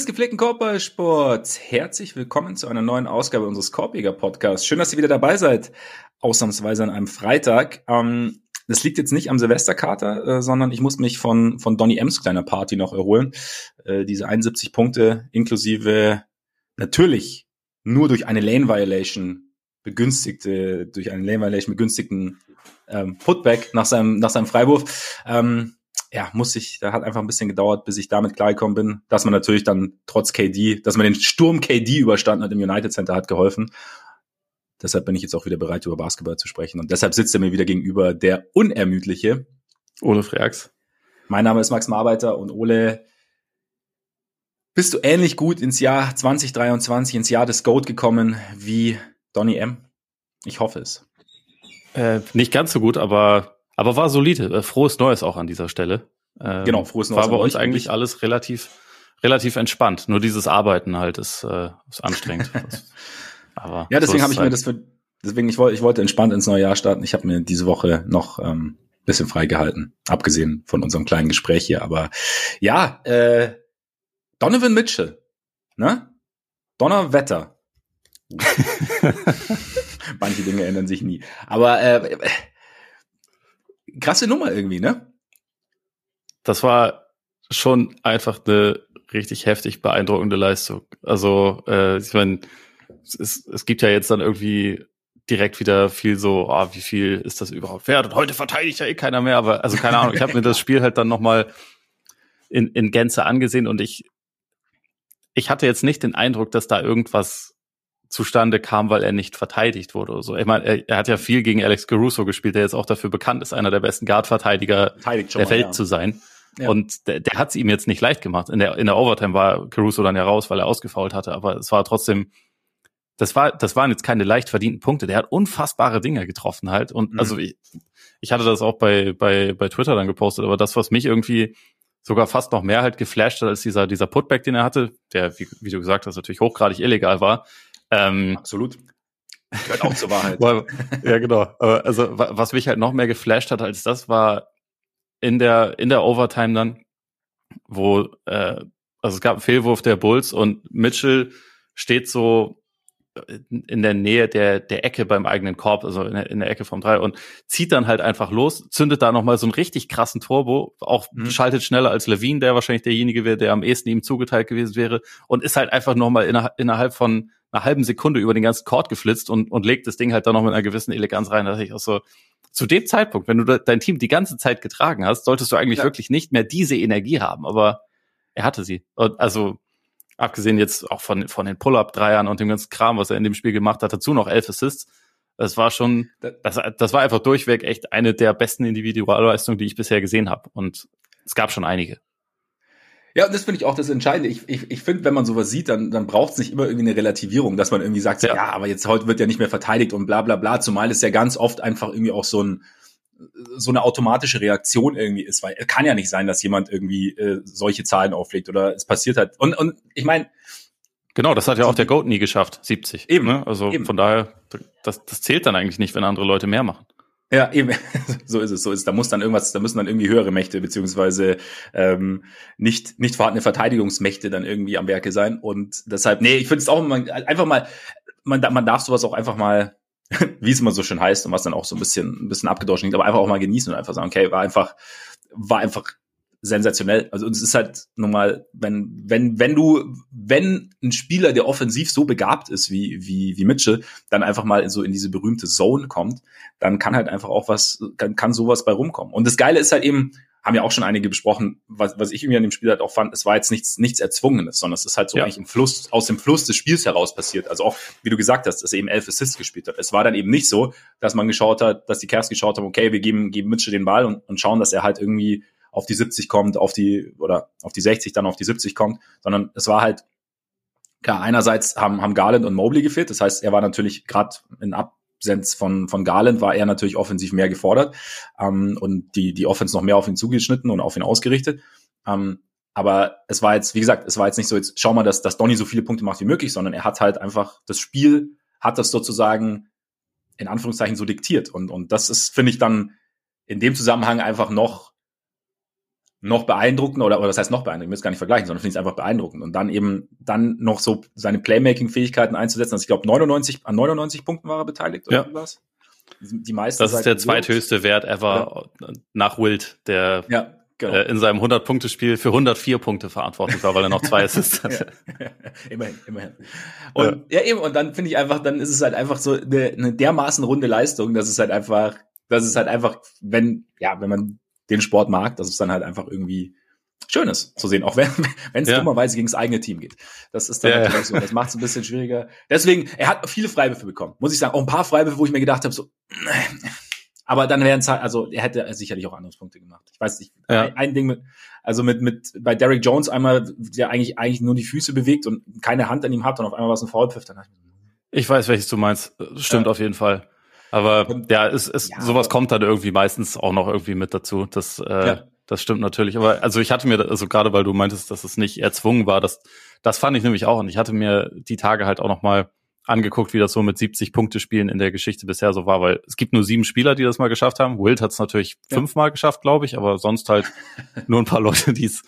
Des gepflegten Korbballsports, herzlich willkommen zu einer neuen Ausgabe unseres Korbjäger Podcasts. Schön, dass ihr wieder dabei seid, ausnahmsweise an einem Freitag. Ähm, das liegt jetzt nicht am Silvesterkater, äh, sondern ich muss mich von, von Donny Ems kleiner Party noch erholen. Äh, diese 71 Punkte inklusive natürlich nur durch eine Lane Violation begünstigte, durch eine Lane Violation begünstigten ähm, Putback nach seinem, nach seinem Freiwurf. Ähm, ja, muss ich, da hat einfach ein bisschen gedauert, bis ich damit klargekommen bin, dass man natürlich dann trotz KD, dass man den Sturm KD überstanden hat im United Center, hat geholfen. Deshalb bin ich jetzt auch wieder bereit, über Basketball zu sprechen. Und deshalb sitzt er mir wieder gegenüber der unermüdliche Ole Freaks. Mein Name ist Max Marbeiter und Ole, bist du ähnlich gut ins Jahr 2023, ins Jahr des GOAT gekommen wie Donny M? Ich hoffe es. Äh, nicht ganz so gut, aber aber war solide. Äh, frohes Neues auch an dieser Stelle. Ähm, genau, frohes Neues. War bei uns eigentlich alles relativ, relativ entspannt. Nur dieses Arbeiten halt ist, äh, ist anstrengend. Aber ja, deswegen so habe ich halt. mir das für, deswegen ich wollte, ich wollte entspannt ins neue Jahr starten. Ich habe mir diese Woche noch ähm, bisschen freigehalten, abgesehen von unserem kleinen Gespräch hier. Aber ja, äh, Donovan Mitchell, ne? Donnerwetter. Manche Dinge ändern sich nie. Aber äh, krasse Nummer irgendwie, ne? Das war schon einfach eine richtig heftig beeindruckende Leistung. Also, äh, ich meine, es, es gibt ja jetzt dann irgendwie direkt wieder viel so, ah, wie viel ist das überhaupt wert? Und heute verteidigt ja eh keiner mehr, aber also keine Ahnung, ich habe mir das Spiel halt dann nochmal in, in Gänze angesehen und ich, ich hatte jetzt nicht den Eindruck, dass da irgendwas zustande kam, weil er nicht verteidigt wurde oder so. Ich meine, er, er, hat ja viel gegen Alex Caruso gespielt, der jetzt auch dafür bekannt ist, einer der besten Guard-Verteidiger der Welt ja. zu sein. Ja. Und der, der hat es ihm jetzt nicht leicht gemacht. In der, in der Overtime war Caruso dann ja raus, weil er ausgefault hatte, aber es war trotzdem, das war, das waren jetzt keine leicht verdienten Punkte. Der hat unfassbare Dinge getroffen halt. Und mhm. also ich, ich hatte das auch bei, bei, bei Twitter dann gepostet, aber das, was mich irgendwie sogar fast noch mehr halt geflasht hat als dieser, dieser Putback, den er hatte, der, wie, wie du gesagt hast, natürlich hochgradig illegal war, ähm, Absolut. Gehört auch zur Wahrheit. ja, genau. Also was mich halt noch mehr geflasht hat als das war in der in der Overtime dann, wo äh, also es gab einen Fehlwurf der Bulls und Mitchell steht so in der Nähe der, der Ecke beim eigenen Korb, also in der, in der Ecke vom Drei und zieht dann halt einfach los, zündet da nochmal so einen richtig krassen Turbo, auch mhm. schaltet schneller als Levine, der wahrscheinlich derjenige wäre, der am ehesten ihm zugeteilt gewesen wäre und ist halt einfach nochmal inner, innerhalb von einer halben Sekunde über den ganzen Court geflitzt und, und legt das Ding halt dann noch mit einer gewissen Eleganz rein. Da ich auch so, zu dem Zeitpunkt, wenn du dein Team die ganze Zeit getragen hast, solltest du eigentlich ja. wirklich nicht mehr diese Energie haben, aber er hatte sie. Und also, abgesehen jetzt auch von, von den Pull-Up-Dreiern und dem ganzen Kram, was er in dem Spiel gemacht hat, dazu noch elf Assists. Das war schon, das, das war einfach durchweg echt eine der besten Individualleistungen, die ich bisher gesehen habe. Und es gab schon einige. Ja, und das finde ich auch das Entscheidende. Ich, ich, ich finde, wenn man sowas sieht, dann, dann braucht es nicht immer irgendwie eine Relativierung, dass man irgendwie sagt, ja. ja, aber jetzt heute wird ja nicht mehr verteidigt und bla bla bla, zumal es ja ganz oft einfach irgendwie auch so ein so eine automatische Reaktion irgendwie ist, weil es kann ja nicht sein, dass jemand irgendwie äh, solche Zahlen auflegt oder es passiert halt. Und, und ich meine, Genau, das hat ja auch der Goat nie geschafft, 70. Eben. Ne? Also eben. von daher, das, das zählt dann eigentlich nicht, wenn andere Leute mehr machen. Ja, eben, so ist es, so ist es. Da muss dann irgendwas, da müssen dann irgendwie höhere Mächte beziehungsweise ähm, nicht nicht vorhandene Verteidigungsmächte dann irgendwie am Werke sein und deshalb, nee, ich finde es auch immer, einfach mal, man, man darf sowas auch einfach mal, wie es immer so schön heißt und was dann auch so ein bisschen ein bisschen abgedroschen klingt, aber einfach auch mal genießen und einfach sagen, okay, war einfach war einfach sensationell. Also es ist halt nun mal, wenn, wenn, wenn du, wenn ein Spieler, der offensiv so begabt ist wie, wie, wie Mitchell, dann einfach mal so in diese berühmte Zone kommt, dann kann halt einfach auch was, kann, kann sowas bei rumkommen. Und das Geile ist halt eben, haben ja auch schon einige besprochen, was, was ich irgendwie an dem Spiel halt auch fand, es war jetzt nichts, nichts Erzwungenes, sondern es ist halt so ja. eigentlich im Fluss, aus dem Fluss des Spiels heraus passiert. Also auch, wie du gesagt hast, dass er eben elf Assists gespielt hat. Es war dann eben nicht so, dass man geschaut hat, dass die Cavs geschaut haben, okay, wir geben, geben Mitchell den Ball und, und schauen, dass er halt irgendwie auf die 70 kommt, auf die, oder auf die 60 dann auf die 70 kommt, sondern es war halt, klar, einerseits haben, haben Garland und Mobley gefehlt, das heißt, er war natürlich gerade in Absenz von, von Garland war er natürlich offensiv mehr gefordert ähm, und die, die Offense noch mehr auf ihn zugeschnitten und auf ihn ausgerichtet. Ähm, aber es war jetzt, wie gesagt, es war jetzt nicht so, jetzt schau mal, dass, dass Donny so viele Punkte macht wie möglich, sondern er hat halt einfach das Spiel, hat das sozusagen in Anführungszeichen so diktiert. Und, und das ist, finde ich, dann in dem Zusammenhang einfach noch noch beeindruckend oder, oder das heißt noch beeindruckend, ich will es gar nicht vergleichen, sondern finde ich es einfach beeindruckend. Und dann eben dann noch so seine Playmaking-Fähigkeiten einzusetzen. Also ich glaube 99, an 99 Punkten war er beteiligt oder ja. was? Die meisten das ist der zweithöchste Wert ever ja. nach Wild, der ja, genau. äh, in seinem 100-Punkte-Spiel für 104 Punkte verantwortlich war, weil er noch zwei Assists hatte. ja, immerhin, immerhin. Und ja. eben, und dann finde ich einfach, dann ist es halt einfach so eine, eine dermaßen runde Leistung, dass es halt einfach, dass es halt einfach, wenn, ja, wenn man den Sport mag, dass es dann halt einfach irgendwie schön ist zu sehen, auch wenn wenn es ja. dummerweise gegen das eigene Team geht. Das ist dann ja, natürlich ja. so. Das macht es ein bisschen schwieriger. Deswegen, er hat viele Freiwürfe bekommen, muss ich sagen. Auch ein paar Freiwürfe, wo ich mir gedacht habe, so, aber dann wären es halt, also er hätte sicherlich auch andere Punkte gemacht. Ich weiß nicht, ja. ein, ein, Ding mit, also mit, mit bei Derrick Jones einmal, der eigentlich eigentlich nur die Füße bewegt und keine Hand an ihm hat und auf einmal was ein Foulpfiff, dann ich weiß, welches du meinst. Stimmt auf jeden Fall. Aber und, ja, es, es, ja, sowas kommt dann irgendwie meistens auch noch irgendwie mit dazu. Das, äh, ja. das stimmt natürlich. Aber also ich hatte mir, also gerade weil du meintest, dass es nicht erzwungen war, das, das fand ich nämlich auch. Und ich hatte mir die Tage halt auch noch mal angeguckt, wie das so mit 70 Punkte Spielen in der Geschichte bisher so war, weil es gibt nur sieben Spieler, die das mal geschafft haben. Wild hat es natürlich ja. fünfmal geschafft, glaube ich, aber sonst halt nur ein paar Leute, die es,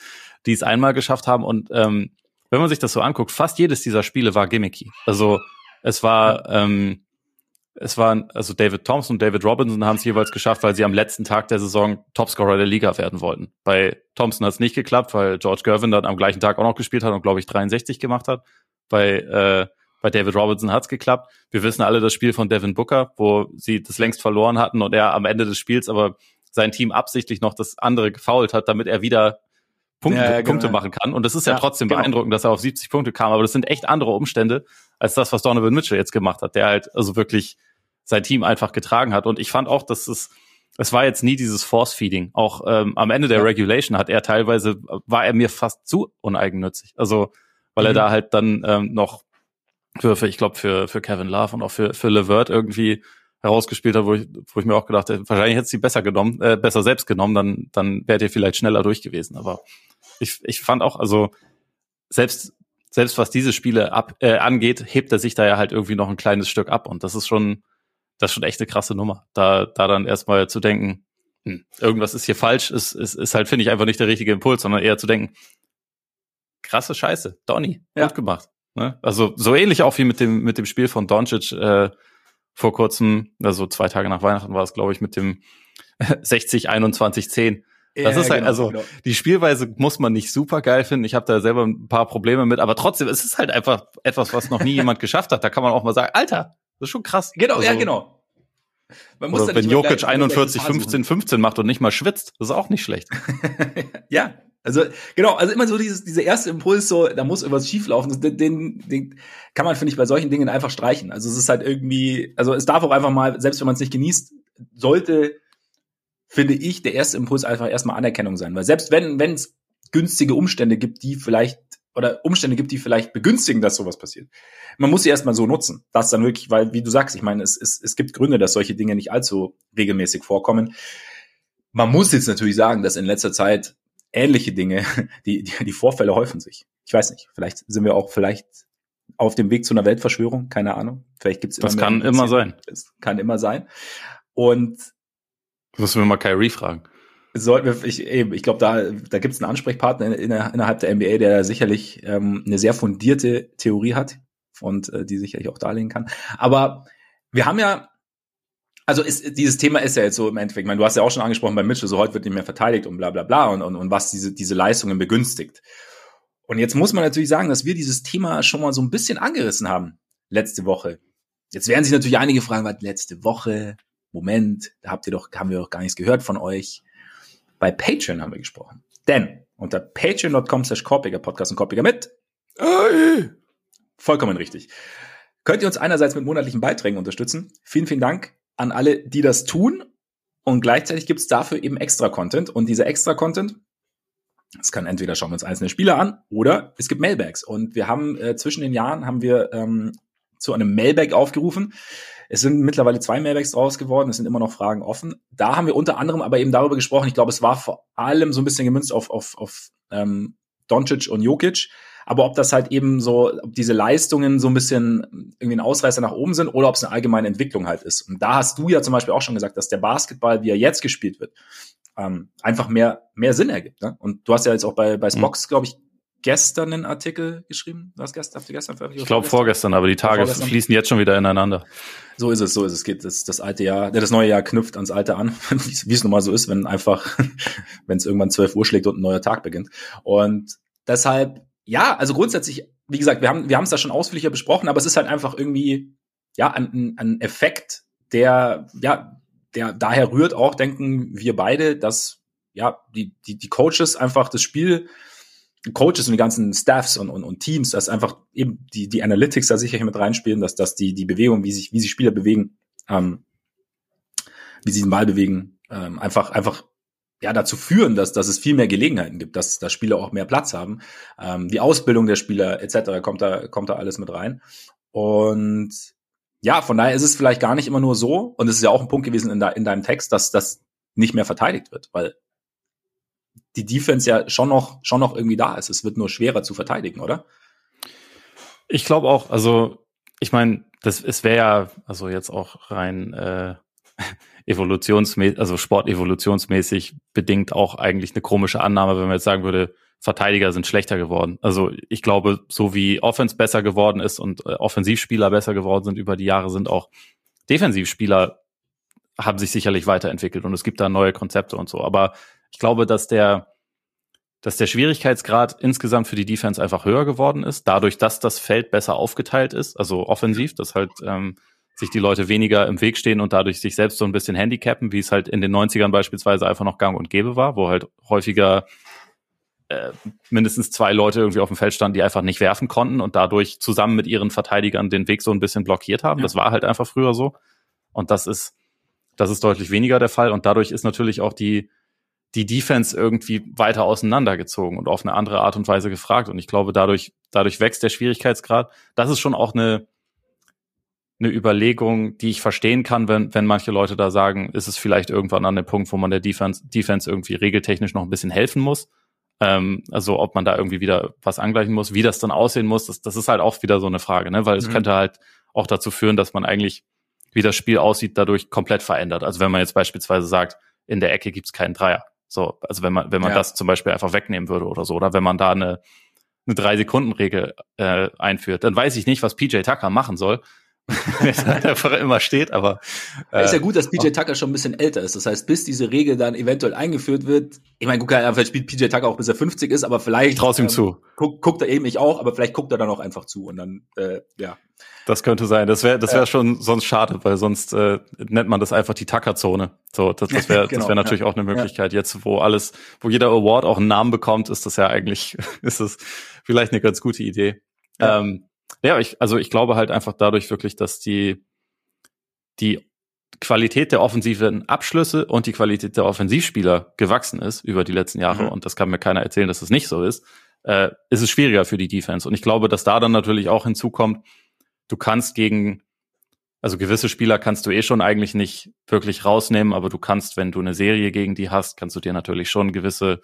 die es einmal geschafft haben. Und ähm, wenn man sich das so anguckt, fast jedes dieser Spiele war gimmicky. Also es war ähm, es waren, also David Thompson und David Robinson haben es jeweils geschafft, weil sie am letzten Tag der Saison Topscorer der Liga werden wollten. Bei Thompson hat es nicht geklappt, weil George Gervin dann am gleichen Tag auch noch gespielt hat und glaube ich 63 gemacht hat. Bei, äh, bei David Robinson hat es geklappt. Wir wissen alle das Spiel von Devin Booker, wo sie das längst verloren hatten und er am Ende des Spiels aber sein Team absichtlich noch das andere gefault hat, damit er wieder Punkte, ja, ja, genau. Punkte machen kann. Und das ist ja, ja trotzdem genau. beeindruckend, dass er auf 70 Punkte kam. Aber das sind echt andere Umstände als das, was Donovan Mitchell jetzt gemacht hat, der halt also wirklich sein Team einfach getragen hat. Und ich fand auch, dass es, es war jetzt nie dieses Force-Feeding. Auch ähm, am Ende der Regulation hat er teilweise, war er mir fast zu uneigennützig. Also, weil mhm. er da halt dann ähm, noch für, für ich glaube, für, für Kevin Love und auch für, für Levert irgendwie herausgespielt hat, wo ich, wo ich mir auch gedacht hätte, wahrscheinlich hätte sie besser genommen, äh, besser selbst genommen, dann, dann wärt ihr vielleicht schneller durch gewesen. Aber ich, ich fand auch, also selbst, selbst was diese Spiele ab, äh, angeht, hebt er sich da ja halt irgendwie noch ein kleines Stück ab. Und das ist schon, das ist schon echt eine krasse Nummer. Da, da dann erstmal zu denken, hm, irgendwas ist hier falsch, ist, ist, ist halt, finde ich, einfach nicht der richtige Impuls, sondern eher zu denken, krasse Scheiße, Donny, ja. gut gemacht. Ne? Also so ähnlich auch wie mit dem, mit dem Spiel von Doncic äh, vor kurzem, also zwei Tage nach Weihnachten war es, glaube ich, mit dem 60, 21, 10 das ja, ist halt, genau, also genau. die Spielweise muss man nicht super geil finden. Ich habe da selber ein paar Probleme mit, aber trotzdem, es ist halt einfach etwas, was noch nie jemand geschafft hat. Da kann man auch mal sagen, Alter, das ist schon krass. Genau, also, ja, genau. Man muss oder wenn Jokic 41, 15, 15 macht und nicht mal schwitzt, das ist auch nicht schlecht. ja, also genau, also immer so dieses, dieser erste Impuls, so, da muss irgendwas schieflaufen, den, den, den kann man, finde ich, bei solchen Dingen einfach streichen. Also es ist halt irgendwie, also es darf auch einfach mal, selbst wenn man es nicht genießt, sollte finde ich, der erste Impuls einfach erstmal Anerkennung sein. Weil selbst wenn wenn es günstige Umstände gibt, die vielleicht oder Umstände gibt, die vielleicht begünstigen, dass sowas passiert. Man muss sie erstmal so nutzen. Das dann wirklich, weil, wie du sagst, ich meine, es, es, es gibt Gründe, dass solche Dinge nicht allzu regelmäßig vorkommen. Man muss jetzt natürlich sagen, dass in letzter Zeit ähnliche Dinge, die, die, die Vorfälle häufen sich. Ich weiß nicht, vielleicht sind wir auch vielleicht auf dem Weg zu einer Weltverschwörung, keine Ahnung. Vielleicht gibt's immer Das kann immer sein. Das kann immer sein. Und Müssen wir mal Kyrie fragen. Sollten wir, ich, eben, ich glaube, da, da gibt es einen Ansprechpartner in, in, innerhalb der NBA, der sicherlich ähm, eine sehr fundierte Theorie hat und äh, die sicherlich auch darlegen kann. Aber wir haben ja, also ist, dieses Thema ist ja jetzt so im Endeffekt, ich meine, du hast ja auch schon angesprochen bei Mitchell, so heute wird nicht mehr verteidigt und bla bla bla und, und, und was diese, diese Leistungen begünstigt. Und jetzt muss man natürlich sagen, dass wir dieses Thema schon mal so ein bisschen angerissen haben letzte Woche. Jetzt werden sich natürlich einige fragen, was letzte Woche, Moment, da habt ihr doch, haben wir doch gar nichts gehört von euch. Bei Patreon haben wir gesprochen. Denn unter patreon.com slash Podcast und Korpiger mit. Hey. Vollkommen richtig. Könnt ihr uns einerseits mit monatlichen Beiträgen unterstützen. Vielen, vielen Dank an alle, die das tun. Und gleichzeitig gibt's dafür eben extra Content. Und dieser extra Content, es kann entweder schauen wir uns einzelne Spiele an oder es gibt Mailbags. Und wir haben äh, zwischen den Jahren haben wir ähm, zu einem Mailbag aufgerufen. Es sind mittlerweile zwei Mailbacks draus geworden, es sind immer noch Fragen offen. Da haben wir unter anderem aber eben darüber gesprochen, ich glaube, es war vor allem so ein bisschen gemünzt auf, auf, auf ähm, Doncic und Jokic, aber ob das halt eben so, ob diese Leistungen so ein bisschen irgendwie ein Ausreißer nach oben sind oder ob es eine allgemeine Entwicklung halt ist. Und da hast du ja zum Beispiel auch schon gesagt, dass der Basketball, wie er jetzt gespielt wird, ähm, einfach mehr, mehr Sinn ergibt. Ne? Und du hast ja jetzt auch bei, bei mhm. Spox, glaube ich, gestern einen Artikel geschrieben. Was gestern, habt ihr gestern veröffentlicht? Ich glaube vorgestern, aber die Tage fließen jetzt schon wieder ineinander. So ist es, so ist es. Geht das, das alte Jahr, das neue Jahr knüpft ans alte an, wie es nun mal so ist, wenn einfach, wenn es irgendwann 12 Uhr schlägt und ein neuer Tag beginnt. Und deshalb, ja, also grundsätzlich, wie gesagt, wir haben wir haben es da schon ausführlicher besprochen, aber es ist halt einfach irgendwie ja ein, ein Effekt, der ja der daher rührt auch, denken wir beide, dass ja die die die Coaches einfach das Spiel Coaches und die ganzen Staffs und, und, und Teams, dass einfach eben die, die Analytics da sicher mit reinspielen, dass, dass die, die Bewegung, wie sich, wie sich Spieler bewegen, ähm, wie sie den Ball bewegen, ähm, einfach, einfach ja, dazu führen, dass, dass es viel mehr Gelegenheiten gibt, dass, dass Spieler auch mehr Platz haben. Ähm, die Ausbildung der Spieler etc. kommt da, kommt da alles mit rein. Und ja, von daher ist es vielleicht gar nicht immer nur so, und es ist ja auch ein Punkt gewesen in, de, in deinem Text, dass das nicht mehr verteidigt wird, weil die Defense ja schon noch, schon noch irgendwie da ist. Es wird nur schwerer zu verteidigen, oder? Ich glaube auch, also ich meine, das es wäre ja, also jetzt auch rein äh, evolutionsmäßig, also sportevolutionsmäßig bedingt auch eigentlich eine komische Annahme, wenn man jetzt sagen würde, Verteidiger sind schlechter geworden. Also ich glaube, so wie Offense besser geworden ist und äh, Offensivspieler besser geworden sind über die Jahre, sind auch Defensivspieler haben sich sicherlich weiterentwickelt und es gibt da neue Konzepte und so. Aber ich glaube, dass der, dass der Schwierigkeitsgrad insgesamt für die Defense einfach höher geworden ist, dadurch, dass das Feld besser aufgeteilt ist, also offensiv, dass halt ähm, sich die Leute weniger im Weg stehen und dadurch sich selbst so ein bisschen handicappen, wie es halt in den 90ern beispielsweise einfach noch gang und gäbe war, wo halt häufiger äh, mindestens zwei Leute irgendwie auf dem Feld standen, die einfach nicht werfen konnten und dadurch zusammen mit ihren Verteidigern den Weg so ein bisschen blockiert haben. Ja. Das war halt einfach früher so. Und das ist, das ist deutlich weniger der Fall. Und dadurch ist natürlich auch die, die Defense irgendwie weiter auseinandergezogen und auf eine andere Art und Weise gefragt. Und ich glaube, dadurch, dadurch wächst der Schwierigkeitsgrad. Das ist schon auch eine, eine Überlegung, die ich verstehen kann, wenn, wenn manche Leute da sagen, ist es vielleicht irgendwann an dem Punkt, wo man der Defense, Defense irgendwie regeltechnisch noch ein bisschen helfen muss. Ähm, also ob man da irgendwie wieder was angleichen muss, wie das dann aussehen muss, das, das ist halt auch wieder so eine Frage, ne? Weil es mhm. könnte halt auch dazu führen, dass man eigentlich, wie das Spiel aussieht, dadurch komplett verändert. Also wenn man jetzt beispielsweise sagt, in der Ecke gibt's keinen Dreier so, also wenn man, wenn man ja. das zum Beispiel einfach wegnehmen würde oder so, oder wenn man da eine, eine Drei-Sekunden-Regel äh, einführt, dann weiß ich nicht, was PJ Tucker machen soll. einfach immer steht, aber. Äh, ist ja gut, dass PJ Tucker schon ein bisschen älter ist. Das heißt, bis diese Regel dann eventuell eingeführt wird, ich meine, guck mal, vielleicht spielt PJ Tucker auch bis er 50 ist, aber vielleicht. Traust ihm ähm, zu. Guckt, guckt er eben ich auch, aber vielleicht guckt er dann auch einfach zu und dann, äh, ja. Das könnte sein. Das wäre das wäre schon sonst schade, weil sonst äh, nennt man das einfach die Tucker-Zone. So, das, das wäre genau, das wäre natürlich ja. auch eine Möglichkeit. Ja. Jetzt, wo alles, wo jeder Award auch einen Namen bekommt, ist das ja eigentlich, ist es vielleicht eine ganz gute Idee. Ja. Ähm, ja, ich, also ich glaube halt einfach dadurch wirklich, dass die, die Qualität der offensiven Abschlüsse und die Qualität der Offensivspieler gewachsen ist über die letzten Jahre. Mhm. Und das kann mir keiner erzählen, dass das nicht so ist. Äh, ist es schwieriger für die Defense. Und ich glaube, dass da dann natürlich auch hinzukommt, du kannst gegen, also gewisse Spieler kannst du eh schon eigentlich nicht wirklich rausnehmen, aber du kannst, wenn du eine Serie gegen die hast, kannst du dir natürlich schon gewisse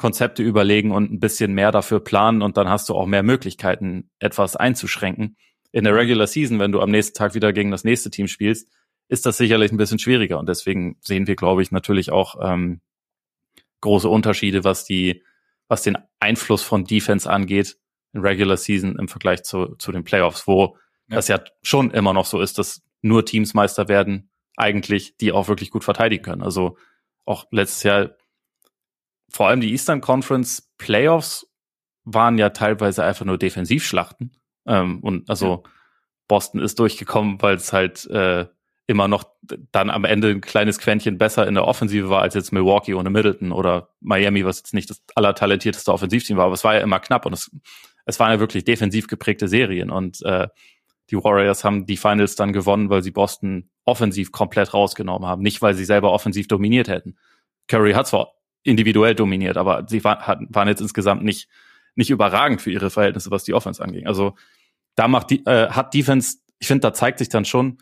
Konzepte überlegen und ein bisschen mehr dafür planen und dann hast du auch mehr Möglichkeiten, etwas einzuschränken. In der Regular Season, wenn du am nächsten Tag wieder gegen das nächste Team spielst, ist das sicherlich ein bisschen schwieriger und deswegen sehen wir, glaube ich, natürlich auch ähm, große Unterschiede, was die, was den Einfluss von Defense angeht in Regular Season im Vergleich zu, zu den Playoffs, wo ja. das ja schon immer noch so ist, dass nur Teams Meister werden, eigentlich, die auch wirklich gut verteidigen können. Also auch letztes Jahr vor allem die Eastern Conference Playoffs waren ja teilweise einfach nur Defensivschlachten. Ähm, und also ja. Boston ist durchgekommen, weil es halt äh, immer noch dann am Ende ein kleines Quäntchen besser in der Offensive war als jetzt Milwaukee ohne Middleton oder Miami, was jetzt nicht das allertalentierteste Offensivteam war, aber es war ja immer knapp und es, es waren ja wirklich defensiv geprägte Serien und äh, die Warriors haben die Finals dann gewonnen, weil sie Boston offensiv komplett rausgenommen haben, nicht weil sie selber offensiv dominiert hätten. Curry hat zwar individuell dominiert, aber sie war, hat, waren jetzt insgesamt nicht, nicht überragend für ihre Verhältnisse, was die Offense anging. Also da macht die, äh, hat Defense, ich finde, da zeigt sich dann schon,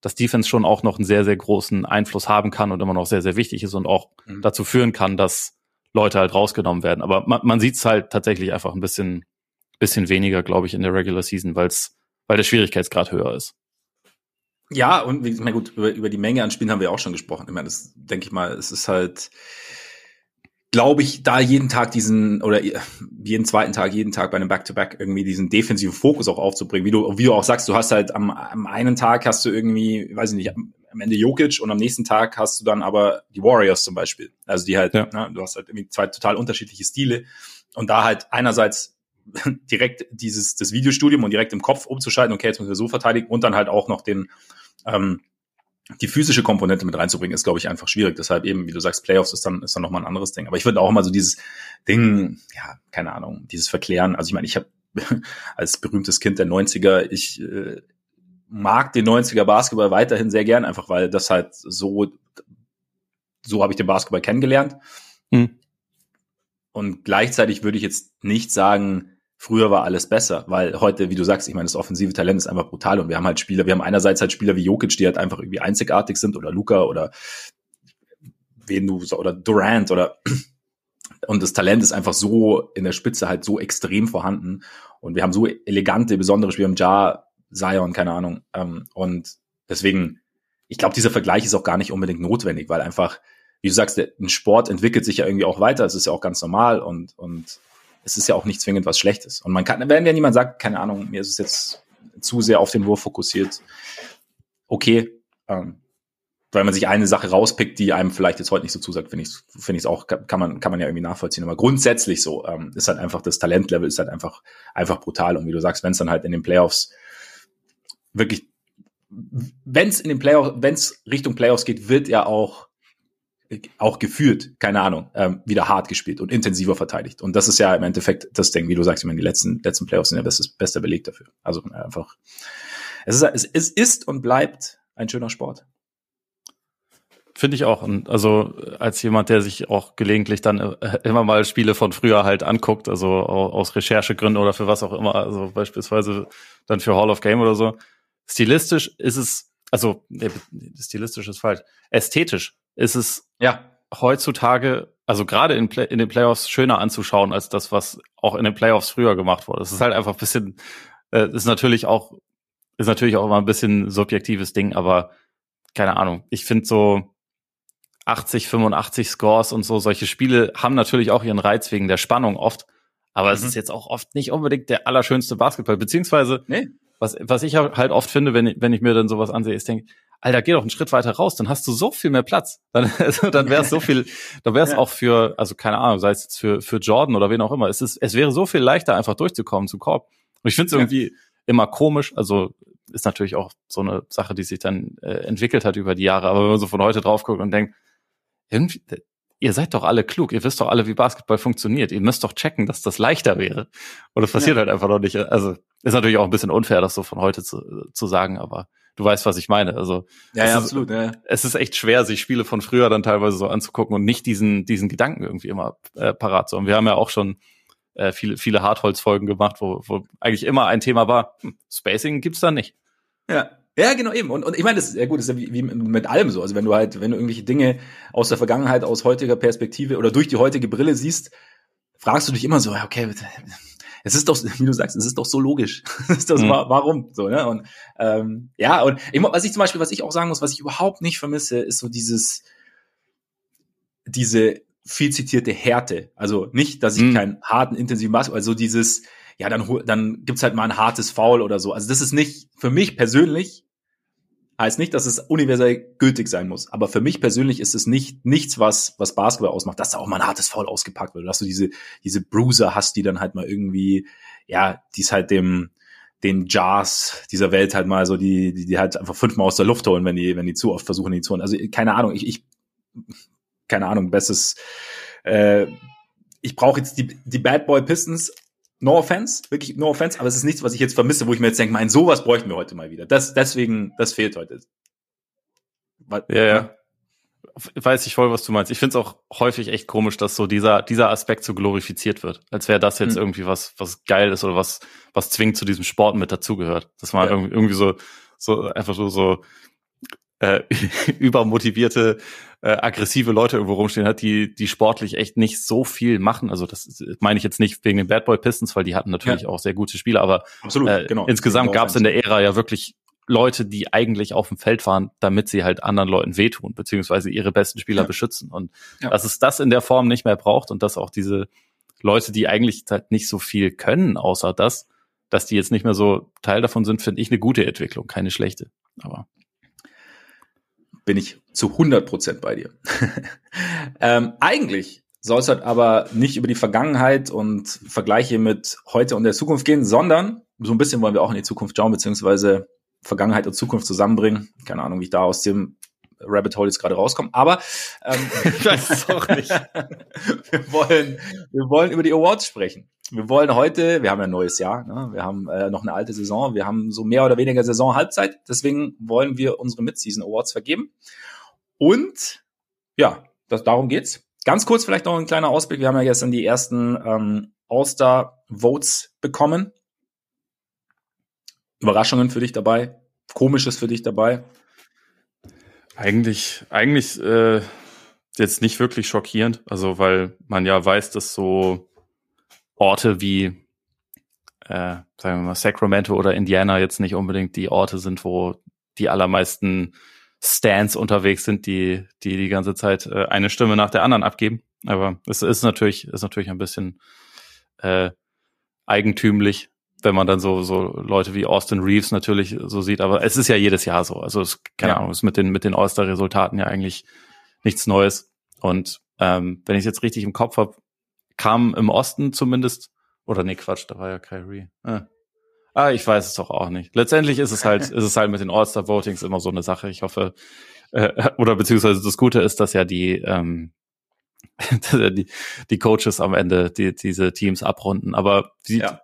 dass Defense schon auch noch einen sehr, sehr großen Einfluss haben kann und immer noch sehr, sehr wichtig ist und auch mhm. dazu führen kann, dass Leute halt rausgenommen werden. Aber man, man sieht es halt tatsächlich einfach ein bisschen, bisschen weniger, glaube ich, in der Regular Season, weil's, weil der Schwierigkeitsgrad höher ist. Ja, und meine, gut, über, über die Menge an Spielen haben wir auch schon gesprochen. Ich meine, das denke ich mal, es ist halt, glaube ich, da jeden Tag diesen oder jeden zweiten Tag, jeden Tag bei einem Back-to-Back -Back irgendwie diesen defensiven Fokus auch aufzubringen. Wie du, wie du auch sagst, du hast halt am, am einen Tag hast du irgendwie, weiß ich nicht, am Ende Jokic und am nächsten Tag hast du dann aber die Warriors zum Beispiel. Also die halt, ja. ne, du hast halt irgendwie zwei total unterschiedliche Stile und da halt einerseits direkt dieses das Videostudium und direkt im Kopf umzuschalten, okay, jetzt müssen wir so verteidigen und dann halt auch noch den ähm, die physische Komponente mit reinzubringen, ist, glaube ich, einfach schwierig. Deshalb eben, wie du sagst, Playoffs ist dann, ist dann nochmal ein anderes Ding. Aber ich würde auch mal so dieses Ding, ja, keine Ahnung, dieses Verklären. Also ich meine, ich habe als berühmtes Kind der 90er, ich äh, mag den 90er Basketball weiterhin sehr gern, einfach weil das halt so, so habe ich den Basketball kennengelernt. Mhm. Und gleichzeitig würde ich jetzt nicht sagen, früher war alles besser, weil heute, wie du sagst, ich meine, das offensive Talent ist einfach brutal und wir haben halt Spieler, wir haben einerseits halt Spieler wie Jokic, die halt einfach irgendwie einzigartig sind oder Luca oder wen du oder Durant oder und das Talent ist einfach so in der Spitze halt so extrem vorhanden und wir haben so elegante, besondere Spieler, Ja, Zion, keine Ahnung ähm, und deswegen, ich glaube, dieser Vergleich ist auch gar nicht unbedingt notwendig, weil einfach, wie du sagst, ein Sport entwickelt sich ja irgendwie auch weiter, es ist ja auch ganz normal und und es ist ja auch nicht zwingend was Schlechtes. Und man kann, wenn ja niemand sagt, keine Ahnung, mir ist es jetzt zu sehr auf den Wurf fokussiert, okay, ähm, weil man sich eine Sache rauspickt, die einem vielleicht jetzt heute nicht so zusagt, finde ich, finde ich es auch, kann man, kann man ja irgendwie nachvollziehen. Aber grundsätzlich so, ähm, ist halt einfach, das Talentlevel ist halt einfach, einfach brutal. Und wie du sagst, wenn es dann halt in den Playoffs wirklich, wenn es in den Playoffs, wenn es Richtung Playoffs geht, wird ja auch auch gefühlt, keine Ahnung, ähm, wieder hart gespielt und intensiver verteidigt. Und das ist ja im Endeffekt das Ding, wie du sagst, ich meine, die letzten, letzten Playoffs sind ja das beste Beleg dafür. Also einfach, es ist, es ist und bleibt ein schöner Sport. Finde ich auch. Und also als jemand, der sich auch gelegentlich dann äh, immer mal Spiele von früher halt anguckt, also aus Recherchegründen oder für was auch immer, also beispielsweise dann für Hall of Game oder so. Stilistisch ist es, also nee, stilistisch ist falsch, ästhetisch ist es ja. heutzutage, also gerade in, Play in den Playoffs schöner anzuschauen als das, was auch in den Playoffs früher gemacht wurde. Es ist halt einfach ein bisschen, äh, ist natürlich auch, ist natürlich auch immer ein bisschen subjektives Ding, aber keine Ahnung. Ich finde so 80, 85 Scores und so, solche Spiele haben natürlich auch ihren Reiz wegen der Spannung oft. Aber mhm. es ist jetzt auch oft nicht unbedingt der allerschönste Basketball. Beziehungsweise, nee. was, was ich halt oft finde, wenn, wenn ich mir dann sowas ansehe, ist, denke Alter, geh doch einen Schritt weiter raus, dann hast du so viel mehr Platz. Dann, also, dann wäre es so viel, dann wäre es ja. auch für, also keine Ahnung, sei es jetzt für, für Jordan oder wen auch immer. Es ist, es wäre so viel leichter, einfach durchzukommen zu Korb. Und ich finde es ja. irgendwie immer komisch, also ist natürlich auch so eine Sache, die sich dann äh, entwickelt hat über die Jahre. Aber wenn man so von heute drauf guckt und denkt, irgendwie, ihr seid doch alle klug, ihr wisst doch alle, wie Basketball funktioniert. Ihr müsst doch checken, dass das leichter wäre. Und das passiert ja. halt einfach noch nicht. Also ist natürlich auch ein bisschen unfair, das so von heute zu, zu sagen, aber du weißt, was ich meine. Also ja, ja ist, absolut. Ja. Es ist echt schwer, sich Spiele von früher dann teilweise so anzugucken und nicht diesen diesen Gedanken irgendwie immer äh, parat zu haben. Wir haben ja auch schon äh, viele viele Hartholz-Folgen gemacht, wo, wo eigentlich immer ein Thema war. Hm, Spacing gibt's da nicht. Ja. Ja, genau eben. Und, und ich meine, das ist ja gut, das ist ja wie, wie mit allem so. Also wenn du halt, wenn du irgendwelche Dinge aus der Vergangenheit, aus heutiger Perspektive oder durch die heutige Brille siehst, fragst du dich immer so, okay, es ist doch, wie du sagst, es ist doch so logisch. ist das, mhm. Warum? So, ne? Und ähm, ja, und ich, was ich zum Beispiel, was ich auch sagen muss, was ich überhaupt nicht vermisse, ist so dieses, diese viel zitierte Härte. Also nicht, dass ich mhm. keinen harten, intensiven Basketball, also dieses, ja, dann, dann gibt's halt mal ein hartes Foul oder so. Also das ist nicht, für mich persönlich Heißt nicht, dass es universell gültig sein muss. Aber für mich persönlich ist es nicht nichts, was, was Basketball ausmacht, dass da auch mal ein hartes Foul ausgepackt wird. Dass du diese, diese Bruiser hast, die dann halt mal irgendwie, ja, die es halt dem, den Jars dieser Welt halt mal so, die, die, die halt einfach fünfmal aus der Luft holen, wenn die, wenn die zu oft versuchen, die zu holen. Also keine Ahnung, ich, ich keine Ahnung, bestes, äh, ich brauche jetzt die, die Bad Boy Pistons No offense, wirklich no offense, aber es ist nichts, was ich jetzt vermisse, wo ich mir jetzt denke, mein, sowas bräuchten wir heute mal wieder. Das, deswegen, das fehlt heute. Weil, ja, ja. Weiß ich voll, was du meinst. Ich finde es auch häufig echt komisch, dass so dieser, dieser Aspekt so glorifiziert wird. Als wäre das jetzt hm. irgendwie was, was geil ist oder was, was zwingend zu diesem Sport mit dazugehört. Dass man ja. irgendwie, irgendwie so, so einfach so, so äh, übermotivierte, äh, aggressive Leute irgendwo rumstehen hat, die, die sportlich echt nicht so viel machen. Also das meine ich jetzt nicht wegen den Bad Boy Pistons, weil die hatten natürlich ja. auch sehr gute Spieler, aber Absolut, äh, genau. insgesamt gab es in der Ära ja wirklich Leute, die eigentlich auf dem Feld waren, damit sie halt anderen Leuten wehtun, beziehungsweise ihre besten Spieler ja. beschützen. Und ja. dass es das in der Form nicht mehr braucht und dass auch diese Leute, die eigentlich halt nicht so viel können, außer das, dass die jetzt nicht mehr so Teil davon sind, finde ich eine gute Entwicklung, keine schlechte. Aber bin ich zu 100 Prozent bei dir. ähm, eigentlich soll es halt aber nicht über die Vergangenheit und Vergleiche mit heute und der Zukunft gehen, sondern so ein bisschen wollen wir auch in die Zukunft schauen, beziehungsweise Vergangenheit und Zukunft zusammenbringen. Keine Ahnung, wie ich da aus dem Rabbit Hole jetzt gerade rauskomme, aber ähm, ich weiß es auch nicht. wir wollen, wir wollen über die Awards sprechen. Wir wollen heute, wir haben ja ein neues Jahr, ne? wir haben äh, noch eine alte Saison, wir haben so mehr oder weniger Saison Halbzeit, deswegen wollen wir unsere Mid-Season Awards vergeben. Und ja, das, darum geht's. Ganz kurz vielleicht noch ein kleiner Ausblick. Wir haben ja gestern die ersten ähm, All-Star-Votes bekommen. Überraschungen für dich dabei? Komisches für dich dabei? Eigentlich, eigentlich äh, jetzt nicht wirklich schockierend. Also, weil man ja weiß, dass so Orte wie, äh, sagen wir mal, Sacramento oder Indiana jetzt nicht unbedingt die Orte sind, wo die allermeisten Stands unterwegs sind, die die die ganze Zeit äh, eine Stimme nach der anderen abgeben. Aber es ist natürlich ist natürlich ein bisschen äh, eigentümlich, wenn man dann so so Leute wie Austin Reeves natürlich so sieht. Aber es ist ja jedes Jahr so. Also es, keine ja. Ahnung, ist mit den mit den All-Star-Resultaten ja eigentlich nichts Neues. Und ähm, wenn ich es jetzt richtig im Kopf habe, kam im Osten zumindest oder nee Quatsch, da war ja Kyrie. Ah. Ah, ich weiß es doch auch nicht. Letztendlich ist es halt, ist es halt mit den All-Star-Votings immer so eine Sache. Ich hoffe, äh, oder beziehungsweise das Gute ist, dass ja die, ähm, die, die Coaches am Ende die, diese Teams abrunden. Aber die ja.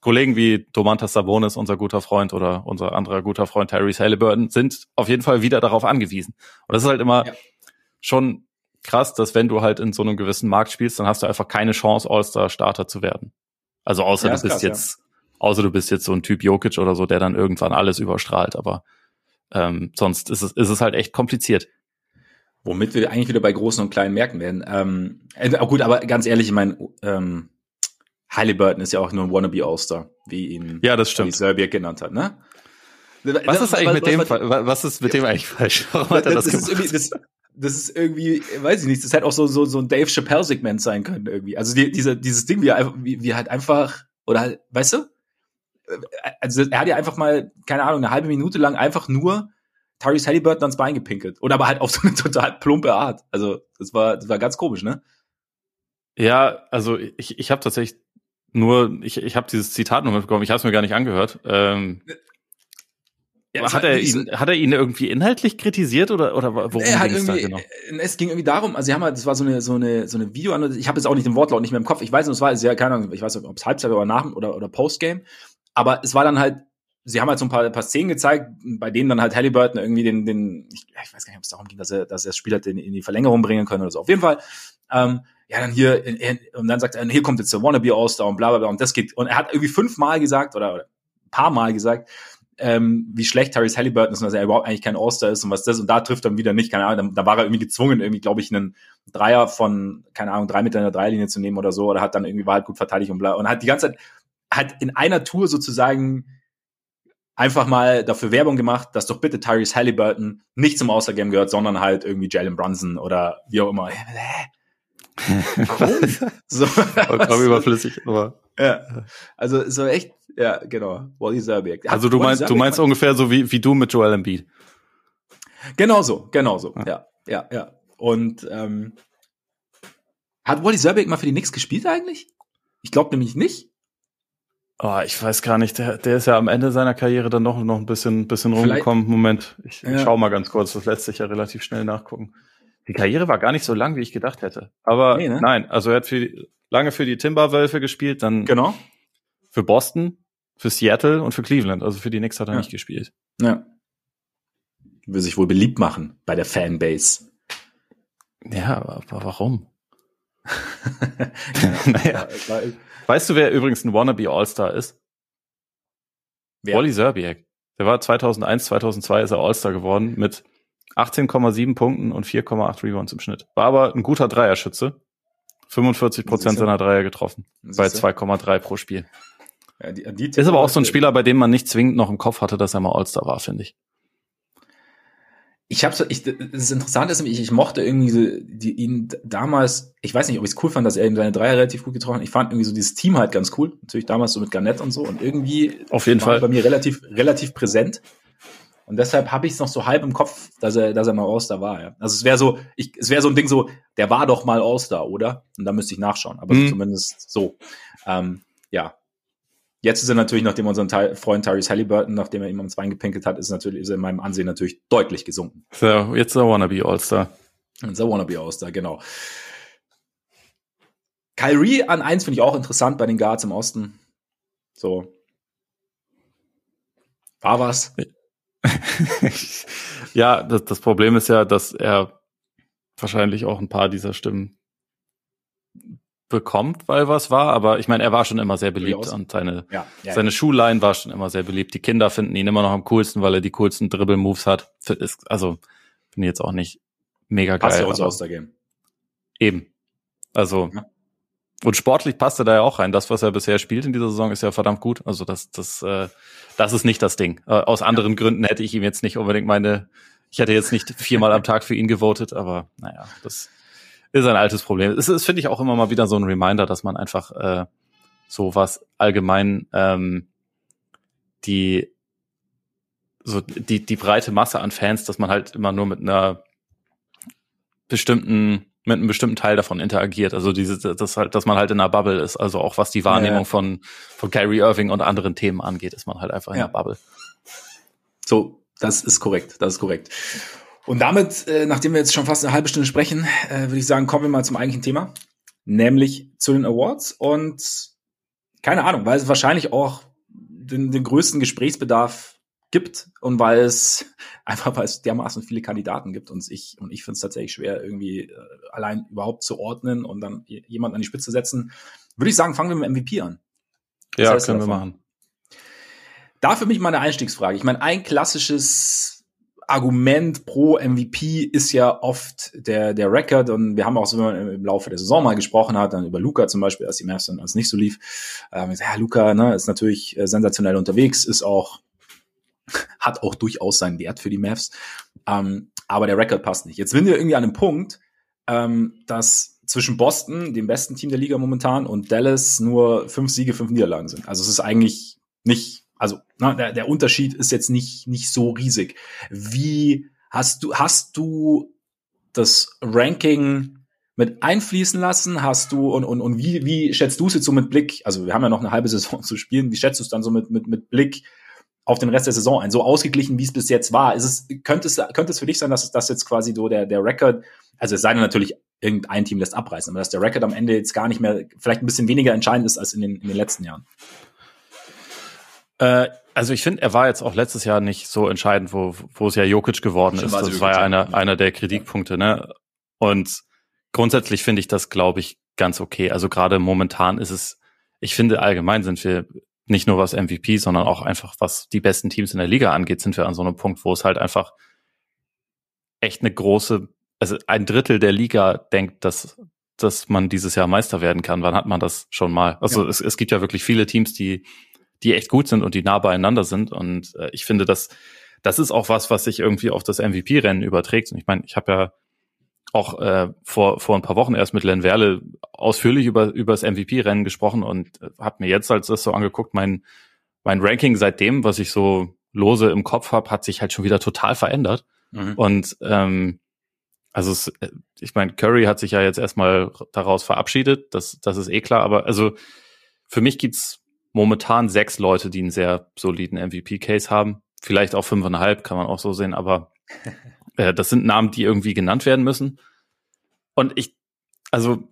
Kollegen wie Domantas Sabonis, unser guter Freund, oder unser anderer guter Freund Tyrese Halliburton sind auf jeden Fall wieder darauf angewiesen. Und das ist halt immer ja. schon krass, dass wenn du halt in so einem gewissen Markt spielst, dann hast du einfach keine Chance, All-Star-Starter zu werden. Also außer ja, du bist krass, jetzt Außer du bist jetzt so ein Typ Jokic oder so, der dann irgendwann alles überstrahlt. Aber ähm, sonst ist es, ist es halt echt kompliziert. Womit wir eigentlich wieder bei großen und kleinen Märkten werden. Ähm, äh, gut, aber ganz ehrlich, ich meine, ähm, Halliburton ist ja auch nur ein Wannabe All-Star, wie ihn ja, das stimmt. Serbiak genannt hat, ne? Was ist eigentlich was, mit dem, was, was ist mit dem eigentlich falsch? Warum hat er das, das gemacht? Ist irgendwie, das, das ist irgendwie, weiß ich nicht, das hätte auch so, so, so ein Dave Chappelle-Segment sein können irgendwie. Also die, diese, dieses Ding, wie er einfach, wie, wie halt einfach, oder halt, weißt du? also er hat ja einfach mal, keine Ahnung, eine halbe Minute lang einfach nur Tyrese Halliburton ans Bein gepinkelt. Oder aber halt auf so eine total plumpe Art. Also das war, das war ganz komisch, ne? Ja, also ich, ich habe tatsächlich nur, ich, ich habe dieses Zitat noch mitbekommen, ich habe es mir gar nicht angehört. Ähm, ja, hat er ihn, so, hat er ihn irgendwie inhaltlich kritisiert oder oder worum er hat irgendwie, da genau? Es ging irgendwie darum, also sie haben halt, das war so eine so eine so eine Video, ich habe jetzt auch nicht den Wortlaut nicht mehr im Kopf. Ich weiß nicht, es war ja keine Ahnung, ich weiß nicht, ob es Halbzeit oder nach oder oder Postgame. Aber es war dann halt, sie haben halt so ein paar, ein paar Szenen gezeigt, bei denen dann halt Halliburton irgendwie den, den ich, ich weiß gar nicht, ob es darum ging, dass er, dass er das Spiel hat in, in die Verlängerung bringen können oder so. Auf jeden Fall, ähm, ja, dann hier, in, in, und dann sagt er, hier kommt jetzt der Wannabe All-Star und bla bla bla und das geht. Und er hat irgendwie fünfmal gesagt oder, oder ein paar Mal gesagt, ähm, wie schlecht Tyrese Halliburton ist und dass er überhaupt eigentlich kein All-Star ist und was das und da trifft dann wieder nicht, keine Ahnung, da, da war er irgendwie gezwungen, irgendwie, glaube ich, einen Dreier von, keine Ahnung, drei Meter in der Dreierlinie zu nehmen oder so, oder hat dann irgendwie war halt gut verteidigt und bla und hat die ganze Zeit, hat in einer Tour sozusagen einfach mal dafür Werbung gemacht, dass doch bitte Tyrese Halliburton nicht zum All-Star-Game gehört, sondern halt irgendwie Jalen Brunson oder wie auch immer. Warum? so, Vollkommen überflüssig, aber. Ja. Also so echt, ja, genau. Wally Zerbiak. Also du meinst, du meinst ungefähr so wie, wie du mit Joel Embiid. Genau so, genau so. Ja, ja, ja. ja. Und ähm, hat Wally Zerbiak mal für die Knicks gespielt eigentlich? Ich glaube nämlich nicht. Oh, ich weiß gar nicht, der, der ist ja am Ende seiner Karriere dann noch, noch ein bisschen, bisschen rumgekommen. Moment, ich, ja. ich schau mal ganz kurz, das lässt sich ja relativ schnell nachgucken. Die Karriere war gar nicht so lang, wie ich gedacht hätte. Aber nee, ne? nein, also er hat für die, lange für die Timberwölfe gespielt, dann genau. Für Boston, für Seattle und für Cleveland. Also für die Knicks hat er ja. nicht gespielt. Ja. Will sich wohl beliebt machen bei der Fanbase. Ja, aber warum? naja. Weißt du, wer übrigens ein Wannabe All-Star ist? Wer? Wally Serbiak. Der war 2001, 2002 ist er All-Star geworden mit 18,7 Punkten und 4,8 Rebounds im Schnitt. War aber ein guter Dreierschütze. 45 Prozent seiner Dreier getroffen. Bei 2,3 pro Spiel. Ja, die, die ist aber auch so ein Spieler, bei dem man nicht zwingend noch im Kopf hatte, dass er mal All-Star war, finde ich. Ich habe so, ich, das Interessante ist, ich, ich mochte irgendwie so, die, ihn damals, ich weiß nicht, ob ich es cool fand, dass er eben seine Dreier relativ gut getroffen hat. Ich fand irgendwie so dieses Team halt ganz cool. Natürlich damals so mit Garnett und so und irgendwie auf jeden Fall bei mir relativ, relativ präsent. Und deshalb habe ich es noch so halb im Kopf, dass er, dass er mal All-Star war. Ja. Also es wäre so, ich, es wäre so ein Ding so, der war doch mal All-Star, oder? Und da müsste ich nachschauen. Aber mhm. zumindest so. Ähm, ja. Jetzt ist er natürlich, nachdem unseren Teil, Freund Tyrese Halliburton, nachdem er ihm ans Bein gepinkelt hat, ist natürlich, ist er in meinem Ansehen natürlich deutlich gesunken. So, jetzt der Wannabe All-Star. Der Wannabe All-Star, genau. Kyrie an eins finde ich auch interessant bei den Guards im Osten. So. War was? ja, das, das Problem ist ja, dass er wahrscheinlich auch ein paar dieser Stimmen bekommt, weil was war, aber ich meine, er war schon immer sehr beliebt und seine, ja, ja, seine ja. Schuhline war schon immer sehr beliebt. Die Kinder finden ihn immer noch am coolsten, weil er die coolsten Dribble-Moves hat. Ist, also, finde ich jetzt auch nicht mega geil. Passt ja auch so aus der Game. Eben. Also, ja. Und sportlich passt er da ja auch rein. Das, was er bisher spielt in dieser Saison, ist ja verdammt gut. Also das, das, äh, das ist nicht das Ding. Äh, aus anderen. Gründen hätte ich ihm jetzt nicht unbedingt meine, ich hätte jetzt nicht viermal am Tag für ihn gewotet, aber naja, das ist ein altes Problem. Es ist, finde ich, auch immer mal wieder so ein Reminder, dass man einfach äh, so was allgemein ähm, die so die die breite Masse an Fans, dass man halt immer nur mit einer bestimmten mit einem bestimmten Teil davon interagiert. Also diese, das halt, dass man halt in einer Bubble ist. Also auch was die Wahrnehmung ja, ja. von, von Kyrie Irving und anderen Themen angeht, ist man halt einfach in einer Bubble. So, das ist korrekt, das ist korrekt. Und damit, äh, nachdem wir jetzt schon fast eine halbe Stunde sprechen, äh, würde ich sagen, kommen wir mal zum eigentlichen Thema, nämlich zu den Awards. Und keine Ahnung, weil es wahrscheinlich auch den, den größten Gesprächsbedarf gibt und weil es einfach weil es dermaßen viele Kandidaten gibt und ich und ich finde es tatsächlich schwer irgendwie äh, allein überhaupt zu ordnen und dann jemanden an die Spitze setzen, würde ich sagen, fangen wir mit MVP an. Was ja, können wir machen. Da für mich mal eine Einstiegsfrage. Ich meine, ein klassisches Argument pro MVP ist ja oft der, der Record und wir haben auch so im Laufe der Saison mal gesprochen hat, dann über Luca zum Beispiel, als die Mavs dann als nicht so lief. Ähm, ja, Luca ne, ist natürlich äh, sensationell unterwegs, ist auch hat auch durchaus seinen Wert für die Mavs. Ähm, aber der Rekord passt nicht. Jetzt sind wir irgendwie an einem Punkt, ähm, dass zwischen Boston, dem besten Team der Liga momentan, und Dallas nur fünf Siege, fünf Niederlagen sind. Also es ist eigentlich nicht, also na, der, der Unterschied ist jetzt nicht, nicht so riesig. Wie hast du, hast du das Ranking mit einfließen lassen? Hast du und, und, und wie, wie schätzt du es jetzt so mit Blick? Also wir haben ja noch eine halbe Saison zu spielen. Wie schätzt du es dann so mit, mit, mit Blick auf den Rest der Saison ein. So ausgeglichen, wie es bis jetzt war. Ist es, könnte, es, könnte es für dich sein, dass das jetzt quasi so der, der Record, also es sei denn natürlich, irgendein Team lässt abreißen, aber dass der Record am Ende jetzt gar nicht mehr, vielleicht ein bisschen weniger entscheidend ist als in den, in den letzten Jahren? Äh, also ich finde, er war jetzt auch letztes Jahr nicht so entscheidend, wo, wo es ja Jokic geworden ist. Das Jokic war ja einer, einer der Kritikpunkte, ne? Und grundsätzlich finde ich das, glaube ich, ganz okay. Also gerade momentan ist es, ich finde allgemein sind wir nicht nur was MVP, sondern auch einfach was die besten Teams in der Liga angeht, sind wir an so einem Punkt, wo es halt einfach echt eine große, also ein Drittel der Liga denkt, dass dass man dieses Jahr Meister werden kann. Wann hat man das schon mal? Also ja. es, es gibt ja wirklich viele Teams, die die echt gut sind und die nah beieinander sind. Und äh, ich finde, dass das ist auch was, was sich irgendwie auf das MVP-Rennen überträgt. Und ich meine, ich habe ja auch äh, vor, vor ein paar Wochen erst mit Len Werle ausführlich über, über das MVP-Rennen gesprochen und äh, habe mir jetzt als das so angeguckt, mein, mein Ranking seitdem, was ich so lose im Kopf habe, hat sich halt schon wieder total verändert. Mhm. Und ähm, also es, äh, ich meine, Curry hat sich ja jetzt erstmal daraus verabschiedet, das, das ist eh klar, aber also für mich gibt's momentan sechs Leute, die einen sehr soliden MVP-Case haben. Vielleicht auch fünfeinhalb, kann man auch so sehen, aber Äh, das sind Namen, die irgendwie genannt werden müssen. Und ich, also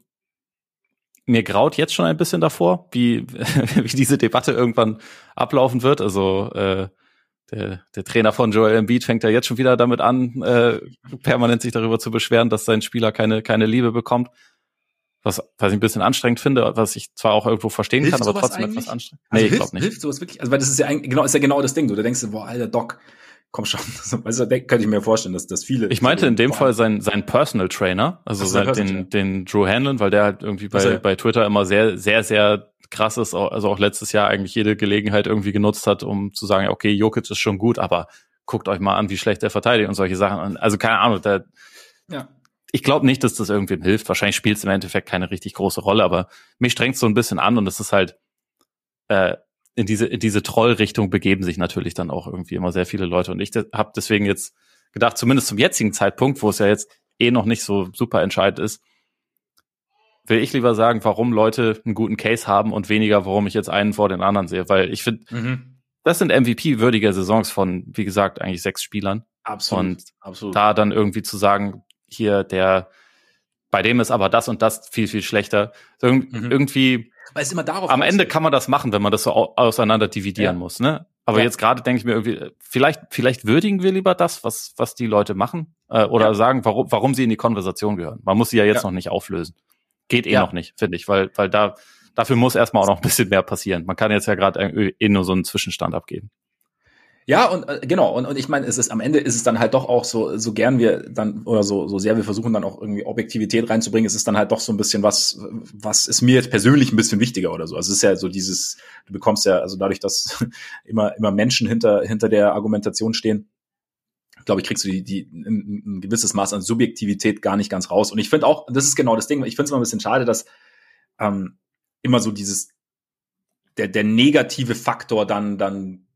mir graut jetzt schon ein bisschen davor, wie, wie diese Debatte irgendwann ablaufen wird. Also äh, der, der Trainer von Joel Embiid fängt ja jetzt schon wieder damit an, äh, permanent sich darüber zu beschweren, dass sein Spieler keine, keine Liebe bekommt. Was, was ich ein bisschen anstrengend finde, was ich zwar auch irgendwo verstehen hilft kann, aber trotzdem eigentlich? etwas anstrengend. Also nee, hilft, ich glaube nicht. Hilft sowas wirklich? Also, weil das ist ja genau, ist ja genau das Ding. Du, du denkst, boah, alter Doc, komm schon. Also, da könnte ich mir vorstellen, dass das viele. Ich meinte in dem Fall sein, sein Personal Trainer, also sein, den, den Drew Hanlon, weil der halt irgendwie bei, bei Twitter immer sehr, sehr, sehr krass ist, also auch letztes Jahr eigentlich jede Gelegenheit irgendwie genutzt hat, um zu sagen, okay, Jokic ist schon gut, aber guckt euch mal an, wie schlecht er verteidigt und solche Sachen. Also keine Ahnung, da, ja. Ich glaube nicht, dass das irgendwem hilft. Wahrscheinlich spielt es im Endeffekt keine richtig große Rolle, aber mich strengt so ein bisschen an und es ist halt äh, in diese in diese Trollrichtung begeben sich natürlich dann auch irgendwie immer sehr viele Leute und ich habe deswegen jetzt gedacht, zumindest zum jetzigen Zeitpunkt, wo es ja jetzt eh noch nicht so super entscheidend ist, will ich lieber sagen, warum Leute einen guten Case haben und weniger, warum ich jetzt einen vor den anderen sehe, weil ich finde, mhm. das sind MVP-würdige Saisons von, wie gesagt, eigentlich sechs Spielern. Absolut. Und absolut. da dann irgendwie zu sagen, hier der, bei dem ist aber das und das viel, viel schlechter. Ir mhm. Irgendwie, weil es immer darauf am Ende kann man das machen, wenn man das so auseinander dividieren ja. muss, ne? Aber ja. jetzt gerade denke ich mir irgendwie, vielleicht, vielleicht würdigen wir lieber das, was, was die Leute machen, äh, oder ja. sagen, warum, warum sie in die Konversation gehören. Man muss sie ja jetzt noch nicht auflösen. Geht eh noch nicht, finde ich, weil, weil da, dafür muss erstmal auch noch ein bisschen mehr passieren. Man kann jetzt ja gerade eh nur so einen Zwischenstand abgeben. Ja, und äh, genau, und, und ich meine, es ist am Ende ist es dann halt doch auch so, so gern wir dann oder so, so sehr wir versuchen dann auch irgendwie Objektivität reinzubringen, es ist dann halt doch so ein bisschen was, was ist mir jetzt persönlich ein bisschen wichtiger oder so. Also es ist ja so dieses, du bekommst ja, also dadurch, dass immer, immer Menschen hinter, hinter der Argumentation stehen, glaube ich, kriegst du die, die ein, ein gewisses Maß an Subjektivität gar nicht ganz raus. Und ich finde auch, das ist genau das Ding, ich finde es immer ein bisschen schade, dass ähm, immer so dieses, der, der negative Faktor dann, dann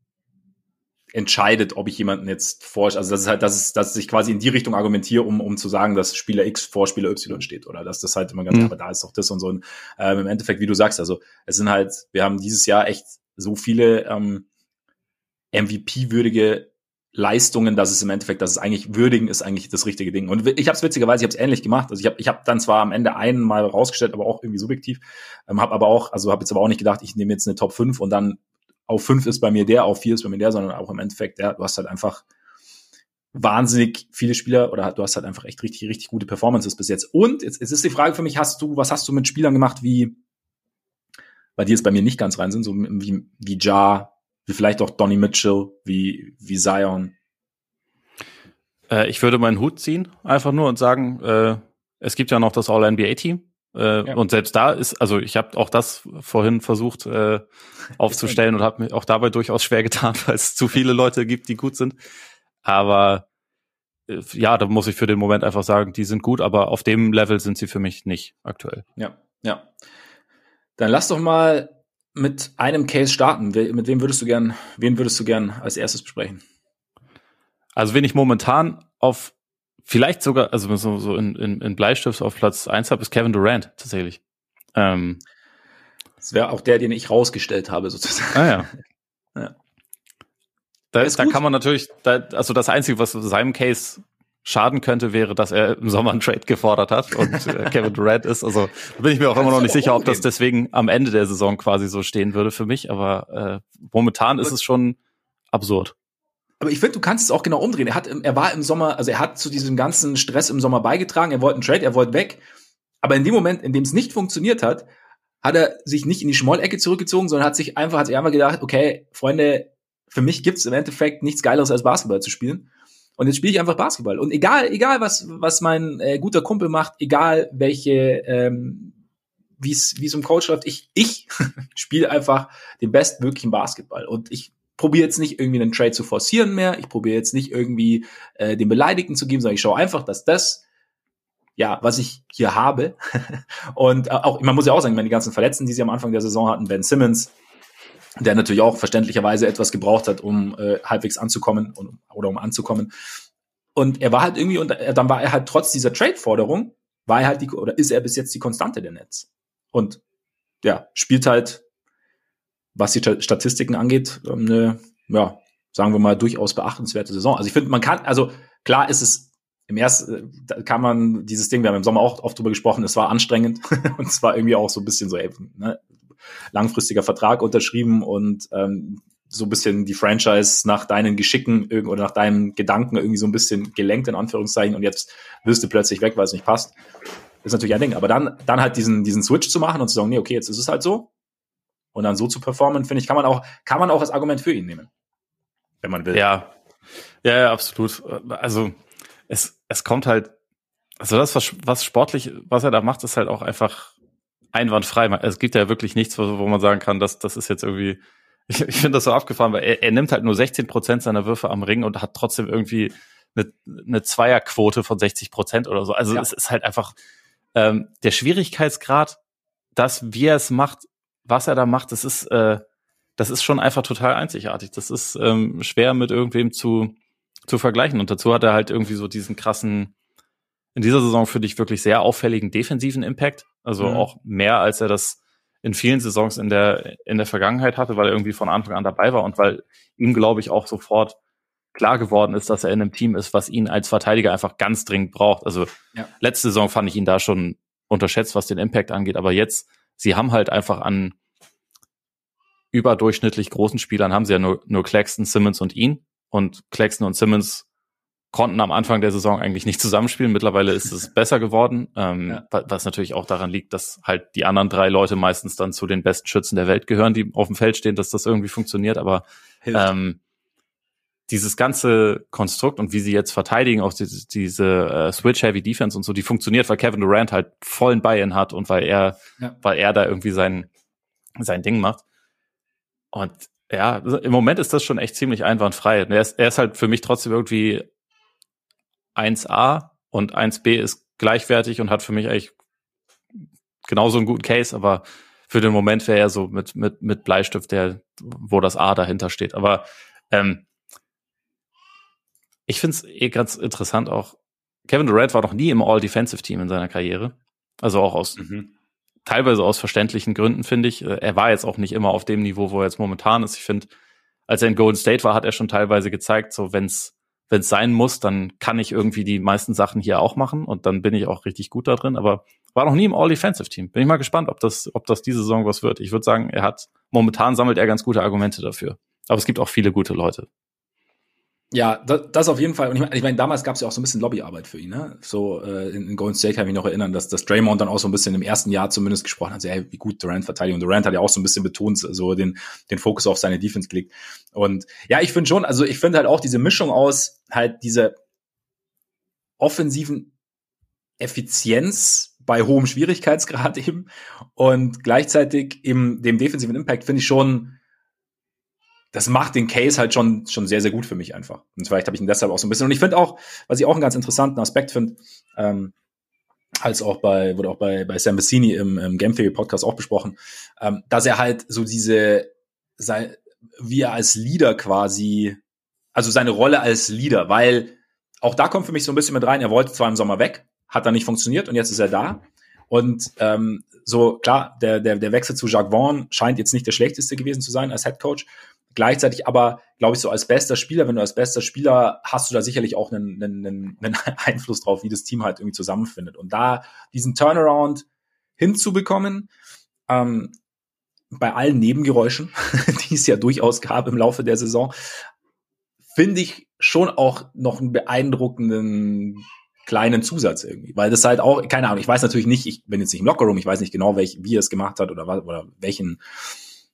entscheidet, ob ich jemanden jetzt vor, also das ist halt, dass, es, dass ich quasi in die Richtung argumentiere, um, um zu sagen, dass Spieler X vor Spieler Y steht oder dass das halt immer ganz, mhm. aber da ist doch das und so. Und, ähm, Im Endeffekt, wie du sagst, also es sind halt, wir haben dieses Jahr echt so viele ähm, MVP-würdige Leistungen, dass es im Endeffekt, dass es eigentlich würdigen ist eigentlich das richtige Ding. Und ich habe es witzigerweise, ich habe es ähnlich gemacht. Also ich habe ich hab dann zwar am Ende einen mal rausgestellt, aber auch irgendwie subjektiv. Ähm, habe aber auch, also habe jetzt aber auch nicht gedacht, ich nehme jetzt eine Top 5 und dann auf 5 ist bei mir der, auf 4 ist bei mir der, sondern auch im Endeffekt, ja, du hast halt einfach wahnsinnig viele Spieler oder du hast halt einfach echt richtig, richtig gute Performances bis jetzt. Und jetzt, jetzt ist die Frage für mich, hast du, was hast du mit Spielern gemacht, wie bei dir es bei mir nicht ganz rein sind, so wie, wie Ja, wie vielleicht auch Donny Mitchell, wie, wie Zion? Äh, ich würde meinen Hut ziehen, einfach nur und sagen, äh, es gibt ja noch das All-NBA-Team. Äh, ja. Und selbst da ist, also ich habe auch das vorhin versucht äh, aufzustellen und habe mir auch dabei durchaus schwer getan, weil es zu viele Leute gibt, die gut sind. Aber äh, ja, da muss ich für den Moment einfach sagen, die sind gut, aber auf dem Level sind sie für mich nicht aktuell. Ja, ja. Dann lass doch mal mit einem Case starten. Mit wem würdest du gern, wen würdest du gern als erstes besprechen? Also wen ich momentan auf vielleicht sogar, also so, so in, in, in Bleistift auf Platz eins habe, ist Kevin Durant tatsächlich. Ähm, das wäre auch der, den ich rausgestellt habe, sozusagen. Ah ja. ja. Da, da kann man natürlich, da, also das Einzige, was seinem Case schaden könnte, wäre, dass er im Sommer einen Trade gefordert hat und äh, Kevin Durant ist. Also da bin ich mir auch immer noch nicht sicher, ob das deswegen am Ende der Saison quasi so stehen würde für mich. Aber äh, momentan ist es schon absurd. Aber ich finde, du kannst es auch genau umdrehen. Er hat, er war im Sommer, also er hat zu diesem ganzen Stress im Sommer beigetragen. Er wollte einen Trade, er wollte weg. Aber in dem Moment, in dem es nicht funktioniert hat, hat er sich nicht in die Schmollecke zurückgezogen, sondern hat sich einfach, hat sich einfach gedacht, okay, Freunde, für mich gibt's im Endeffekt nichts Geileres als Basketball zu spielen. Und jetzt spiele ich einfach Basketball. Und egal, egal was, was mein äh, guter Kumpel macht, egal welche, ähm, wie es um Coach läuft, ich, ich spiele einfach den bestmöglichen Basketball. Und ich probiere jetzt nicht irgendwie einen Trade zu forcieren mehr. Ich probiere jetzt nicht irgendwie äh, den Beleidigten zu geben, sondern ich schaue einfach, dass das ja, was ich hier habe. und äh, auch, man muss ja auch sagen, meine ganzen Verletzten, die sie am Anfang der Saison hatten, Ben Simmons, der natürlich auch verständlicherweise etwas gebraucht hat, um äh, halbwegs anzukommen und, oder um anzukommen. Und er war halt irgendwie, und äh, dann war er halt trotz dieser Trade-Forderung, war er halt die, oder ist er bis jetzt die Konstante der Netz. Und ja, spielt halt, was die Statistiken angeht, eine, ja, sagen wir mal, durchaus beachtenswerte Saison. Also ich finde, man kann, also klar ist es im ersten, da kann man dieses Ding, wir haben im Sommer auch oft drüber gesprochen, es war anstrengend und es war irgendwie auch so ein bisschen so, ey, ne, langfristiger Vertrag unterschrieben und ähm, so ein bisschen die Franchise nach deinen Geschicken oder nach deinen Gedanken irgendwie so ein bisschen gelenkt, in Anführungszeichen, und jetzt wirst du plötzlich weg, weil es nicht passt. ist natürlich ein Ding. Aber dann, dann halt diesen, diesen Switch zu machen und zu sagen, nee, okay, jetzt ist es halt so. Und dann so zu performen, finde ich, kann man auch, kann man auch als Argument für ihn nehmen. Wenn man will. Ja. Ja, ja absolut. Also, es, es kommt halt, also das, was, was sportlich, was er da macht, ist halt auch einfach einwandfrei. Es gibt ja wirklich nichts, wo, wo man sagen kann, dass das ist jetzt irgendwie ich, ich finde das so abgefahren, weil er, er nimmt halt nur 16 Prozent seiner Würfe am Ring und hat trotzdem irgendwie eine, eine Zweierquote von 60 Prozent oder so. Also ja. es ist halt einfach ähm, der Schwierigkeitsgrad, dass wie er es macht, was er da macht, das ist äh, das ist schon einfach total einzigartig. Das ist ähm, schwer mit irgendwem zu zu vergleichen. Und dazu hat er halt irgendwie so diesen krassen, in dieser Saison für dich wirklich sehr auffälligen defensiven Impact. Also mhm. auch mehr, als er das in vielen Saisons in der, in der Vergangenheit hatte, weil er irgendwie von Anfang an dabei war und weil ihm, glaube ich, auch sofort klar geworden ist, dass er in einem Team ist, was ihn als Verteidiger einfach ganz dringend braucht. Also ja. letzte Saison fand ich ihn da schon unterschätzt, was den Impact angeht, aber jetzt, sie haben halt einfach an überdurchschnittlich großen Spielern haben sie ja nur, nur Claxton, Simmons und ihn. Und Claxton und Simmons konnten am Anfang der Saison eigentlich nicht zusammenspielen. Mittlerweile ist es besser geworden, ähm, ja. was natürlich auch daran liegt, dass halt die anderen drei Leute meistens dann zu den besten Schützen der Welt gehören, die auf dem Feld stehen, dass das irgendwie funktioniert. Aber ähm, dieses ganze Konstrukt und wie sie jetzt verteidigen, auch diese, diese äh, Switch-Heavy-Defense und so, die funktioniert, weil Kevin Durant halt vollen Buy-in hat und weil er, ja. weil er da irgendwie sein, sein Ding macht. Und ja, im Moment ist das schon echt ziemlich einwandfrei. Er ist, er ist halt für mich trotzdem irgendwie 1a und 1b ist gleichwertig und hat für mich eigentlich genauso einen guten Case, aber für den Moment wäre er so mit, mit, mit Bleistift, der, wo das A dahinter steht. Aber ähm, ich finde es eh ganz interessant auch. Kevin Durant war noch nie im All-Defensive-Team in seiner Karriere. Also auch aus mhm. teilweise aus verständlichen Gründen, finde ich. Äh, er war jetzt auch nicht immer auf dem Niveau, wo er jetzt momentan ist. Ich finde, als er in Golden State war, hat er schon teilweise gezeigt, so wenn es wenn es sein muss, dann kann ich irgendwie die meisten Sachen hier auch machen und dann bin ich auch richtig gut da drin. Aber war noch nie im All-Defensive-Team. Bin ich mal gespannt, ob das, ob das diese Saison was wird. Ich würde sagen, er hat momentan sammelt er ganz gute Argumente dafür. Aber es gibt auch viele gute Leute. Ja, das, das auf jeden Fall. Und ich meine, ich mein, damals gab es ja auch so ein bisschen Lobbyarbeit für ihn. Ne? So äh, in, in Golden State kann ich mich noch erinnern, dass, dass Draymond dann auch so ein bisschen im ersten Jahr zumindest gesprochen hat, so, hey, wie gut Durant verteidigt. Und Durant hat ja auch so ein bisschen betont, so den, den Fokus auf seine Defense gelegt. Und ja, ich finde schon, also ich finde halt auch diese Mischung aus halt diese offensiven Effizienz bei hohem Schwierigkeitsgrad eben und gleichzeitig im dem defensiven Impact finde ich schon das macht den Case halt schon, schon sehr, sehr gut für mich einfach. Und vielleicht habe ich ihn deshalb auch so ein bisschen. Und ich finde auch, was ich auch einen ganz interessanten Aspekt finde, ähm, als auch bei, wurde auch bei, bei Sam Bassini im, im Game Theory Podcast auch besprochen, ähm, dass er halt so diese, sei, wie er als Leader quasi, also seine Rolle als Leader, weil auch da kommt für mich so ein bisschen mit rein, er wollte zwar im Sommer weg, hat dann nicht funktioniert und jetzt ist er da. Und ähm, so, klar, der, der, der Wechsel zu Jacques Vaughn scheint jetzt nicht der schlechteste gewesen zu sein als Head Coach. Gleichzeitig aber, glaube ich, so als bester Spieler, wenn du als bester Spieler hast du da sicherlich auch einen, einen, einen Einfluss drauf, wie das Team halt irgendwie zusammenfindet. Und da diesen Turnaround hinzubekommen, ähm, bei allen Nebengeräuschen, die es ja durchaus gab im Laufe der Saison, finde ich schon auch noch einen beeindruckenden kleinen Zusatz irgendwie, weil das halt auch, keine Ahnung, ich weiß natürlich nicht, ich bin jetzt nicht im Lockerroom, ich weiß nicht genau, welch, wie er es gemacht hat oder, oder welchen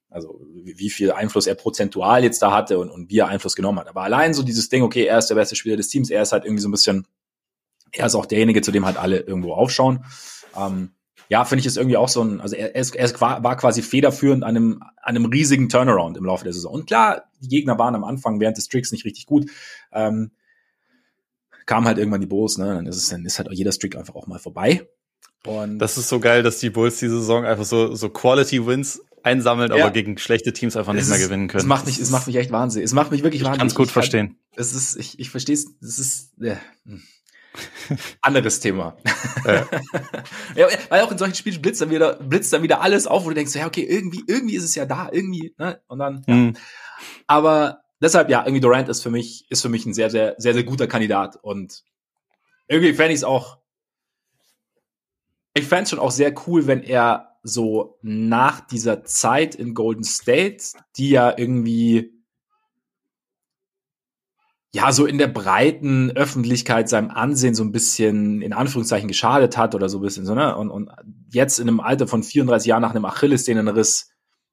also wie viel Einfluss er prozentual jetzt da hatte und, und wie er Einfluss genommen hat. Aber allein so dieses Ding, okay, er ist der beste Spieler des Teams, er ist halt irgendwie so ein bisschen, er ist auch derjenige, zu dem halt alle irgendwo aufschauen. Ähm, ja, finde ich es irgendwie auch so ein, also er, er, ist, er war quasi federführend an einem, an einem riesigen Turnaround im Laufe der Saison. Und klar, die Gegner waren am Anfang während des Streaks nicht richtig gut. Ähm, kam halt irgendwann die Bulls, ne? Dann ist es, dann ist halt jeder Streak einfach auch mal vorbei. Und das ist so geil, dass die Bulls diese Saison einfach so, so Quality Wins einsammeln, ja. aber gegen schlechte Teams einfach nicht es mehr gewinnen können. Es macht mich, es macht mich echt wahnsinnig. Es macht mich wirklich ich wahnsinnig. Ganz gut ich verstehen. es ist, ich, ich verstehe es, es ist. Hm. anderes Thema. Ja. ja. weil auch in solchen Spielen blitzt dann wieder, blitzt dann wieder alles auf, wo du denkst, ja, okay, irgendwie, irgendwie ist es ja da, irgendwie, ne, und dann, ja. Mhm. Aber deshalb, ja, irgendwie Durant ist für mich, ist für mich ein sehr, sehr, sehr, sehr guter Kandidat und irgendwie fände ich es auch, ich fände es schon auch sehr cool, wenn er so nach dieser Zeit in Golden State, die ja irgendwie ja so in der breiten Öffentlichkeit seinem Ansehen so ein bisschen in Anführungszeichen geschadet hat oder so ein bisschen so, ne? Und, und jetzt in einem Alter von 34 Jahren nach einem Achillessehnenriss,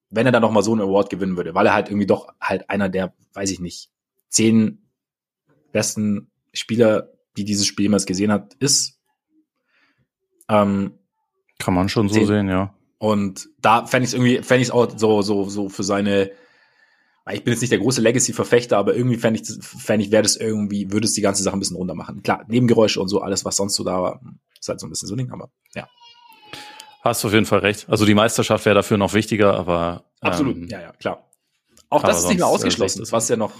wenn er dann noch mal so einen Award gewinnen würde, weil er halt irgendwie doch halt einer der, weiß ich nicht, zehn besten Spieler, die dieses Spiel jemals gesehen hat, ist. Ähm, Kann man schon so sehen, ja Und da fände ich es irgendwie, fände ich es auch so, so, so für seine, ich bin jetzt nicht der große Legacy-Verfechter, aber irgendwie fände ich, fände ich, wäre das irgendwie, würde es die ganze Sache ein bisschen runter machen. Klar, Nebengeräusche und so, alles, was sonst so da war, ist halt so ein bisschen so ein Ding, aber ja. Hast du auf jeden Fall recht. Also die Meisterschaft wäre dafür noch wichtiger, aber. Absolut, ähm, ja, ja, klar. Auch das ist nicht mehr äh, ausgeschlossen, das was ja noch.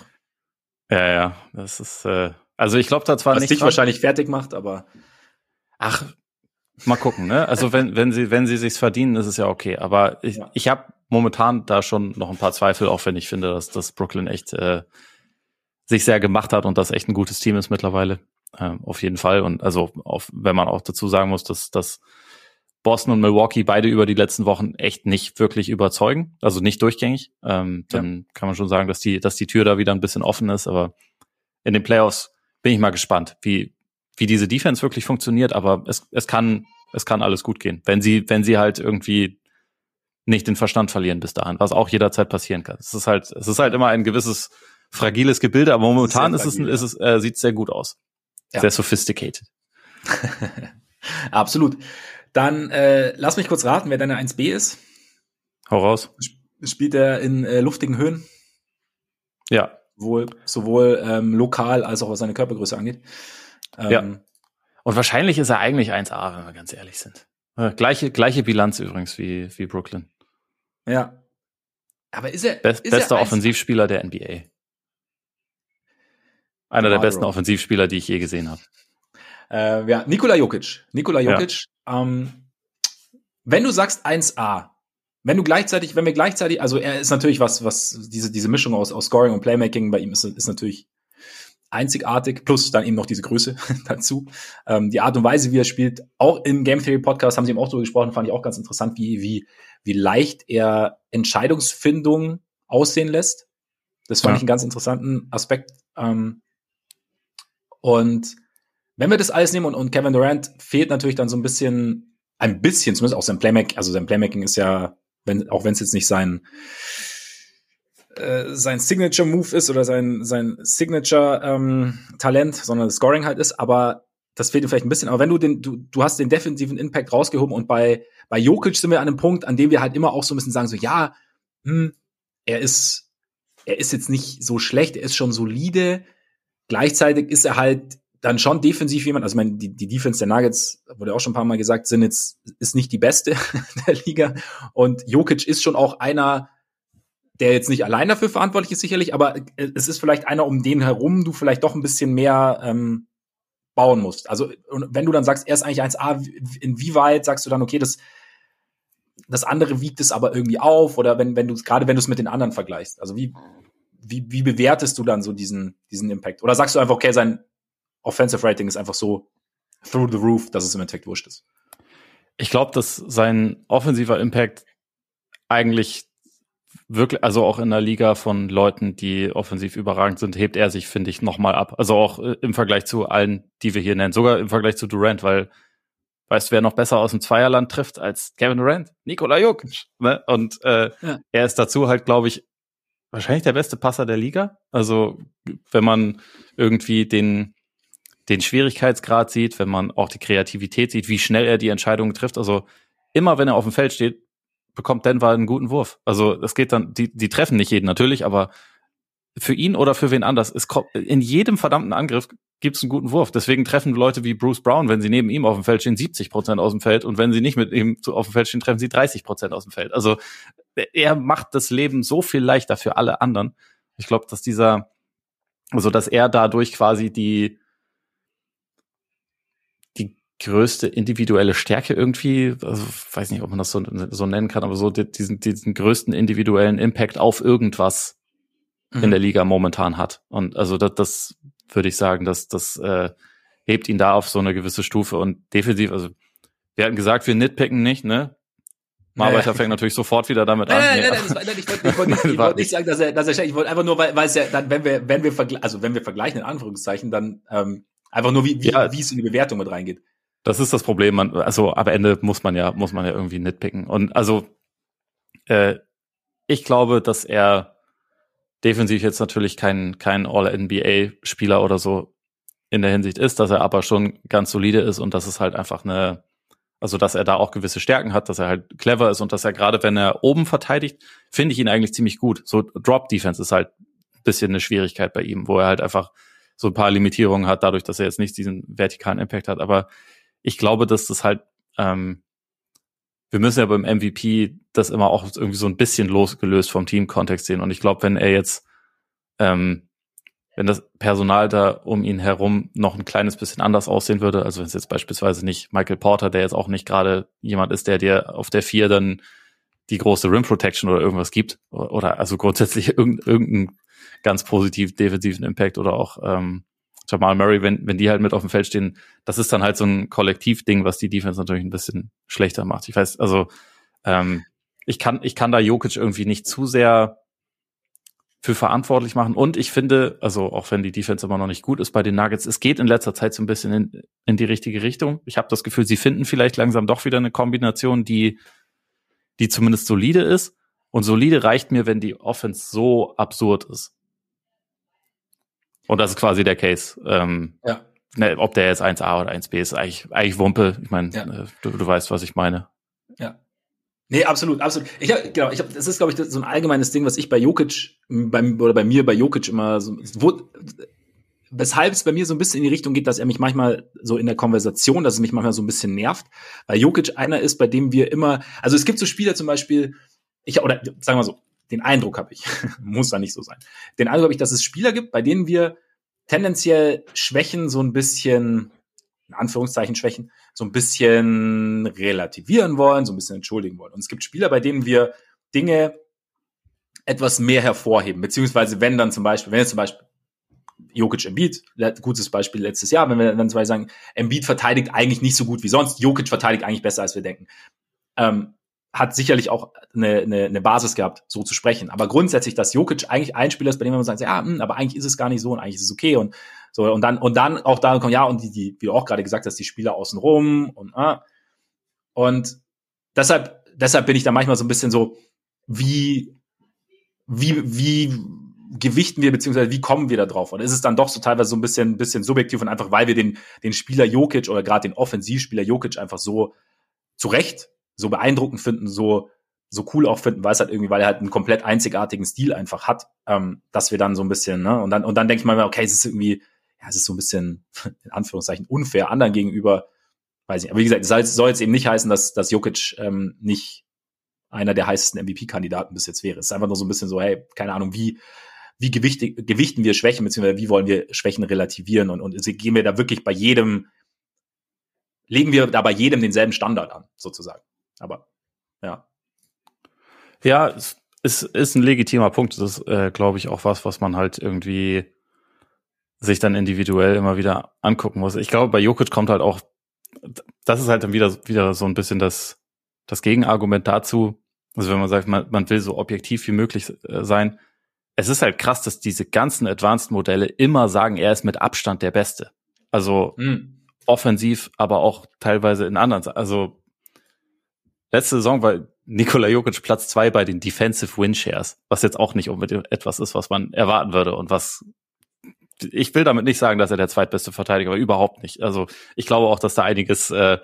Ja, ja, das ist, äh, also ich glaube da zwar was nicht. Was dich wahrscheinlich fertig macht, aber. Ach, mal gucken, ne? Also wenn, wenn sie, wenn sie sich's verdienen, ist es ja okay. Aber ich, ja. ich habe momentan da schon noch ein paar Zweifel, auch wenn ich finde, dass, dass Brooklyn echt äh, sich sehr gemacht hat und das echt ein gutes Team ist mittlerweile. Ähm, auf jeden Fall. Und also auf, wenn man auch dazu sagen muss, dass, dass Boston und Milwaukee beide über die letzten Wochen echt nicht wirklich überzeugen, also nicht durchgängig. Ähm, dann ja. kann man schon sagen, dass die, dass die Tür da wieder ein bisschen offen ist. Aber in den Playoffs bin ich mal gespannt, wie, wie diese Defense wirklich funktioniert. Aber es, es kann, es kann alles gut gehen, wenn sie, wenn sie halt irgendwie nicht den Verstand verlieren bis dahin, was auch jederzeit passieren kann. Es ist halt, es ist halt immer ein gewisses fragiles Gebilde, aber momentan ist, fragil, es, ist es, äh, sieht sehr gut aus. Ja. Sehr sophisticated. Absolut. Dann äh, lass mich kurz raten, wer deine 1B ist. Hau raus. Spielt er in äh, luftigen Höhen? Ja. Wohl, sowohl ähm, lokal als auch was seine Körpergröße angeht. Ähm, ja. Und wahrscheinlich ist er eigentlich 1A, wenn wir ganz ehrlich sind. Äh, gleiche, gleiche Bilanz übrigens wie, wie Brooklyn. Ja. Aber ist er. Best, ist bester er Offensivspieler der NBA. Einer der besten Offensivspieler, die ich je gesehen habe. Äh, ja, Nikola Jokic. Nikola Jokic. Ja. Ähm, wenn du sagst 1A, wenn du gleichzeitig, wenn wir gleichzeitig, also er ist natürlich was, was diese diese Mischung aus, aus Scoring und Playmaking bei ihm ist, ist natürlich einzigartig, plus dann eben noch diese Größe dazu. Ähm, die Art und Weise, wie er spielt, auch im Game Theory Podcast haben sie ihm auch darüber gesprochen, fand ich auch ganz interessant, wie wie wie leicht er Entscheidungsfindung aussehen lässt. Das fand ja. ich einen ganz interessanten Aspekt. Ähm, und wenn wir das alles nehmen und, und Kevin Durant fehlt natürlich dann so ein bisschen, ein bisschen, zumindest auch sein Playmaking, also sein Playmaking ist ja, wenn, auch wenn es jetzt nicht sein, äh, sein Signature Move ist oder sein, sein Signature ähm, Talent, sondern das Scoring halt ist, aber das fehlt dir vielleicht ein bisschen. Aber wenn du den, du, du hast den defensiven Impact rausgehoben und bei, bei Jokic sind wir an einem Punkt, an dem wir halt immer auch so ein bisschen sagen, so, ja, hm, er ist, er ist jetzt nicht so schlecht, er ist schon solide. Gleichzeitig ist er halt dann schon defensiv jemand, also ich meine, die, die Defense der Nuggets, wurde auch schon ein paar Mal gesagt, sind jetzt, ist nicht die beste der Liga. Und Jokic ist schon auch einer, der jetzt nicht allein dafür verantwortlich ist, sicherlich, aber es ist vielleicht einer, um den herum du vielleicht doch ein bisschen mehr ähm, bauen musst. Also, wenn du dann sagst, er ist eigentlich 1A, inwieweit sagst du dann, okay, das, das andere wiegt es aber irgendwie auf, oder wenn, wenn du gerade wenn du es mit den anderen vergleichst. Also wie, wie, wie bewertest du dann so diesen, diesen Impact? Oder sagst du einfach, okay, sein Offensive Rating ist einfach so through the roof, dass es im Endeffekt wurscht ist. Ich glaube, dass sein offensiver Impact eigentlich wirklich, also auch in der Liga von Leuten, die offensiv überragend sind, hebt er sich, finde ich, nochmal ab. Also auch äh, im Vergleich zu allen, die wir hier nennen. Sogar im Vergleich zu Durant, weil weißt du, wer noch besser aus dem Zweierland trifft als Kevin Durant? Nikola Jokic. Ne? Und äh, ja. er ist dazu halt, glaube ich, wahrscheinlich der beste Passer der Liga. Also wenn man irgendwie den den Schwierigkeitsgrad sieht, wenn man auch die Kreativität sieht, wie schnell er die Entscheidungen trifft. Also immer wenn er auf dem Feld steht, bekommt Denver einen guten Wurf. Also es geht dann, die, die treffen nicht jeden natürlich, aber für ihn oder für wen anders, es kommt, in jedem verdammten Angriff gibt es einen guten Wurf. Deswegen treffen Leute wie Bruce Brown, wenn sie neben ihm auf dem Feld stehen, 70 Prozent aus dem Feld und wenn sie nicht mit ihm auf dem Feld stehen, treffen sie 30 Prozent aus dem Feld. Also er macht das Leben so viel leichter für alle anderen. Ich glaube, dass dieser, also dass er dadurch quasi die größte individuelle Stärke irgendwie, also weiß nicht, ob man das so, so nennen kann, aber so diesen, diesen größten individuellen Impact auf irgendwas mhm. in der Liga momentan hat. Und also das, das würde ich sagen, dass das äh, hebt ihn da auf so eine gewisse Stufe und defensiv, also wir hatten gesagt, wir nitpicken nicht, ne? Marbeiter fängt natürlich sofort wieder damit an. Nein, nein, nein, nein, nein, ich wollte ich nicht, ich wollt nicht sagen, dass er, dass er, ich wollte einfach nur, weil, weil es ja dann, wenn wir, wenn wir vergleichen, also wenn wir vergleichen in Anführungszeichen, dann ähm, einfach nur wie, wie, ja. wie es in die Bewertung mit reingeht. Das ist das Problem. Man, also am Ende muss man ja, muss man ja irgendwie nitpicken. Und also äh, ich glaube, dass er defensiv jetzt natürlich kein, kein All-NBA-Spieler oder so in der Hinsicht ist, dass er aber schon ganz solide ist und dass es halt einfach eine, Also, dass er da auch gewisse Stärken hat, dass er halt clever ist und dass er gerade, wenn er oben verteidigt, finde ich ihn eigentlich ziemlich gut. So Drop Defense ist halt ein bisschen eine Schwierigkeit bei ihm, wo er halt einfach so ein paar Limitierungen hat, dadurch, dass er jetzt nicht diesen vertikalen Impact hat. Aber ich glaube, dass das halt, ähm, wir müssen ja beim MVP das immer auch irgendwie so ein bisschen losgelöst vom Teamkontext sehen. Und ich glaube, wenn er jetzt ähm, wenn das Personal da um ihn herum noch ein kleines bisschen anders aussehen würde, also wenn es jetzt beispielsweise nicht Michael Porter, der jetzt auch nicht gerade jemand ist, der dir auf der vier dann die große Rim Protection oder irgendwas gibt, oder also grundsätzlich irgendeinen ganz positiv defensiven Impact oder auch ähm, Jamal Murray, wenn, wenn die halt mit auf dem Feld stehen, das ist dann halt so ein Kollektivding, was die Defense natürlich ein bisschen schlechter macht. Ich weiß, also ähm, ich kann, ich kann da Jokic irgendwie nicht zu sehr für verantwortlich machen. Und ich finde, also auch wenn die Defense immer noch nicht gut ist bei den Nuggets, es geht in letzter Zeit so ein bisschen in, in die richtige Richtung. Ich habe das Gefühl, sie finden vielleicht langsam doch wieder eine Kombination, die, die zumindest solide ist. Und solide reicht mir, wenn die Offense so absurd ist. Und das ist quasi der Case. Ähm, ja. Ne, ob der jetzt 1A oder 1B ist, eigentlich, eigentlich Wumpe. Ich meine, ja. äh, du, du weißt, was ich meine. Ja. Nee, absolut, absolut. Ich hab, genau, ich hab, das ist, glaube ich, so ein allgemeines Ding, was ich bei Jokic, beim, oder bei mir bei Jokic immer so, wo, weshalb es bei mir so ein bisschen in die Richtung geht, dass er mich manchmal so in der Konversation, dass es mich manchmal so ein bisschen nervt, weil Jokic einer ist, bei dem wir immer, also es gibt so Spieler zum Beispiel, ich, oder sagen wir so, den Eindruck habe ich, muss da nicht so sein, den Eindruck habe ich, dass es Spieler gibt, bei denen wir tendenziell Schwächen so ein bisschen in Anführungszeichen Schwächen, so ein bisschen relativieren wollen, so ein bisschen entschuldigen wollen. Und es gibt Spieler, bei denen wir Dinge etwas mehr hervorheben, beziehungsweise wenn dann zum Beispiel, wenn jetzt zum Beispiel Jokic Embiid, gutes Beispiel letztes Jahr, wenn wir dann zum Beispiel sagen, Embiid verteidigt eigentlich nicht so gut wie sonst, Jokic verteidigt eigentlich besser, als wir denken. Ähm, hat sicherlich auch eine, eine, eine Basis gehabt, so zu sprechen. Aber grundsätzlich, dass Jokic eigentlich ein Spieler ist, bei dem man sagt, ja, mh, hm, aber eigentlich ist es gar nicht so und eigentlich ist es okay und so. Und dann und dann auch da kommen ja und die, die wie du auch gerade gesagt hast, die Spieler außenrum und ah, und deshalb deshalb bin ich da manchmal so ein bisschen so wie wie wie gewichten wir beziehungsweise wie kommen wir da drauf? Und ist es dann doch so teilweise so ein bisschen bisschen subjektiv und einfach weil wir den den Spieler Jokic oder gerade den Offensivspieler Jokic einfach so zurecht so beeindruckend finden, so so cool auch finden, weil es halt irgendwie, weil er halt einen komplett einzigartigen Stil einfach hat, ähm, dass wir dann so ein bisschen, ne, und dann, und dann denke ich mal, okay, es ist irgendwie, ja, es ist so ein bisschen, in Anführungszeichen, unfair anderen gegenüber, weiß ich. Aber wie gesagt, es soll jetzt eben nicht heißen, dass, dass Jokic ähm, nicht einer der heißesten MVP-Kandidaten bis jetzt wäre. Es ist einfach nur so ein bisschen so, hey, keine Ahnung, wie, wie gewichtig, gewichten wir Schwächen, beziehungsweise wie wollen wir Schwächen relativieren und, und gehen wir da wirklich bei jedem, legen wir da bei jedem denselben Standard an, sozusagen. Aber ja. Ja, es ist, ist ein legitimer Punkt. Das ist, äh, glaube ich, auch was, was man halt irgendwie sich dann individuell immer wieder angucken muss. Ich glaube, bei Jokic kommt halt auch, das ist halt dann wieder, wieder so ein bisschen das, das Gegenargument dazu. Also wenn man sagt, man, man will so objektiv wie möglich äh, sein. Es ist halt krass, dass diese ganzen Advanced-Modelle immer sagen, er ist mit Abstand der Beste. Also mhm. offensiv, aber auch teilweise in anderen. Also letzte Saison war Nikola Jokic Platz zwei bei den Defensive Win Shares, was jetzt auch nicht unbedingt etwas ist, was man erwarten würde und was ich will damit nicht sagen, dass er der zweitbeste Verteidiger war, überhaupt nicht. Also ich glaube auch, dass da einiges äh,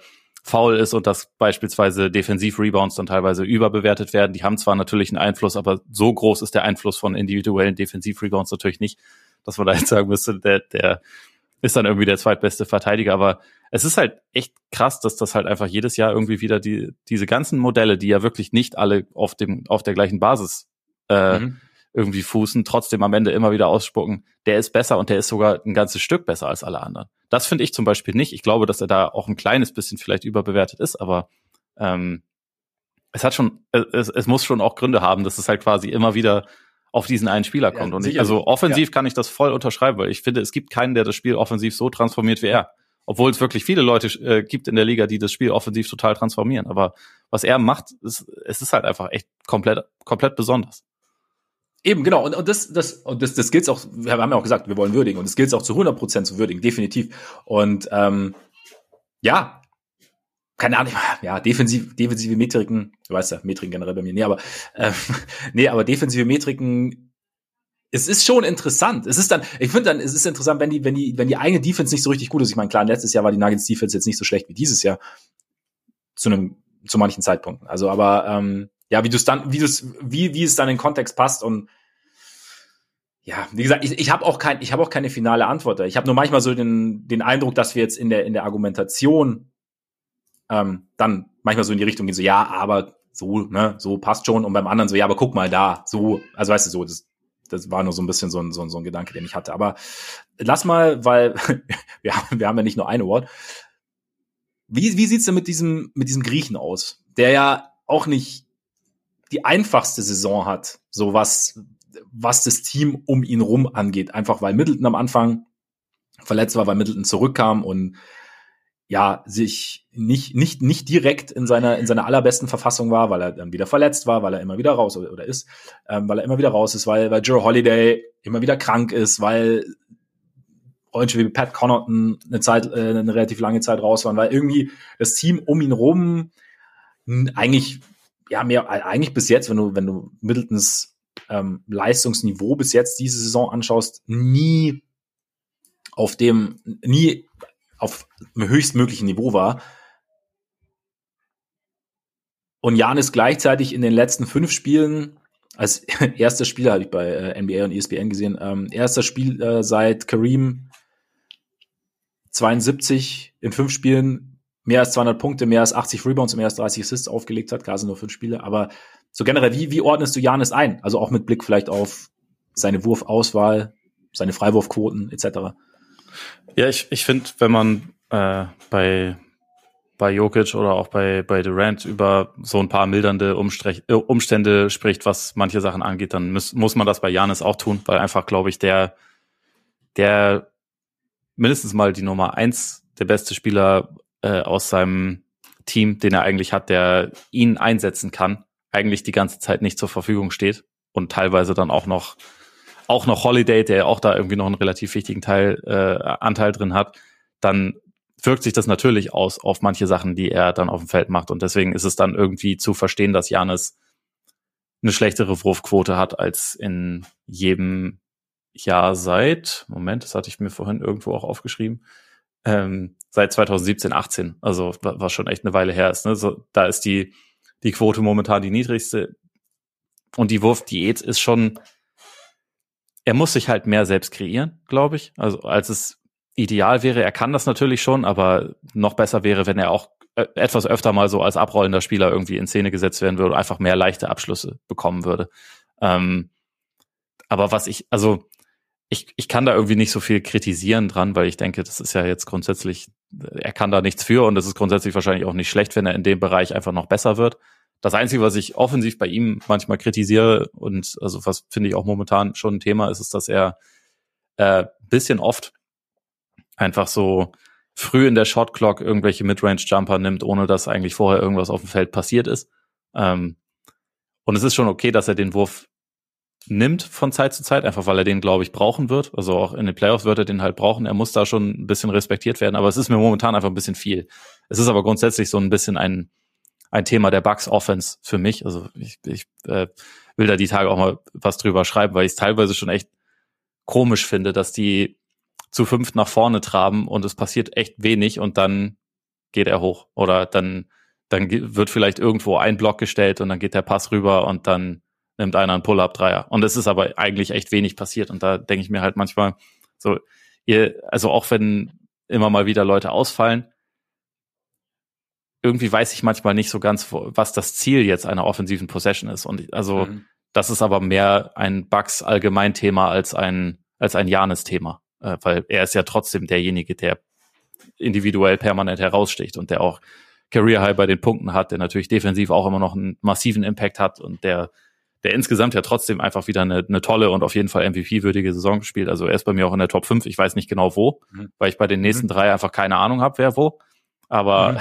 faul ist und dass beispielsweise Defensiv-Rebounds dann teilweise überbewertet werden. Die haben zwar natürlich einen Einfluss, aber so groß ist der Einfluss von individuellen Defensiv-Rebounds natürlich nicht, dass man da jetzt sagen müsste, der, der ist dann irgendwie der zweitbeste Verteidiger. Aber es ist halt echt krass, dass das halt einfach jedes Jahr irgendwie wieder die, diese ganzen Modelle, die ja wirklich nicht alle auf dem, auf der gleichen Basis äh, mhm irgendwie fußen, trotzdem am Ende immer wieder ausspucken, der ist besser und der ist sogar ein ganzes Stück besser als alle anderen. Das finde ich zum Beispiel nicht. Ich glaube, dass er da auch ein kleines bisschen vielleicht überbewertet ist, aber ähm, es hat schon, es, es muss schon auch Gründe haben, dass es halt quasi immer wieder auf diesen einen Spieler kommt. Ja, und ich, also offensiv ja. kann ich das voll unterschreiben, weil ich finde, es gibt keinen, der das Spiel offensiv so transformiert wie er. Obwohl es wirklich viele Leute äh, gibt in der Liga, die das Spiel offensiv total transformieren. Aber was er macht, ist, es ist halt einfach echt komplett, komplett besonders. Eben, genau. Und, und das, das, und das, das gilt auch, wir haben ja auch gesagt, wir wollen würdigen. Und das gilt auch zu 100 Prozent zu würdigen, definitiv. Und ähm, ja, keine Ahnung, ja, defensiv, defensive Metriken, du weißt ja, Metriken generell bei mir, nee, aber, ähm, nee, aber defensive Metriken, es ist schon interessant. Es ist dann, ich finde dann, es ist interessant, wenn die, wenn die, wenn die eigene Defense nicht so richtig gut ist. Ich meine, klar, letztes Jahr war die Nuggets Defense jetzt nicht so schlecht wie dieses Jahr. zu einem zu manchen Zeitpunkten. Also, aber ähm, ja, wie du es dann, wie du es, wie wie es dann in Kontext passt und ja, wie gesagt, ich, ich habe auch kein, ich habe auch keine finale Antwort. Ich habe nur manchmal so den den Eindruck, dass wir jetzt in der in der Argumentation ähm, dann manchmal so in die Richtung gehen, so ja, aber so, ne, so passt schon und beim anderen so, ja, aber guck mal da, so, also weißt du so, das, das war nur so ein bisschen so ein, so ein, so ein Gedanke, den ich hatte. Aber lass mal, weil wir haben, wir haben ja nicht nur ein Award. Wie, wie sieht's denn mit diesem, mit diesem Griechen aus, der ja auch nicht die einfachste Saison hat, so was, was das Team um ihn rum angeht. Einfach weil Middleton am Anfang verletzt war, weil Middleton zurückkam und ja, sich nicht, nicht, nicht direkt in seiner, in seiner allerbesten Verfassung war, weil er dann wieder verletzt war, weil er immer wieder raus oder, ist, ähm, weil er immer wieder raus ist, weil, weil Joe Holiday immer wieder krank ist, weil Freunde wie Pat Connaughton eine Zeit, äh, eine relativ lange Zeit raus waren, weil irgendwie das Team um ihn rum eigentlich, ja, mehr, eigentlich bis jetzt, wenn du, wenn du Middletons ähm, Leistungsniveau bis jetzt diese Saison anschaust, nie auf dem, nie auf einem höchstmöglichen Niveau war. Und Jan ist gleichzeitig in den letzten fünf Spielen als erster Spieler, habe ich bei äh, NBA und ESPN gesehen, ähm, erster Spiel äh, seit Kareem 72 in fünf Spielen, mehr als 200 Punkte, mehr als 80 Rebounds und mehr als 30 Assists aufgelegt hat. Klar sind nur fünf Spiele, aber so generell, wie, wie ordnest du Janis ein? Also auch mit Blick vielleicht auf seine Wurfauswahl, seine Freiwurfquoten etc. Ja, ich, ich finde, wenn man äh, bei bei Jokic oder auch bei, bei Durant über so ein paar mildernde Umstrech, äh, Umstände spricht, was manche Sachen angeht, dann muss, muss man das bei Janis auch tun, weil einfach, glaube ich, der, der mindestens mal die Nummer eins, der beste Spieler äh, aus seinem Team, den er eigentlich hat, der ihn einsetzen kann, eigentlich die ganze Zeit nicht zur Verfügung steht und teilweise dann auch noch auch noch Holiday, der auch da irgendwie noch einen relativ wichtigen Teil, äh, Anteil drin hat, dann wirkt sich das natürlich aus auf manche Sachen, die er dann auf dem Feld macht. Und deswegen ist es dann irgendwie zu verstehen, dass Janis eine schlechtere Wurfquote hat als in jedem Jahr seit, Moment, das hatte ich mir vorhin irgendwo auch aufgeschrieben, ähm, seit 2017, 18, also was schon echt eine Weile her ist. Ne? So, da ist die, die Quote momentan die niedrigste. Und die Wurfdiät ist schon er muss sich halt mehr selbst kreieren, glaube ich. Also als es ideal wäre, er kann das natürlich schon, aber noch besser wäre, wenn er auch äh, etwas öfter mal so als abrollender Spieler irgendwie in Szene gesetzt werden würde und einfach mehr leichte Abschlüsse bekommen würde. Ähm, aber was ich, also ich, ich kann da irgendwie nicht so viel kritisieren dran, weil ich denke, das ist ja jetzt grundsätzlich, er kann da nichts für und es ist grundsätzlich wahrscheinlich auch nicht schlecht, wenn er in dem Bereich einfach noch besser wird. Das Einzige, was ich offensiv bei ihm manchmal kritisiere und also was finde ich auch momentan schon ein Thema ist, ist, dass er äh, bisschen oft einfach so früh in der Shot Clock irgendwelche Midrange Jumper nimmt, ohne dass eigentlich vorher irgendwas auf dem Feld passiert ist. Ähm, und es ist schon okay, dass er den Wurf nimmt von Zeit zu Zeit, einfach weil er den, glaube ich, brauchen wird. Also auch in den Playoffs wird er den halt brauchen. Er muss da schon ein bisschen respektiert werden, aber es ist mir momentan einfach ein bisschen viel. Es ist aber grundsätzlich so ein bisschen ein ein Thema der Bugs Offense für mich. Also ich, ich äh, will da die Tage auch mal was drüber schreiben, weil ich es teilweise schon echt komisch finde, dass die zu fünft nach vorne traben und es passiert echt wenig und dann geht er hoch oder dann dann wird vielleicht irgendwo ein Block gestellt und dann geht der Pass rüber und dann nimmt einer einen Pull-up-Dreier. Und es ist aber eigentlich echt wenig passiert. Und da denke ich mir halt manchmal so, ihr, also auch wenn immer mal wieder Leute ausfallen, irgendwie weiß ich manchmal nicht so ganz, was das Ziel jetzt einer offensiven Possession ist. Und also mhm. das ist aber mehr ein Bugs Allgemeinthema als ein als ein Janis-Thema, äh, weil er ist ja trotzdem derjenige, der individuell permanent heraussticht und der auch Career High bei den Punkten hat, der natürlich defensiv auch immer noch einen massiven Impact hat und der der insgesamt ja trotzdem einfach wieder eine, eine tolle und auf jeden Fall MVP-würdige Saison gespielt. Also er ist bei mir auch in der Top 5. Ich weiß nicht genau wo, mhm. weil ich bei den nächsten mhm. drei einfach keine Ahnung habe, wer wo. Aber mhm.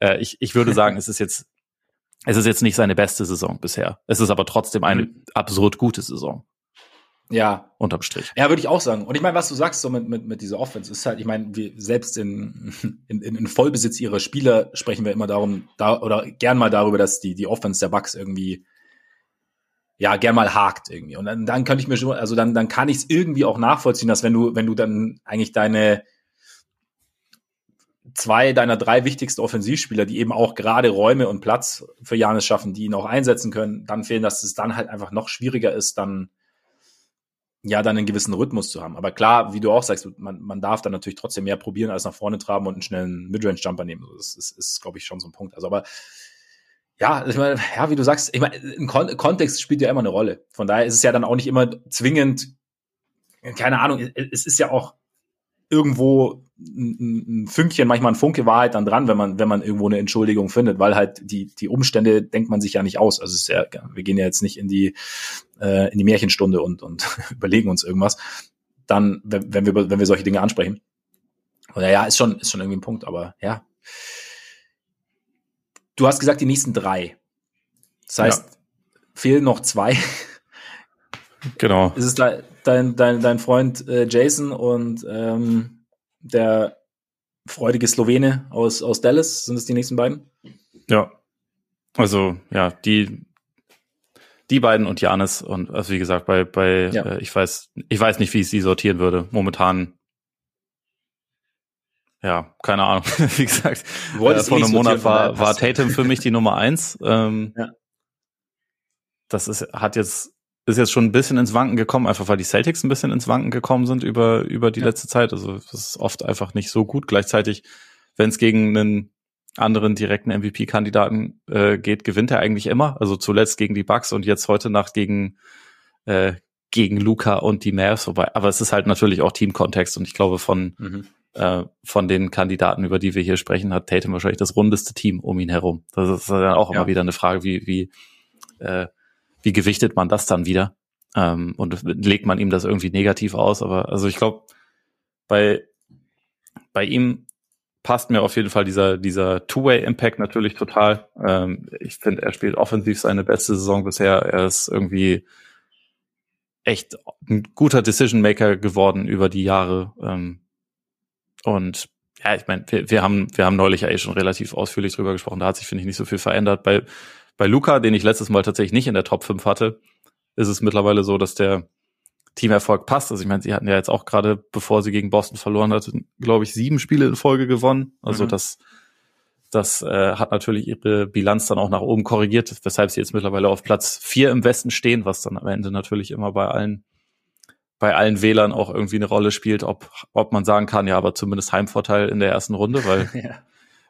äh, ich, ich würde sagen, es ist jetzt, es ist jetzt nicht seine beste Saison bisher. Es ist aber trotzdem eine mhm. absurd gute Saison. Ja. Unterm Strich. Ja, würde ich auch sagen. Und ich meine, was du sagst so mit, mit, mit dieser Offense, ist halt, ich meine, wir selbst in, in, in Vollbesitz ihrer Spieler sprechen wir immer darum, da, oder gern mal darüber, dass die, die Offense der Bucks irgendwie ja, gern mal hakt irgendwie. Und dann, dann könnte ich mir schon, also dann, dann kann ich es irgendwie auch nachvollziehen, dass wenn du, wenn du dann eigentlich deine, zwei deiner drei wichtigsten Offensivspieler, die eben auch gerade Räume und Platz für Janis schaffen, die ihn auch einsetzen können, dann fehlen, dass es dann halt einfach noch schwieriger ist, dann ja, dann einen gewissen Rhythmus zu haben. Aber klar, wie du auch sagst, man, man darf dann natürlich trotzdem mehr probieren, als nach vorne traben und einen schnellen Midrange-Jumper nehmen. Das ist, ist glaube ich, schon so ein Punkt. Also, aber ja, meine, ja, wie du sagst, ich meine, ein Kon Kontext spielt ja immer eine Rolle. Von daher ist es ja dann auch nicht immer zwingend, keine Ahnung, es ist ja auch irgendwo ein, ein Fünkchen, manchmal ein Funke Wahrheit dann dran, wenn man, wenn man irgendwo eine Entschuldigung findet, weil halt die, die Umstände denkt man sich ja nicht aus. Also es ist ja, wir gehen ja jetzt nicht in die, äh, in die Märchenstunde und, und überlegen uns irgendwas. Dann, wenn, wenn wir, wenn wir solche Dinge ansprechen. Oder ja, ist schon, ist schon irgendwie ein Punkt, aber ja. Du hast gesagt, die nächsten drei. Das heißt, ja. fehlen noch zwei. Genau. Ist es dein, dein, dein Freund äh, Jason und ähm, der freudige Slowene aus, aus Dallas, sind es die nächsten beiden? Ja. Also, ja, die, die beiden und Janis und also wie gesagt, bei, bei ja. äh, ich weiß, ich weiß nicht, wie ich sie sortieren würde. Momentan ja, keine Ahnung. Wie gesagt, äh, vor einem Monat war, war Tatum für mich die Nummer eins. Ähm, ja. Das ist, hat jetzt ist jetzt schon ein bisschen ins Wanken gekommen, einfach weil die Celtics ein bisschen ins Wanken gekommen sind über, über die ja. letzte Zeit. Also das ist oft einfach nicht so gut. Gleichzeitig, wenn es gegen einen anderen direkten MVP-Kandidaten äh, geht, gewinnt er eigentlich immer. Also zuletzt gegen die Bucks und jetzt heute Nacht gegen, äh, gegen Luca und die Mavs. Wobei, aber es ist halt natürlich auch Teamkontext und ich glaube von, mhm. äh, von den Kandidaten, über die wir hier sprechen, hat Tatum wahrscheinlich das rundeste Team um ihn herum. Das ist dann auch ja. immer wieder eine Frage, wie, wie äh, wie gewichtet man das dann wieder? Ähm, und legt man ihm das irgendwie negativ aus? Aber also ich glaube, bei, bei ihm passt mir auf jeden Fall dieser, dieser Two-Way-Impact natürlich total. Ähm, ich finde, er spielt offensiv seine beste Saison bisher. Er ist irgendwie echt ein guter Decision-Maker geworden über die Jahre. Ähm, und ja, ich meine, wir, wir, haben, wir haben neulich ja eh schon relativ ausführlich drüber gesprochen. Da hat sich, finde ich, nicht so viel verändert. Bei, bei Luca, den ich letztes Mal tatsächlich nicht in der Top 5 hatte, ist es mittlerweile so, dass der Teamerfolg passt. Also ich meine, sie hatten ja jetzt auch gerade, bevor sie gegen Boston verloren hatten, glaube ich, sieben Spiele in Folge gewonnen. Also mhm. das, das äh, hat natürlich ihre Bilanz dann auch nach oben korrigiert, weshalb sie jetzt mittlerweile auf Platz vier im Westen stehen, was dann am Ende natürlich immer bei allen bei allen Wählern auch irgendwie eine Rolle spielt, ob, ob man sagen kann, ja, aber zumindest Heimvorteil in der ersten Runde, weil ja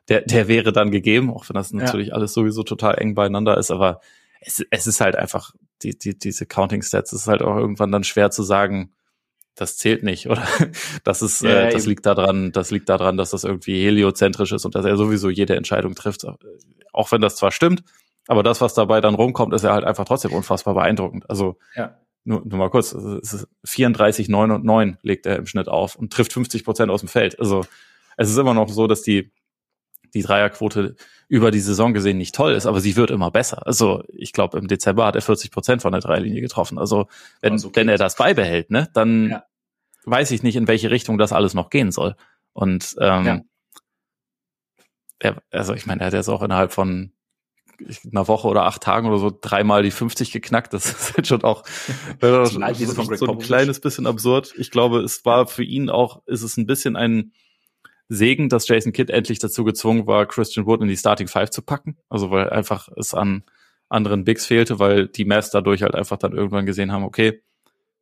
der, der wäre dann gegeben, auch wenn das natürlich ja. alles sowieso total eng beieinander ist, aber es, es ist halt einfach, die, die, diese Counting Stats ist halt auch irgendwann dann schwer zu sagen, das zählt nicht, oder? Das ist, ja, äh, das liegt daran, das liegt daran, dass das irgendwie heliozentrisch ist und dass er sowieso jede Entscheidung trifft. Auch wenn das zwar stimmt, aber das, was dabei dann rumkommt, ist ja halt einfach trotzdem unfassbar beeindruckend. Also, ja. nur, nur mal kurz, es ist 34, 9 und 9 legt er im Schnitt auf und trifft 50 Prozent aus dem Feld. Also, es ist immer noch so, dass die, die Dreierquote über die Saison gesehen nicht toll ist, aber sie wird immer besser. Also ich glaube, im Dezember hat er 40 Prozent von der Dreierlinie getroffen. Also wenn, also okay. wenn er das beibehält, ne, dann ja. weiß ich nicht, in welche Richtung das alles noch gehen soll. Und ähm, ja. er, also ich meine, er hat jetzt auch innerhalb von einer Woche oder acht Tagen oder so dreimal die 50 geknackt. Das ist halt schon auch so, so ein kleines bisschen absurd. Ich glaube, es war für ihn auch, ist es ein bisschen ein Segen, dass Jason Kidd endlich dazu gezwungen war, Christian Wood in die Starting Five zu packen. Also weil einfach es an anderen Bigs fehlte, weil die Mavs dadurch halt einfach dann irgendwann gesehen haben, okay,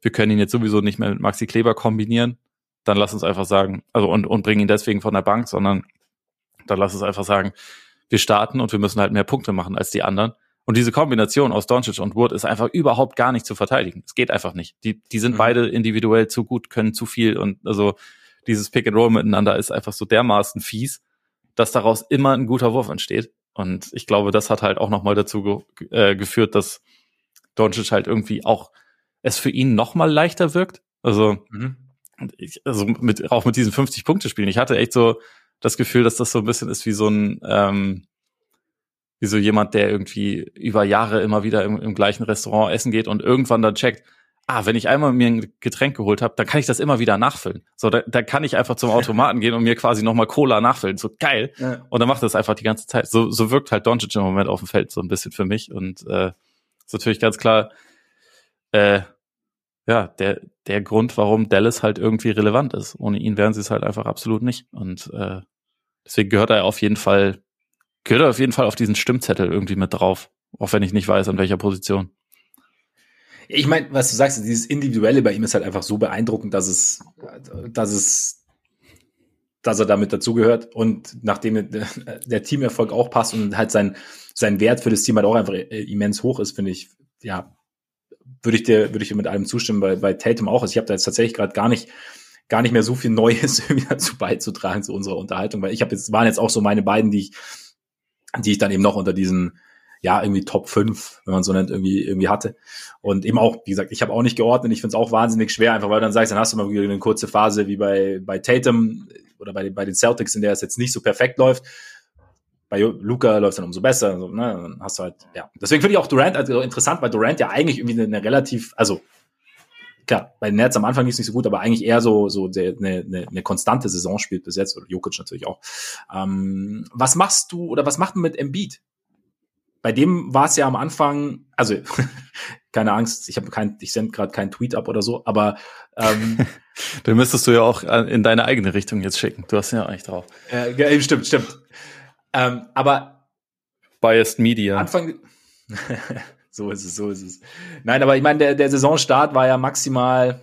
wir können ihn jetzt sowieso nicht mehr mit Maxi Kleber kombinieren. Dann lass uns einfach sagen, also und, und bringen ihn deswegen von der Bank, sondern dann lass uns einfach sagen, wir starten und wir müssen halt mehr Punkte machen als die anderen. Und diese Kombination aus Doncic und Wood ist einfach überhaupt gar nicht zu verteidigen. Es geht einfach nicht. Die, die sind mhm. beide individuell zu gut, können zu viel und also dieses Pick and Roll miteinander ist einfach so dermaßen fies, dass daraus immer ein guter Wurf entsteht. Und ich glaube, das hat halt auch nochmal dazu ge äh, geführt, dass Doncic halt irgendwie auch es für ihn nochmal leichter wirkt. Also, mhm. ich, also mit, auch mit diesen 50 Punkte spielen. Ich hatte echt so das Gefühl, dass das so ein bisschen ist wie so ein, ähm, wie so jemand, der irgendwie über Jahre immer wieder im, im gleichen Restaurant essen geht und irgendwann dann checkt, ah, wenn ich einmal mir ein Getränk geholt habe, dann kann ich das immer wieder nachfüllen. So, da, da kann ich einfach zum Automaten gehen und mir quasi nochmal Cola nachfüllen. So geil. Ja. Und dann macht das einfach die ganze Zeit. So, so wirkt halt Doncic im Moment auf dem Feld so ein bisschen für mich. Und äh, ist natürlich ganz klar, äh, ja, der, der Grund, warum Dallas halt irgendwie relevant ist. Ohne ihn wären sie es halt einfach absolut nicht. Und äh, Deswegen gehört er auf jeden Fall, gehört er auf jeden Fall auf diesen Stimmzettel irgendwie mit drauf. Auch wenn ich nicht weiß, an welcher Position. Ich meine, was du sagst, dieses Individuelle bei ihm ist halt einfach so beeindruckend, dass es, dass es, dass er damit dazugehört und nachdem der Teamerfolg auch passt und halt sein, sein Wert für das Team halt auch einfach immens hoch ist, finde ich, ja, würde ich dir, würde ich dir mit allem zustimmen, bei, bei Tatum auch. Also ich habe da jetzt tatsächlich gerade gar nicht, gar nicht mehr so viel Neues irgendwie dazu beizutragen zu unserer Unterhaltung, weil ich habe jetzt, waren jetzt auch so meine beiden, die ich, die ich dann eben noch unter diesen ja, irgendwie Top 5, wenn man so nennt, irgendwie, irgendwie hatte. Und eben auch, wie gesagt, ich habe auch nicht geordnet, ich finde es auch wahnsinnig schwer, einfach weil dann sagst, dann hast du mal wieder eine kurze Phase wie bei, bei Tatum oder bei, bei den Celtics, in der es jetzt nicht so perfekt läuft. Bei Luca läuft es dann umso besser. So, ne? Dann hast du halt, ja. Deswegen finde ich auch Durant also interessant, weil Durant ja eigentlich irgendwie eine, eine relativ, also klar, bei den Nets am Anfang ist nicht so gut, aber eigentlich eher so, so eine, eine, eine konstante Saison spielt bis jetzt, oder Jokic natürlich auch. Ähm, was machst du oder was macht man mit Embiid? Bei dem war es ja am Anfang, also keine Angst, ich habe kein, ich sende gerade keinen Tweet ab oder so, aber ähm, den müsstest du ja auch in deine eigene Richtung jetzt schicken. Du hast ja eigentlich drauf. Äh, stimmt, stimmt. Ähm, aber Biased Media. Anfang, so ist es, so ist es. Nein, aber ich meine, der, der Saisonstart war ja maximal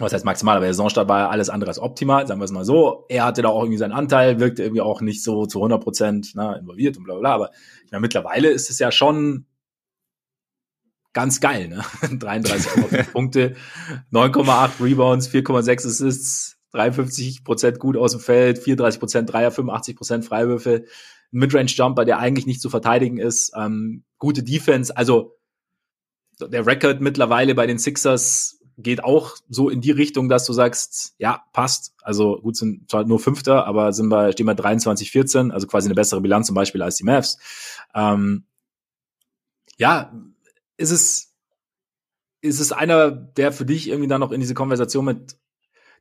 was heißt maximal, aber der Saisonstart war ja alles andere als optimal, sagen wir es mal so. Er hatte da auch irgendwie seinen Anteil, wirkte irgendwie auch nicht so zu 100 Prozent ne, involviert und bla bla, aber ich meine, mittlerweile ist es ja schon ganz geil, ne? 33 Punkte, 9,8 Rebounds, 4,6 Assists, 53 Prozent gut aus dem Feld, 34 Prozent Dreier, 85 Prozent Freiwürfe, Midrange-Jumper, der eigentlich nicht zu verteidigen ist, ähm, gute Defense, also der Record mittlerweile bei den Sixers geht auch so in die Richtung, dass du sagst, ja, passt. Also gut, sind zwar nur Fünfter, aber sind wir, stehen wir 23, 14, also quasi eine bessere Bilanz zum Beispiel als die Mavs. Ähm, ja, ist es, ist es einer, der für dich irgendwie dann noch in diese Konversation mit,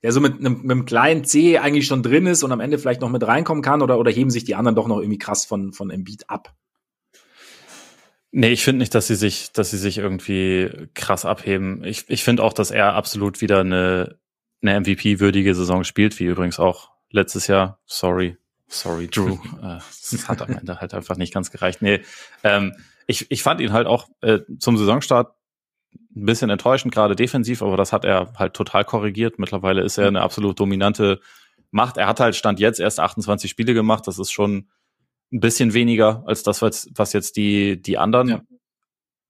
der so mit einem, mit einem kleinen C eigentlich schon drin ist und am Ende vielleicht noch mit reinkommen kann oder, oder heben sich die anderen doch noch irgendwie krass von, von Embiid ab? Nee, ich finde nicht, dass sie sich, dass sie sich irgendwie krass abheben. Ich, ich finde auch, dass er absolut wieder eine, eine MVP-würdige Saison spielt, wie übrigens auch letztes Jahr. Sorry, sorry, Drew. Äh, das hat am Ende halt einfach nicht ganz gereicht. Nee, ähm, ich, ich fand ihn halt auch äh, zum Saisonstart ein bisschen enttäuschend, gerade defensiv, aber das hat er halt total korrigiert. Mittlerweile ist er eine absolut dominante Macht. Er hat halt Stand jetzt erst 28 Spiele gemacht. Das ist schon ein bisschen weniger als das, was, was jetzt die, die anderen ja.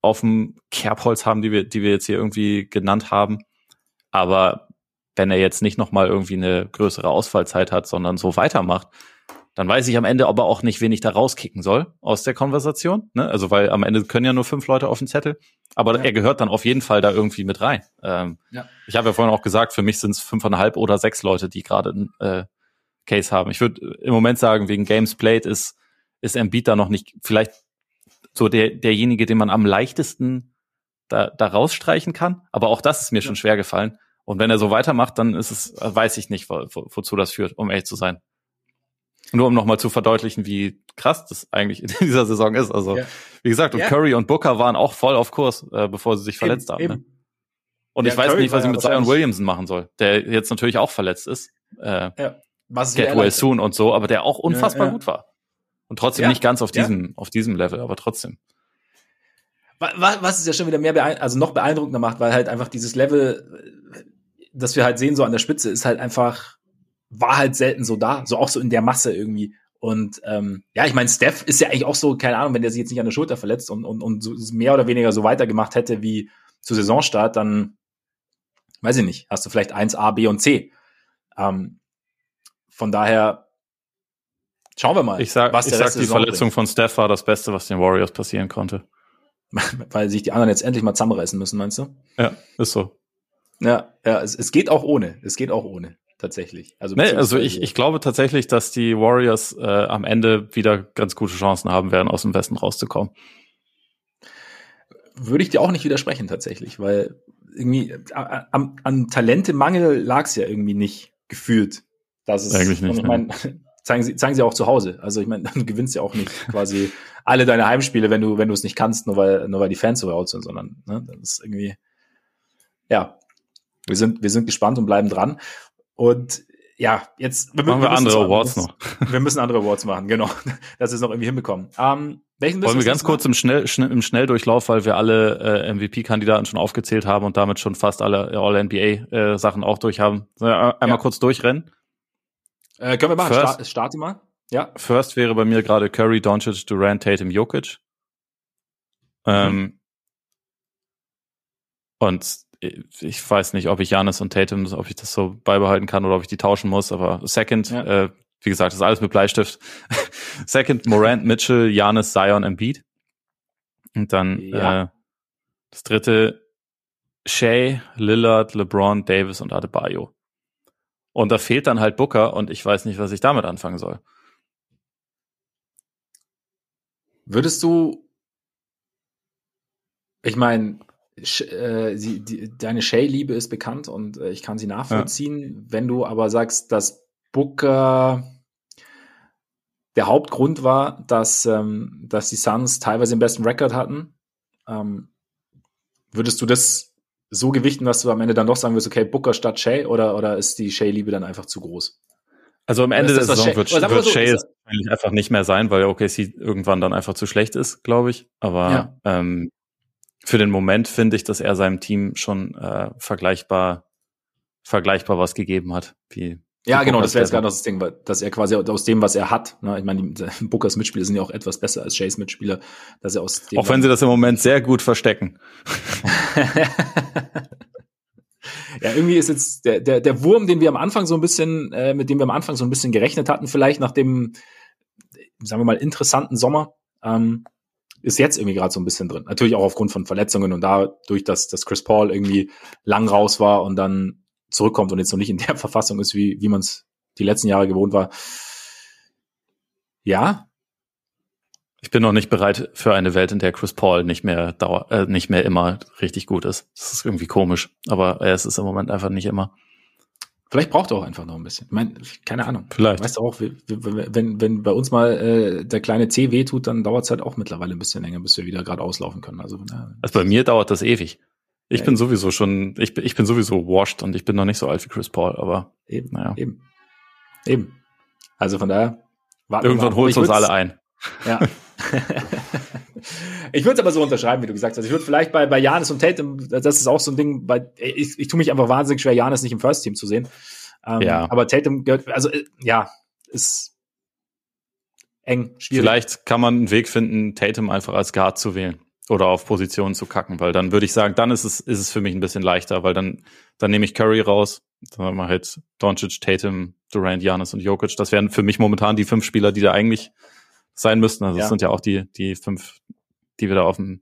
auf dem Kerbholz haben, die wir, die wir jetzt hier irgendwie genannt haben. Aber wenn er jetzt nicht nochmal irgendwie eine größere Ausfallzeit hat, sondern so weitermacht, dann weiß ich am Ende aber auch nicht, wen ich da rauskicken soll aus der Konversation. Ne? Also weil am Ende können ja nur fünf Leute auf den Zettel. Aber ja. er gehört dann auf jeden Fall da irgendwie mit rein. Ähm, ja. Ich habe ja vorhin auch gesagt, für mich sind es fünfeinhalb oder sechs Leute, die gerade einen äh, Case haben. Ich würde im Moment sagen, wegen Games Played ist ist Embiid da noch nicht vielleicht so der, derjenige, den man am leichtesten da, da rausstreichen kann. Aber auch das ist mir ja. schon schwer gefallen. Und wenn er so weitermacht, dann ist es, weiß ich nicht, wo, wo, wozu das führt, um ehrlich zu sein. Nur um nochmal zu verdeutlichen, wie krass das eigentlich in dieser Saison ist. Also, ja. wie gesagt, und ja. Curry und Booker waren auch voll auf Kurs, äh, bevor sie sich verletzt eben, haben. Ne? Und ich weiß Curry nicht, was ich mit Zion Williamson machen soll, der jetzt natürlich auch verletzt ist. Äh, ja. Was Get well soon und so, aber der auch unfassbar gut war. Und trotzdem ja, nicht ganz auf diesem, ja. auf diesem Level, aber trotzdem. Was es ja schon wieder mehr, also noch beeindruckender macht, weil halt einfach dieses Level, das wir halt sehen, so an der Spitze, ist halt einfach, war halt selten so da, so auch so in der Masse irgendwie. Und ähm, ja, ich meine, Steph ist ja eigentlich auch so, keine Ahnung, wenn der sich jetzt nicht an der Schulter verletzt und, und, und so mehr oder weniger so weitergemacht hätte wie zu Saisonstart, dann weiß ich nicht, hast du vielleicht eins A, B und C. Ähm, von daher Schauen wir mal. Ich sag, was ich sag die Verletzung bringt. von Steph war das Beste, was den Warriors passieren konnte. Weil sich die anderen jetzt endlich mal zusammenreißen müssen, meinst du? Ja, ist so. Ja, ja, es, es geht auch ohne. Es geht auch ohne, tatsächlich. Also, nee, also ich, ich glaube tatsächlich, dass die Warriors äh, am Ende wieder ganz gute Chancen haben werden, aus dem Westen rauszukommen. Würde ich dir auch nicht widersprechen, tatsächlich, weil irgendwie äh, an, an Talentemangel lag es ja irgendwie nicht gefühlt. Das ist, Eigentlich nicht. Ich mein, zeigen sie, zeigen sie auch zu Hause. Also ich meine, du gewinnst ja auch nicht quasi alle deine Heimspiele, wenn du, wenn du es nicht kannst, nur weil, nur weil die Fans so laut sind, sondern ne, das ist irgendwie, ja, wir sind, wir sind gespannt und bleiben dran. Und ja, jetzt wir, machen wir, wir andere Awards noch. Wir müssen andere Awards machen, genau. Dass wir es noch irgendwie hinbekommen. Ähm, welchen Wollen wir ganz kurz im, Schnell, schnell, im Schnelldurchlauf, weil wir alle äh, MVP-Kandidaten schon aufgezählt haben und damit schon fast alle All-NBA-Sachen äh, auch durch haben. Einmal ja. kurz durchrennen. Äh, können wir machen. First, Start, starte mal. Ja. First wäre bei mir gerade Curry, Doncic, Durant, Tatum, Jokic. Ähm, mhm. Und ich weiß nicht, ob ich Janis und Tatum, ob ich das so beibehalten kann oder ob ich die tauschen muss, aber Second, ja. äh, wie gesagt, das ist alles mit Bleistift. Second, Morant, Mitchell, Janis, Zion, Embiid. Und dann ja. äh, das dritte, Shea, Lillard, LeBron, Davis und Adebayo. Und da fehlt dann halt Booker und ich weiß nicht, was ich damit anfangen soll. Würdest du, ich meine, äh, sie, die, deine Shay-Liebe ist bekannt und äh, ich kann sie nachvollziehen. Ja. Wenn du aber sagst, dass Booker der Hauptgrund war, dass, ähm, dass die Suns teilweise den besten Rekord hatten, ähm, würdest du das so gewichten, dass du am Ende dann doch sagen wirst, okay, Booker statt Shay oder, oder ist die Shay-Liebe dann einfach zu groß? Also am Ende der Saison Shay, wird, wird so, Shay es einfach nicht mehr sein, weil OKC irgendwann dann einfach zu schlecht ist, glaube ich. Aber ja. ähm, für den Moment finde ich, dass er seinem Team schon äh, vergleichbar, vergleichbar was gegeben hat. Wie, ja, genau, das wäre jetzt gerade das Ding, dass er quasi aus dem, was er hat, ne, ich meine, Bookers Mitspieler sind ja auch etwas besser als Shays Mitspieler, dass er aus dem. Auch wenn sie das im Moment sehr gut verstecken. ja, irgendwie ist jetzt der, der, der Wurm, den wir am Anfang so ein bisschen, äh, mit dem wir am Anfang so ein bisschen gerechnet hatten, vielleicht nach dem, sagen wir mal, interessanten Sommer, ähm, ist jetzt irgendwie gerade so ein bisschen drin. Natürlich auch aufgrund von Verletzungen und dadurch, dass, dass Chris Paul irgendwie lang raus war und dann zurückkommt und jetzt noch nicht in der Verfassung ist, wie, wie man es die letzten Jahre gewohnt war. Ja. Ich bin noch nicht bereit für eine Welt, in der Chris Paul nicht mehr dauer, äh, nicht mehr immer richtig gut ist. Das ist irgendwie komisch, aber er ist es im Moment einfach nicht immer. Vielleicht braucht er auch einfach noch ein bisschen. Ich meine, keine Ahnung. Vielleicht. Weißt du auch, wenn, wenn bei uns mal äh, der kleine C wehtut, dann dauert es halt auch mittlerweile ein bisschen länger, bis wir wieder gerade auslaufen können. Also, na, also bei mir dauert das ewig. Ich ja, bin sowieso schon, ich, ich bin sowieso washed und ich bin noch nicht so alt wie Chris Paul, aber eben, naja. eben. Eben. Also von daher. Irgendwann holt uns alle ein. Ja. ich würde es aber so unterschreiben, wie du gesagt hast. Ich würde vielleicht bei, bei Janis und Tate, das ist auch so ein Ding, bei, ich, ich tue mich einfach wahnsinnig schwer, Janis nicht im First Team zu sehen. Ähm, ja. Aber Tatum gehört, also äh, ja, ist eng, schwierig. Vielleicht kann man einen Weg finden, Tatum einfach als Guard zu wählen oder auf Positionen zu kacken, weil dann würde ich sagen, dann ist es, ist es für mich ein bisschen leichter, weil dann, dann nehme ich Curry raus, dann haben wir halt Doncic, Tatum, Durant, Janis und Jokic. Das wären für mich momentan die fünf Spieler, die da eigentlich sein müssten. Also ja. das sind ja auch die, die fünf, die wir da auf dem,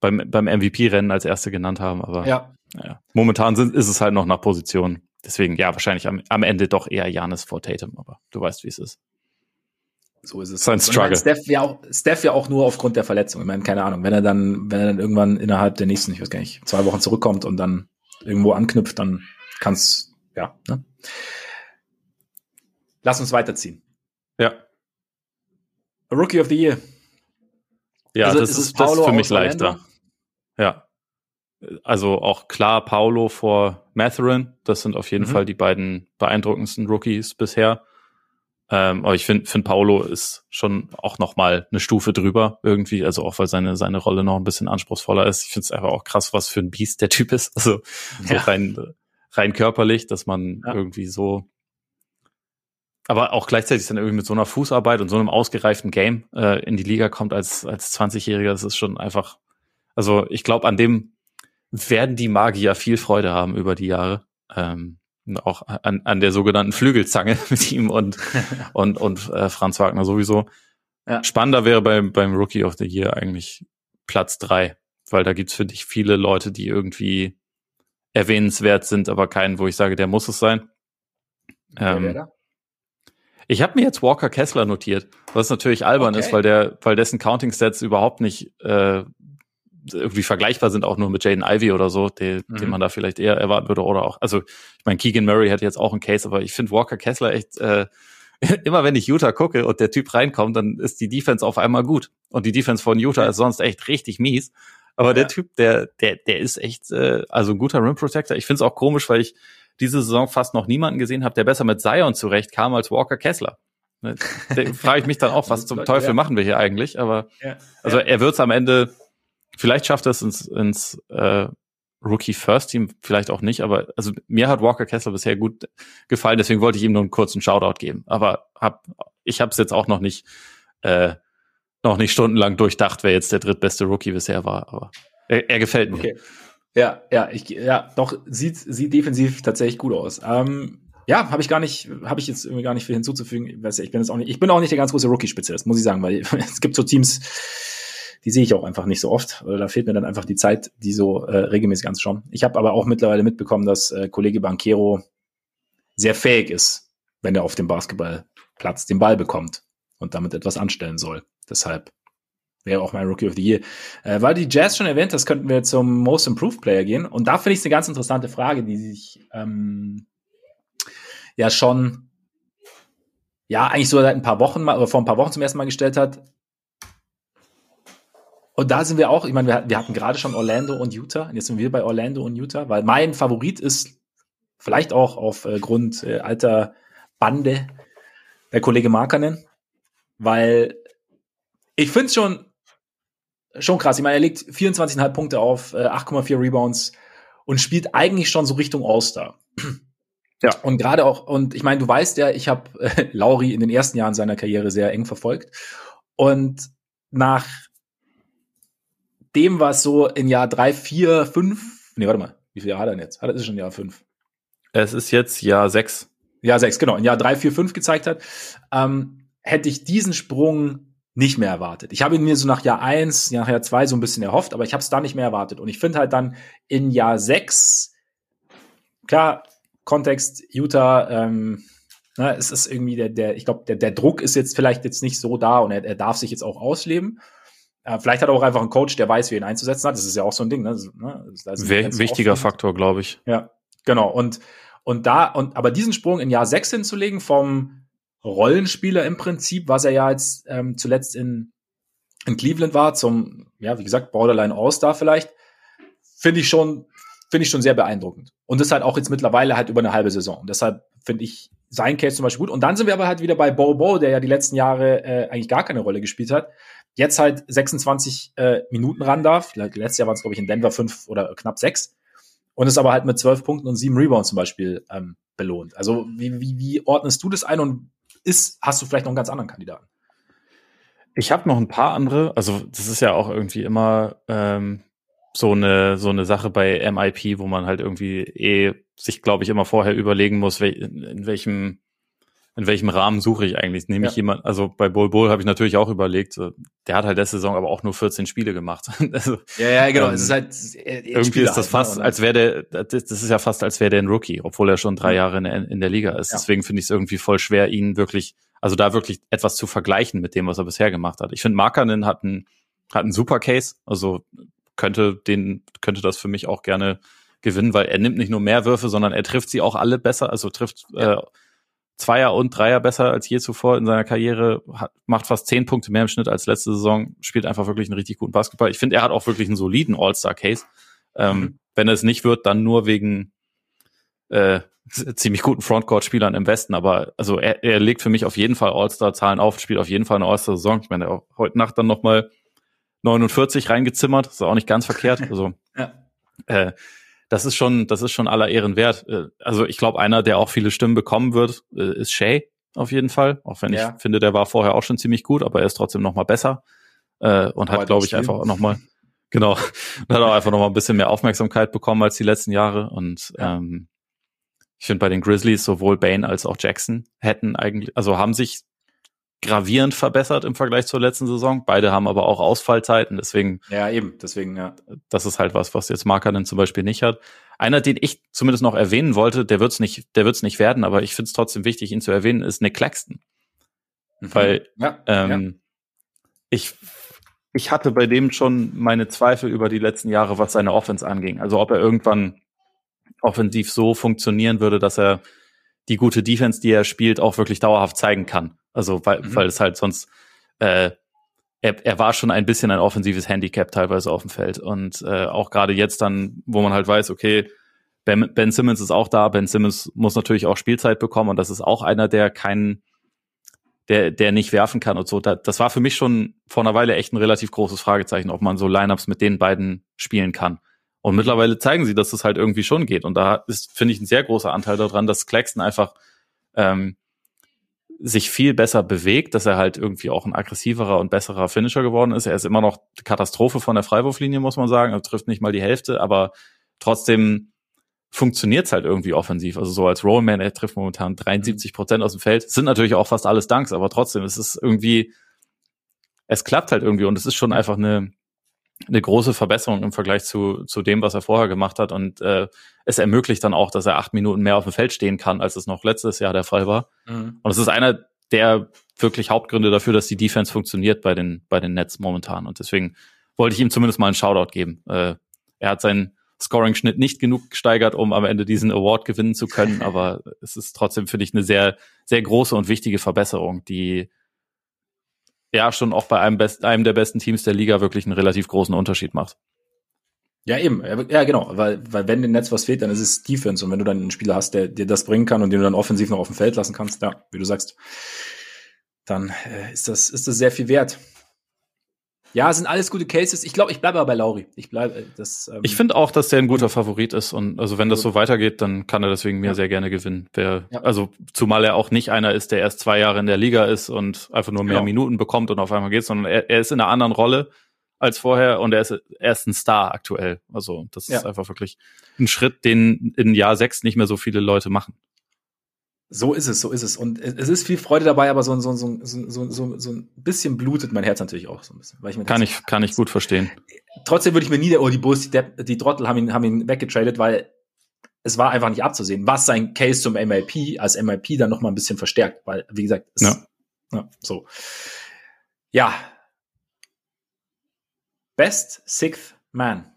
beim, beim MVP-Rennen als erste genannt haben. Aber ja. ja. momentan sind, ist es halt noch nach Position. Deswegen, ja, wahrscheinlich am, am Ende doch eher Janis vor Tatum, aber du weißt, wie es ist. So ist es. Sein Struggle. Steph ja, auch, Steph ja auch nur aufgrund der Verletzung. Ich meine, keine Ahnung, wenn er dann, wenn er dann irgendwann innerhalb der nächsten, ich weiß gar nicht, zwei Wochen zurückkommt und dann irgendwo anknüpft, dann kann's, ja, ne? Lass uns weiterziehen. Ja. Rookie of the Year. Ja, also, das ist, ist das für mich leichter. Ja. Also auch klar Paulo vor Matherin. Das sind auf jeden mhm. Fall die beiden beeindruckendsten Rookies bisher. Ähm, aber ich finde, find Paulo ist schon auch noch mal eine Stufe drüber irgendwie. Also auch weil seine seine Rolle noch ein bisschen anspruchsvoller ist. Ich finde es einfach auch krass, was für ein Biest der Typ ist. Also so ja. rein rein körperlich, dass man ja. irgendwie so aber auch gleichzeitig dann irgendwie mit so einer Fußarbeit und so einem ausgereiften Game äh, in die Liga kommt als, als 20-Jähriger, das ist schon einfach, also ich glaube, an dem werden die Magier viel Freude haben über die Jahre. Ähm, auch an, an der sogenannten Flügelzange mit ihm und, und, und äh, Franz Wagner sowieso. Ja. Spannender wäre beim, beim Rookie of the Year eigentlich Platz drei, weil da gibt's für dich viele Leute, die irgendwie erwähnenswert sind, aber keinen, wo ich sage, der muss es sein. Ähm, ich habe mir jetzt Walker Kessler notiert, was natürlich albern okay. ist, weil der, weil dessen Counting Stats überhaupt nicht äh, irgendwie vergleichbar sind, auch nur mit Jaden Ivy oder so, den, mhm. den man da vielleicht eher erwarten würde. Oder auch, also ich meine, Keegan Murray hätte jetzt auch einen Case, aber ich finde Walker Kessler echt, äh, immer wenn ich Utah gucke und der Typ reinkommt, dann ist die Defense auf einmal gut. Und die Defense von Utah ist sonst echt richtig mies. Aber ja. der Typ, der, der, der ist echt, äh, also ein guter Rim Protector. Ich finde es auch komisch, weil ich diese Saison fast noch niemanden gesehen habe, der besser mit Zion zurechtkam als Walker Kessler. Ne, da frage ich mich dann auch, was zum Teufel machen wir hier eigentlich? Aber also er wird es am Ende, vielleicht schafft er es ins, ins äh, Rookie First Team, vielleicht auch nicht, aber also mir hat Walker Kessler bisher gut gefallen, deswegen wollte ich ihm nur einen kurzen Shoutout geben. Aber hab, ich habe es jetzt auch noch nicht äh, noch nicht stundenlang durchdacht, wer jetzt der drittbeste Rookie bisher war, aber er, er gefällt mir. Okay. Ja, ja, ich, ja, doch, sieht, sieht defensiv tatsächlich gut aus. Ähm, ja, habe ich gar nicht, habe ich jetzt irgendwie gar nicht viel hinzuzufügen. Ich, weiß, ich bin jetzt auch nicht, ich bin auch nicht der ganz große Rookie-Spezialist, muss ich sagen, weil es gibt so Teams, die sehe ich auch einfach nicht so oft. Da fehlt mir dann einfach die Zeit, die so äh, regelmäßig anzuschauen. Ich habe aber auch mittlerweile mitbekommen, dass äh, Kollege Banquero sehr fähig ist, wenn er auf dem Basketballplatz den Ball bekommt und damit etwas anstellen soll. Deshalb wäre auch mein Rookie of the Year. Äh, weil die Jazz schon erwähnt das könnten wir zum Most Improved Player gehen. Und da finde ich es eine ganz interessante Frage, die sich ähm, ja schon ja eigentlich so seit ein paar Wochen mal oder vor ein paar Wochen zum ersten Mal gestellt hat. Und da sind wir auch, ich meine, wir, wir hatten gerade schon Orlando und Utah. Und jetzt sind wir bei Orlando und Utah, weil mein Favorit ist vielleicht auch aufgrund äh, äh, alter Bande der Kollege Markanen, weil ich finde es schon schon krass. Ich meine, er legt 24,5 Punkte auf, äh, 8,4 Rebounds und spielt eigentlich schon so Richtung All-Star. Ja. Und gerade auch, und ich meine, du weißt ja, ich habe äh, Lauri in den ersten Jahren seiner Karriere sehr eng verfolgt. Und nach dem, was so in Jahr drei, vier, fünf, nee, warte mal, wie viel Jahr hat er denn jetzt? Hat er ist schon Jahr fünf? Es ist jetzt Jahr sechs. Jahr sechs, genau, in Jahr drei, vier, fünf gezeigt hat, ähm, hätte ich diesen Sprung nicht mehr erwartet. Ich habe ihn mir so nach Jahr eins, nach Jahr zwei so ein bisschen erhofft, aber ich habe es da nicht mehr erwartet. Und ich finde halt dann in Jahr sechs, klar, Kontext, Utah, ähm, na, ne, es ist irgendwie der, der, ich glaube, der, der Druck ist jetzt vielleicht jetzt nicht so da und er, er darf sich jetzt auch ausleben. Äh, vielleicht hat er auch einfach einen Coach, der weiß, wie ihn einzusetzen hat. Das ist ja auch so ein Ding. Ne? Das, ne? Wichtiger Faktor, glaube ich. Ja, genau. Und, und da, und aber diesen Sprung in Jahr sechs hinzulegen vom Rollenspieler im Prinzip, was er ja jetzt ähm, zuletzt in, in Cleveland war, zum, ja, wie gesagt, Borderline All-Star vielleicht, finde ich schon, finde ich schon sehr beeindruckend. Und das halt auch jetzt mittlerweile halt über eine halbe Saison. Und deshalb finde ich sein Case zum Beispiel gut. Und dann sind wir aber halt wieder bei Bo Bo, der ja die letzten Jahre äh, eigentlich gar keine Rolle gespielt hat. Jetzt halt 26 äh, Minuten ran darf. Letztes Jahr waren es, glaube ich, in Denver fünf oder knapp sechs. Und ist aber halt mit zwölf Punkten und sieben Rebounds zum Beispiel ähm, belohnt. Also wie, wie, wie ordnest du das ein und ist, hast du vielleicht noch einen ganz anderen Kandidaten? Ich habe noch ein paar andere. Also das ist ja auch irgendwie immer ähm, so eine so eine Sache bei MIP, wo man halt irgendwie eh sich, glaube ich, immer vorher überlegen muss, wel in welchem in welchem Rahmen suche ich eigentlich? Nehme ja. ich jemand, also bei Bol Bol habe ich natürlich auch überlegt, der hat halt letzte Saison aber auch nur 14 Spiele gemacht. also, ja, ja, genau. Ähm, es ist halt, irgendwie Spieler ist das halt, fast, ne? als wäre der, das, ist ja fast, als wäre der ein Rookie, obwohl er schon drei. Jahre in der, in der Liga ist. Ja. Deswegen finde ich es irgendwie voll schwer, ihn wirklich, also da wirklich etwas zu vergleichen mit dem, was er bisher gemacht hat. Ich finde, Markanen hat einen, hat einen super Case, also könnte den, könnte das für mich auch gerne gewinnen, weil er nimmt nicht nur mehr Würfe, sondern er trifft sie auch alle besser, also trifft ja. äh, Zweier und Dreier besser als je zuvor in seiner Karriere, hat, macht fast zehn Punkte mehr im Schnitt als letzte Saison, spielt einfach wirklich einen richtig guten Basketball. Ich finde, er hat auch wirklich einen soliden All-Star-Case. Ähm, mhm. Wenn es nicht wird, dann nur wegen äh, ziemlich guten Frontcourt-Spielern im Westen. Aber also er, er legt für mich auf jeden Fall All-Star-Zahlen auf, spielt auf jeden Fall eine All-Star-Saison. Ich meine, heute Nacht dann nochmal 49 reingezimmert, ist auch nicht ganz verkehrt. Also ja. äh, das ist schon, das ist schon aller Ehren wert. Äh, also ich glaube, einer, der auch viele Stimmen bekommen wird, äh, ist Shay auf jeden Fall. Auch wenn ja. ich finde, der war vorher auch schon ziemlich gut, aber er ist trotzdem noch mal besser äh, und hat, glaube ich, einfach auch noch mal genau, hat auch einfach noch mal ein bisschen mehr Aufmerksamkeit bekommen als die letzten Jahre. Und ja. ähm, ich finde bei den Grizzlies sowohl Bane als auch Jackson hätten eigentlich, also haben sich gravierend verbessert im Vergleich zur letzten Saison. Beide haben aber auch Ausfallzeiten, deswegen. Ja, eben, deswegen, ja. Das ist halt was, was jetzt Markanen zum Beispiel nicht hat. Einer, den ich zumindest noch erwähnen wollte, der wird's nicht, der wird's nicht werden, aber ich finde es trotzdem wichtig, ihn zu erwähnen, ist Nick Claxton. Mhm. Weil ja, ähm, ja. ich ich hatte bei dem schon meine Zweifel über die letzten Jahre, was seine Offense anging. Also ob er irgendwann offensiv so funktionieren würde, dass er die gute Defense, die er spielt, auch wirklich dauerhaft zeigen kann. Also weil, mhm. weil es halt sonst äh, er, er war schon ein bisschen ein offensives Handicap teilweise auf dem Feld. Und äh, auch gerade jetzt dann, wo man halt weiß, okay, Ben, ben Simmons ist auch da. Ben Simmons muss natürlich auch Spielzeit bekommen und das ist auch einer, der keinen, der, der nicht werfen kann und so. Das war für mich schon vor einer Weile echt ein relativ großes Fragezeichen, ob man so Lineups mit den beiden spielen kann. Und mittlerweile zeigen sie, dass das halt irgendwie schon geht. Und da ist, finde ich, ein sehr großer Anteil daran, dass Claxton einfach ähm, sich viel besser bewegt, dass er halt irgendwie auch ein aggressiverer und besserer Finisher geworden ist. Er ist immer noch Katastrophe von der Freiwurflinie, muss man sagen. Er trifft nicht mal die Hälfte, aber trotzdem funktioniert's halt irgendwie offensiv. Also so als Rollman, er trifft momentan 73 Prozent aus dem Feld. sind natürlich auch fast alles Dunks, aber trotzdem, es ist irgendwie, es klappt halt irgendwie und es ist schon einfach eine, eine große Verbesserung im Vergleich zu, zu dem, was er vorher gemacht hat. Und äh, es ermöglicht dann auch, dass er acht Minuten mehr auf dem Feld stehen kann, als es noch letztes Jahr der Fall war. Mhm. Und es ist einer der wirklich Hauptgründe dafür, dass die Defense funktioniert bei den, bei den Nets momentan. Und deswegen wollte ich ihm zumindest mal einen Shoutout geben. Äh, er hat seinen Scoring-Schnitt nicht genug gesteigert, um am Ende diesen Award gewinnen zu können, aber es ist trotzdem, finde ich, eine sehr, sehr große und wichtige Verbesserung, die ja schon auch bei einem, best, einem der besten Teams der Liga wirklich einen relativ großen Unterschied macht. Ja, eben. Ja, genau. Weil, weil wenn dem Netz was fehlt, dann ist es Defense. Und wenn du dann einen Spieler hast, der dir das bringen kann und den du dann offensiv noch auf dem Feld lassen kannst, ja, wie du sagst, dann äh, ist das, ist das sehr viel wert. Ja, sind alles gute Cases. Ich glaube, ich bleibe aber bei Lauri. Ich bleibe äh, das. Ähm ich finde auch, dass der ein guter Favorit ist und also wenn das so weitergeht, dann kann er deswegen mir ja. sehr gerne gewinnen. Wer, ja. Also zumal er auch nicht einer ist, der erst zwei Jahre in der Liga ist und einfach nur mehr genau. Minuten bekommt und auf einmal geht, sondern er, er ist in einer anderen Rolle als vorher und er ist, er ist ein Star aktuell. Also das ja. ist einfach wirklich ein Schritt, den in Jahr sechs nicht mehr so viele Leute machen. So ist es, so ist es. Und es ist viel Freude dabei, aber so, so, so, so, so, so ein bisschen blutet mein Herz natürlich auch so ein bisschen. Weil ich mir kann ich, kann ich gut verstehen. Trotzdem würde ich mir nie, der, oh, die Bulls, die, die Trottel haben ihn, haben ihn weggetradet, weil es war einfach nicht abzusehen, was sein Case zum MLP als MLP dann noch mal ein bisschen verstärkt, weil, wie gesagt, es, ja. ja. so. Ja. Best Sixth Man.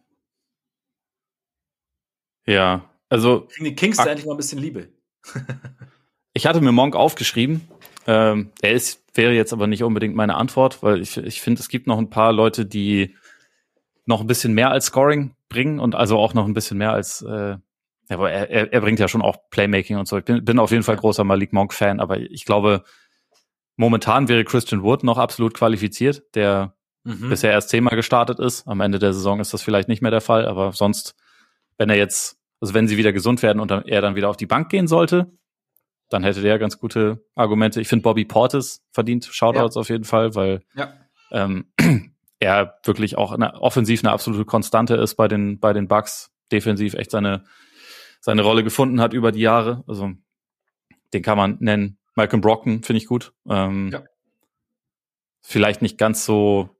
Ja, also. Kriegen die Kings da endlich mal ein bisschen Liebe. Ich hatte mir Monk aufgeschrieben. Ähm, er ist, wäre jetzt aber nicht unbedingt meine Antwort, weil ich, ich finde, es gibt noch ein paar Leute, die noch ein bisschen mehr als Scoring bringen und also auch noch ein bisschen mehr als, äh, aber er, er, bringt ja schon auch Playmaking und so. Ich bin, bin auf jeden Fall großer Malik Monk-Fan, aber ich glaube, momentan wäre Christian Wood noch absolut qualifiziert, der mhm. bisher erst zehnmal gestartet ist. Am Ende der Saison ist das vielleicht nicht mehr der Fall, aber sonst, wenn er jetzt, also wenn sie wieder gesund werden und er dann wieder auf die Bank gehen sollte, dann hätte der ganz gute Argumente. Ich finde, Bobby Portis verdient Shoutouts ja. auf jeden Fall, weil ja. ähm, er wirklich auch eine, offensiv eine absolute Konstante ist bei den, bei den Bucks, defensiv echt seine, seine Rolle gefunden hat über die Jahre. Also den kann man nennen. Malcolm Brockton finde ich gut. Ähm, ja. Vielleicht nicht ganz so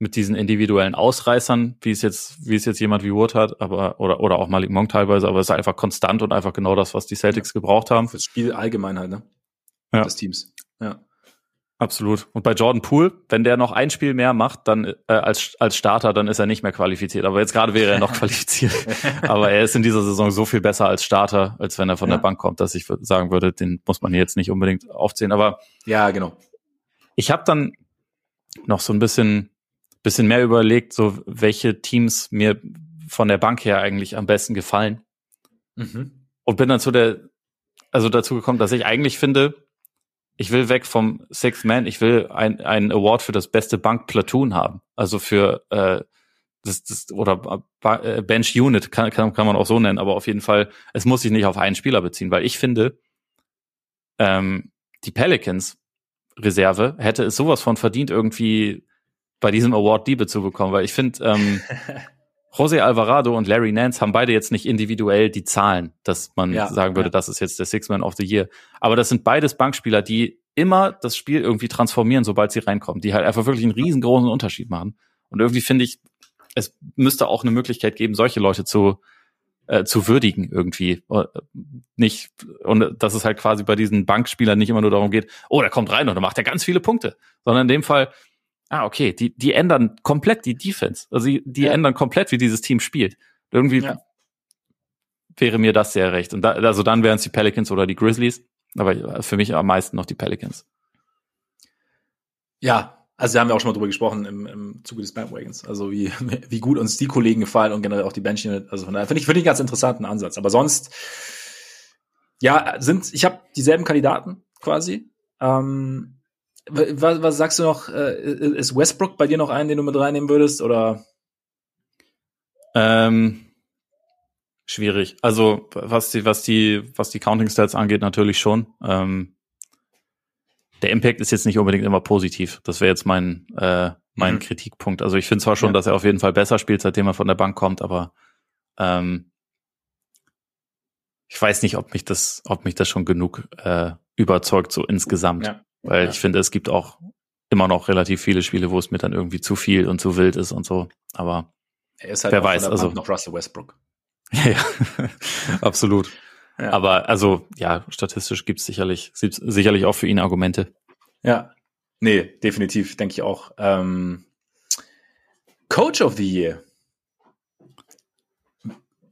mit diesen individuellen Ausreißern, wie es jetzt, wie es jetzt jemand wie Wood hat, aber, oder, oder auch Malik Monk teilweise, aber es ist einfach konstant und einfach genau das, was die Celtics ja. gebraucht haben. Fürs Spiel allgemein halt, ne? Ja. Des Teams. Ja. Absolut. Und bei Jordan Poole, wenn der noch ein Spiel mehr macht, dann äh, als, als Starter, dann ist er nicht mehr qualifiziert. Aber jetzt gerade wäre er noch qualifiziert. Aber er ist in dieser Saison so viel besser als Starter, als wenn er von ja. der Bank kommt, dass ich sagen würde, den muss man jetzt nicht unbedingt aufzählen. Aber ja, genau. Ich habe dann noch so ein bisschen bisschen mehr überlegt, so welche Teams mir von der Bank her eigentlich am besten gefallen. Mhm. Und bin dann zu der, also dazu gekommen, dass ich eigentlich finde, ich will weg vom Sixth Man, ich will ein, ein Award für das beste Bank-Platoon haben. Also für äh, das, das oder äh, Bench Unit kann, kann, kann man auch so nennen, aber auf jeden Fall, es muss sich nicht auf einen Spieler beziehen, weil ich finde, ähm, die Pelicans Reserve hätte es sowas von verdient, irgendwie bei diesem Award Liebe zu bekommen, weil ich finde, ähm, Jose Alvarado und Larry Nance haben beide jetzt nicht individuell die Zahlen, dass man ja, sagen würde, ja. das ist jetzt der Six Man of the Year. Aber das sind beides Bankspieler, die immer das Spiel irgendwie transformieren, sobald sie reinkommen, die halt einfach wirklich einen riesengroßen Unterschied machen. Und irgendwie finde ich, es müsste auch eine Möglichkeit geben, solche Leute zu äh, zu würdigen irgendwie. Äh, nicht, und dass es halt quasi bei diesen Bankspielern nicht immer nur darum geht, oh, der kommt rein und dann macht er ganz viele Punkte. Sondern in dem Fall, ah, okay, die, die ändern komplett die Defense. Also die, die ja. ändern komplett, wie dieses Team spielt. Irgendwie ja. wäre mir das sehr recht. Und da, also dann wären es die Pelicans oder die Grizzlies. Aber für mich am meisten noch die Pelicans. Ja, Also wir haben ja auch schon mal drüber gesprochen im, im Zuge des Bandwagons, also wie, wie gut uns die Kollegen gefallen und generell auch die Bench Unit. Also von daher finde ich, finde ich einen ganz interessanten Ansatz. Aber sonst, ja, sind, ich habe dieselben Kandidaten quasi. Ähm, was, was sagst du noch? Äh, ist Westbrook bei dir noch einen, den du mit reinnehmen würdest? Oder? Ähm, schwierig. Also was die, was die, was die Counting Stats angeht, natürlich schon. Ähm, der Impact ist jetzt nicht unbedingt immer positiv. Das wäre jetzt mein, äh, mein mhm. Kritikpunkt. Also ich finde zwar schon, ja. dass er auf jeden Fall besser spielt, seitdem er von der Bank kommt, aber ähm, ich weiß nicht, ob mich das, ob mich das schon genug äh, überzeugt, so insgesamt. Ja. Weil ja. ich finde, es gibt auch immer noch relativ viele Spiele, wo es mir dann irgendwie zu viel und zu wild ist und so. Aber halt wer weiß, also noch Russell Westbrook. ja, absolut. Ja. Aber also ja, statistisch gibt es sicherlich sicherlich auch für ihn Argumente. Ja, nee, definitiv, denke ich auch. Ähm, Coach of the Year.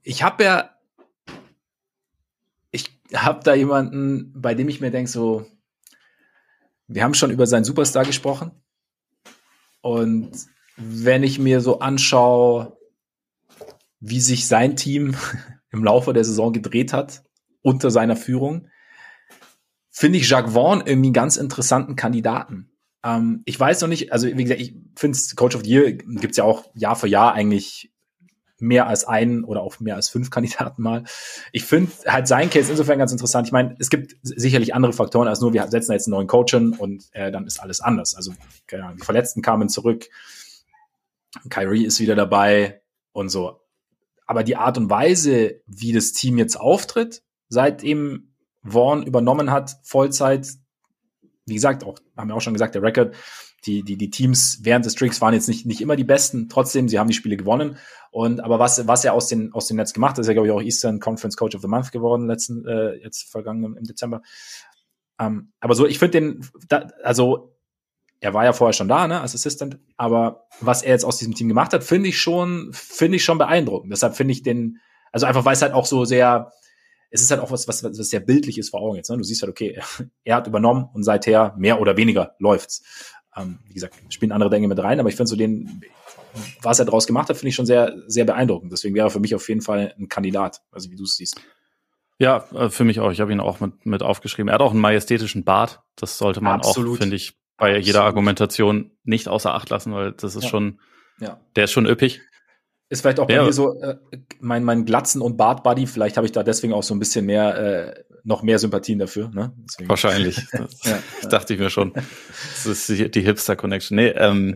Ich habe ja, ich habe da jemanden, bei dem ich mir denke so, wir haben schon über seinen Superstar gesprochen. Und wenn ich mir so anschaue, wie sich sein Team im Laufe der Saison gedreht hat, unter seiner Führung, finde ich Jacques Vaughn irgendwie einen ganz interessanten Kandidaten. Ähm, ich weiß noch nicht, also wie gesagt, ich finde Coach of the Year gibt es ja auch Jahr für Jahr eigentlich mehr als einen oder auch mehr als fünf Kandidaten mal. Ich finde halt sein Case insofern ganz interessant. Ich meine, es gibt sicherlich andere Faktoren als nur, wir setzen jetzt einen neuen Coach hin und äh, dann ist alles anders. Also ja, die Verletzten kamen zurück, Kyrie ist wieder dabei und so. Aber die Art und Weise, wie das Team jetzt auftritt, seitdem Vaughn übernommen hat, Vollzeit, wie gesagt, auch, haben wir auch schon gesagt, der Record, die, die, die Teams während des Streaks waren jetzt nicht, nicht immer die besten, trotzdem, sie haben die Spiele gewonnen. Und aber was, was er aus den, aus dem Netz gemacht hat, ist ja, glaube ich, auch Eastern Conference Coach of the Month geworden, letzten, äh, jetzt vergangenen im Dezember. Ähm, aber so, ich finde den, da, also er war ja vorher schon da, ne, als Assistant, aber was er jetzt aus diesem Team gemacht hat, finde ich schon, finde ich schon beeindruckend. Deshalb finde ich den, also einfach, weil es halt auch so sehr, es ist halt auch was, was, was sehr bildlich ist vor Augen jetzt. Ne? Du siehst halt, okay, er hat übernommen und seither mehr oder weniger läuft's. Ähm, wie gesagt, spielen andere Dinge mit rein, aber ich finde so den, was er daraus gemacht hat, finde ich schon sehr, sehr beeindruckend. Deswegen wäre er für mich auf jeden Fall ein Kandidat, also wie du es siehst. Ja, äh, für mich auch. Ich habe ihn auch mit, mit aufgeschrieben. Er hat auch einen majestätischen Bart. Das sollte man Absolut. auch, finde ich, bei Absolut. jeder Argumentation nicht außer Acht lassen, weil das ist ja. schon, ja. der ist schon üppig. Ist vielleicht auch bei ja. mir so äh, mein, mein Glatzen- und Bart-Buddy. Vielleicht habe ich da deswegen auch so ein bisschen mehr, äh, noch mehr Sympathien dafür. Ne? Deswegen. Wahrscheinlich. ja, dachte ich mir schon. Das ist die, die Hipster-Connection. Nee, ähm,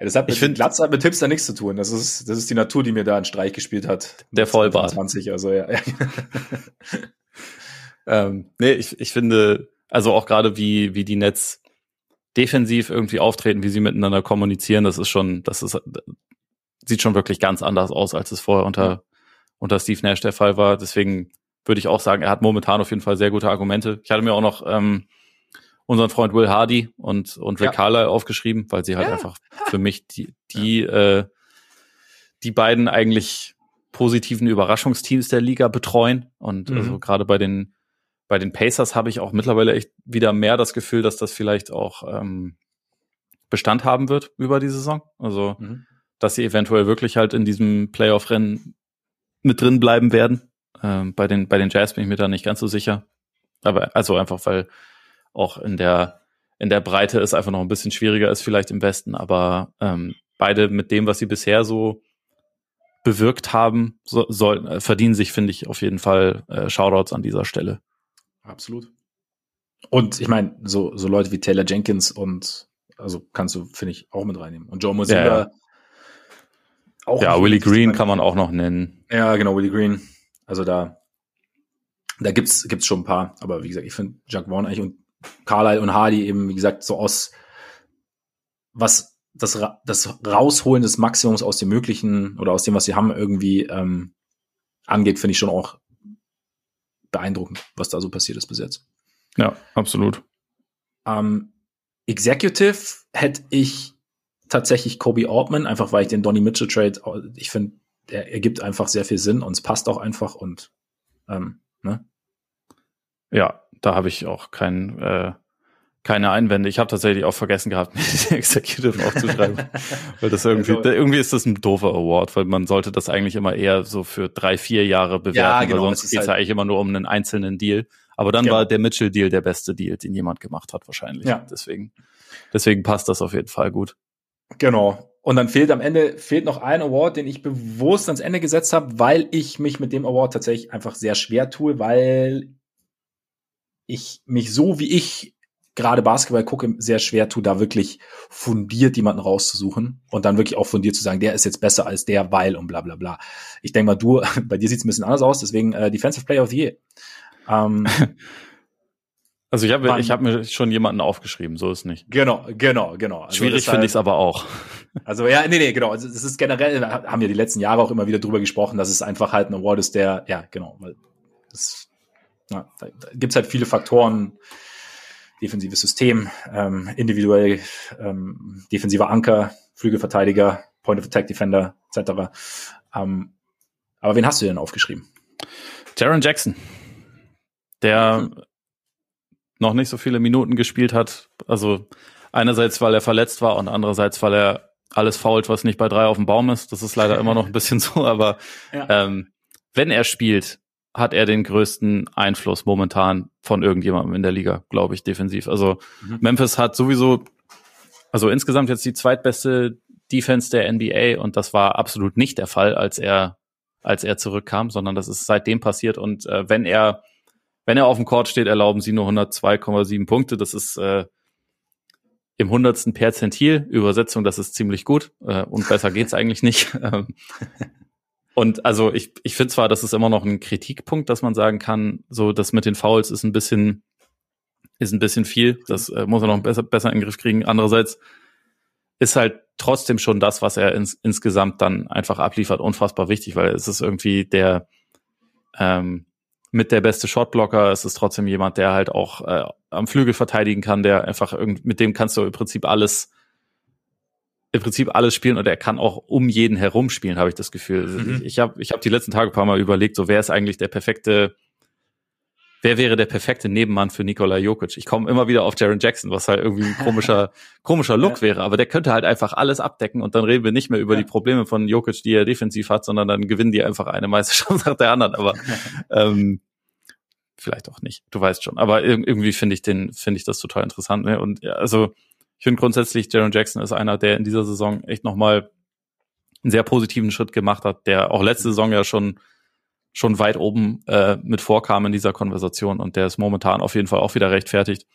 ja, das hat mit, ich find, Glatze hat mit Hipster nichts zu tun. Das ist, das ist die Natur, die mir da einen Streich gespielt hat. Der Vollbart. 20, also ja. ähm, nee, ich, ich finde, also auch gerade wie, wie die Netz defensiv irgendwie auftreten, wie sie miteinander kommunizieren, das ist schon, das ist, sieht schon wirklich ganz anders aus, als es vorher unter, unter Steve Nash der Fall war. Deswegen würde ich auch sagen, er hat momentan auf jeden Fall sehr gute Argumente. Ich hatte mir auch noch ähm, unseren Freund Will Hardy und, und Rick ja. Carlisle aufgeschrieben, weil sie halt ja. einfach für mich die, die, ja. äh, die beiden eigentlich positiven Überraschungsteams der Liga betreuen. Und mhm. also gerade bei den, bei den Pacers habe ich auch mittlerweile echt wieder mehr das Gefühl, dass das vielleicht auch ähm, Bestand haben wird über die Saison. Also mhm dass sie eventuell wirklich halt in diesem Playoff-Rennen mit drin bleiben werden. Ähm, bei den bei den Jazz bin ich mir da nicht ganz so sicher. Aber also einfach, weil auch in der in der Breite es einfach noch ein bisschen schwieriger ist vielleicht im Westen. Aber ähm, beide mit dem, was sie bisher so bewirkt haben, so, soll, verdienen sich, finde ich, auf jeden Fall äh, Shoutouts an dieser Stelle. Absolut. Und ich meine, so, so Leute wie Taylor Jenkins und also kannst du, finde ich, auch mit reinnehmen. Und Joe Mozilla ja, ja. Auch ja, Willie Green kann man auch noch nennen. Ja, genau, Willie Green. Also da, da gibt's, gibt's schon ein paar. Aber wie gesagt, ich finde Jack Vaughn eigentlich und Carlyle und Hardy eben, wie gesagt, so aus, was das, das Rausholen des Maximums aus dem Möglichen oder aus dem, was sie haben, irgendwie ähm, angeht, finde ich schon auch beeindruckend, was da so passiert ist bis jetzt. Ja, absolut. Ähm, Executive hätte ich tatsächlich Kobe Ortman, einfach weil ich den Donny Mitchell Trade, ich finde, er ergibt einfach sehr viel Sinn und es passt auch einfach und ähm, ne? Ja, da habe ich auch keinen äh, keine Einwände. Ich habe tatsächlich auch vergessen gehabt, mir die Executive aufzuschreiben. weil das irgendwie, also, irgendwie ist das ein doofer Award, weil man sollte das eigentlich immer eher so für drei, vier Jahre bewerten, ja, genau, weil sonst geht's halt ja eigentlich immer nur um einen einzelnen Deal. Aber dann genau. war der Mitchell-Deal der beste Deal, den jemand gemacht hat, wahrscheinlich. Ja. Deswegen, deswegen passt das auf jeden Fall gut. Genau. Und dann fehlt am Ende fehlt noch ein Award, den ich bewusst ans Ende gesetzt habe, weil ich mich mit dem Award tatsächlich einfach sehr schwer tue, weil ich mich so wie ich gerade Basketball gucke, sehr schwer tue, da wirklich fundiert jemanden rauszusuchen und dann wirklich auch fundiert zu sagen, der ist jetzt besser als der, weil und bla bla bla. Ich denke mal, du, bei dir sieht es ein bisschen anders aus, deswegen äh, Defensive Player of the Year. Ähm, also ich habe ich hab mir schon jemanden aufgeschrieben, so ist nicht. Genau, genau, genau. Also Schwierig finde ich es aber auch. Also ja, nee, nee, genau. Also, das ist generell, haben wir die letzten Jahre auch immer wieder drüber gesprochen, dass es einfach halt ein Award ist, der, ja, genau, weil das, ja, da gibt's halt viele Faktoren, defensives System, ähm, individuell ähm, defensiver Anker, Flügelverteidiger, Point of Attack Defender etc. Ähm, aber wen hast du denn aufgeschrieben? Jaron Jackson, der mhm. noch nicht so viele Minuten gespielt hat. Also einerseits, weil er verletzt war und andererseits, weil er alles fault, was nicht bei drei auf dem Baum ist. Das ist leider immer noch ein bisschen so, aber ja. ähm, wenn er spielt, hat er den größten Einfluss momentan von irgendjemandem in der Liga, glaube ich, defensiv. Also mhm. Memphis hat sowieso, also insgesamt jetzt die zweitbeste Defense der NBA und das war absolut nicht der Fall, als er, als er zurückkam, sondern das ist seitdem passiert und äh, wenn er, wenn er auf dem Court steht, erlauben sie nur 102,7 Punkte. Das ist äh, im hundertsten Perzentil. Übersetzung, das ist ziemlich gut äh, und besser geht's eigentlich nicht. Ähm, und also ich, ich finde zwar, das ist immer noch ein Kritikpunkt, dass man sagen kann, so das mit den Fouls ist ein bisschen, ist ein bisschen viel. Das äh, muss er noch besser, besser in den Griff kriegen. Andererseits ist halt trotzdem schon das, was er ins, insgesamt dann einfach abliefert, unfassbar wichtig, weil es ist irgendwie der ähm, mit der beste Shotblocker. Es ist trotzdem jemand, der halt auch äh, am Flügel verteidigen kann, der einfach irgendwie, mit dem kannst du im Prinzip alles im Prinzip alles spielen und er kann auch um jeden herum spielen, habe ich das Gefühl. Mhm. Ich, ich habe ich hab die letzten Tage ein paar Mal überlegt, so wer ist eigentlich der perfekte, wer wäre der perfekte Nebenmann für Nikola Jokic? Ich komme immer wieder auf Jaron Jackson, was halt irgendwie ein komischer, komischer Look ja. wäre, aber der könnte halt einfach alles abdecken und dann reden wir nicht mehr über ja. die Probleme von Jokic, die er defensiv hat, sondern dann gewinnen die einfach eine Meisterschaft nach der anderen. Aber ähm, vielleicht auch nicht. Du weißt schon. Aber irgendwie finde ich den, finde ich das total interessant. Ne? Und ja, also ich finde grundsätzlich, Jaron Jackson ist einer, der in dieser Saison echt nochmal einen sehr positiven Schritt gemacht hat, der auch letzte Saison ja schon schon weit oben äh, mit vorkam in dieser Konversation und der ist momentan auf jeden Fall auch wieder rechtfertigt.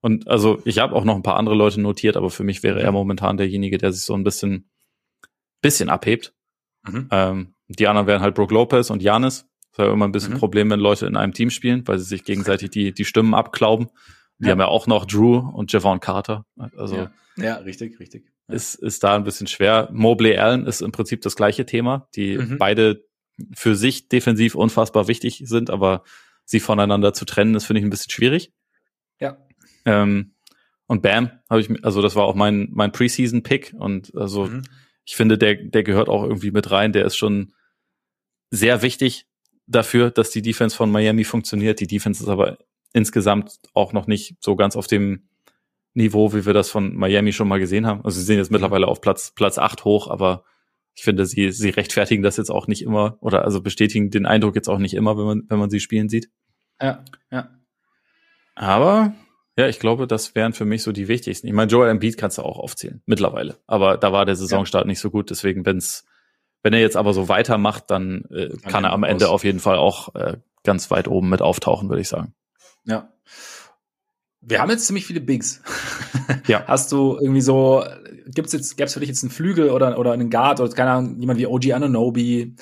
Und also ich habe auch noch ein paar andere Leute notiert, aber für mich wäre er momentan derjenige, der sich so ein bisschen bisschen abhebt. Mhm. Ähm, die anderen wären halt Brooke Lopez und Janis. Das ja immer ein bisschen mhm. Problem, wenn Leute in einem Team spielen, weil sie sich gegenseitig die, die Stimmen abklauben. Die ja. haben ja auch noch Drew und Javon Carter. Also ja, ja richtig, richtig. Ja. Ist, ist da ein bisschen schwer. Mobley Allen ist im Prinzip das gleiche Thema, die mhm. beide für sich defensiv unfassbar wichtig sind, aber sie voneinander zu trennen, ist, finde ich, ein bisschen schwierig. Ja. Ähm, und Bam habe ich, also das war auch mein, mein Preseason-Pick und also mhm. ich finde, der, der gehört auch irgendwie mit rein. Der ist schon sehr wichtig dafür, dass die Defense von Miami funktioniert. Die Defense ist aber insgesamt auch noch nicht so ganz auf dem Niveau, wie wir das von Miami schon mal gesehen haben. Also sie sind jetzt mittlerweile auf Platz, Platz acht hoch, aber ich finde, sie, sie rechtfertigen das jetzt auch nicht immer oder also bestätigen den Eindruck jetzt auch nicht immer, wenn man, wenn man sie spielen sieht. Ja, ja. Aber ja, ich glaube, das wären für mich so die wichtigsten. Ich meine, Joel Embiid kannst du auch aufzählen, mittlerweile. Aber da war der Saisonstart ja. nicht so gut, deswegen, wenn's, wenn er jetzt aber so weitermacht, dann äh, kann, er am Ende auf jeden Fall auch äh, ganz weit oben mit auftauchen, würde ich sagen. Ja. Wir haben jetzt ziemlich viele Bigs. ja. Hast du irgendwie so, gibt's jetzt, gäb's für dich jetzt einen Flügel oder, oder einen Guard oder keine Ahnung, jemand wie OG Ananobi?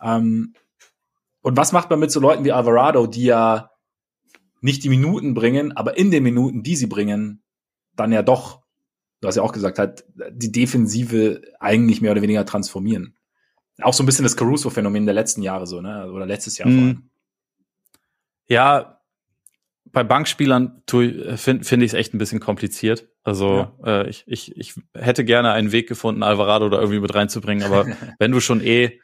Ähm, und was macht man mit so Leuten wie Alvarado, die ja nicht die Minuten bringen, aber in den Minuten, die sie bringen, dann ja doch, du hast ja auch gesagt, halt, die Defensive eigentlich mehr oder weniger transformieren. Auch so ein bisschen das Caruso-Phänomen der letzten Jahre so, ne? Oder letztes Jahr mhm. vor allem. Ja, bei Bankspielern finde find ich es echt ein bisschen kompliziert. Also ja. äh, ich, ich, ich hätte gerne einen Weg gefunden, Alvarado da irgendwie mit reinzubringen, aber wenn du schon eh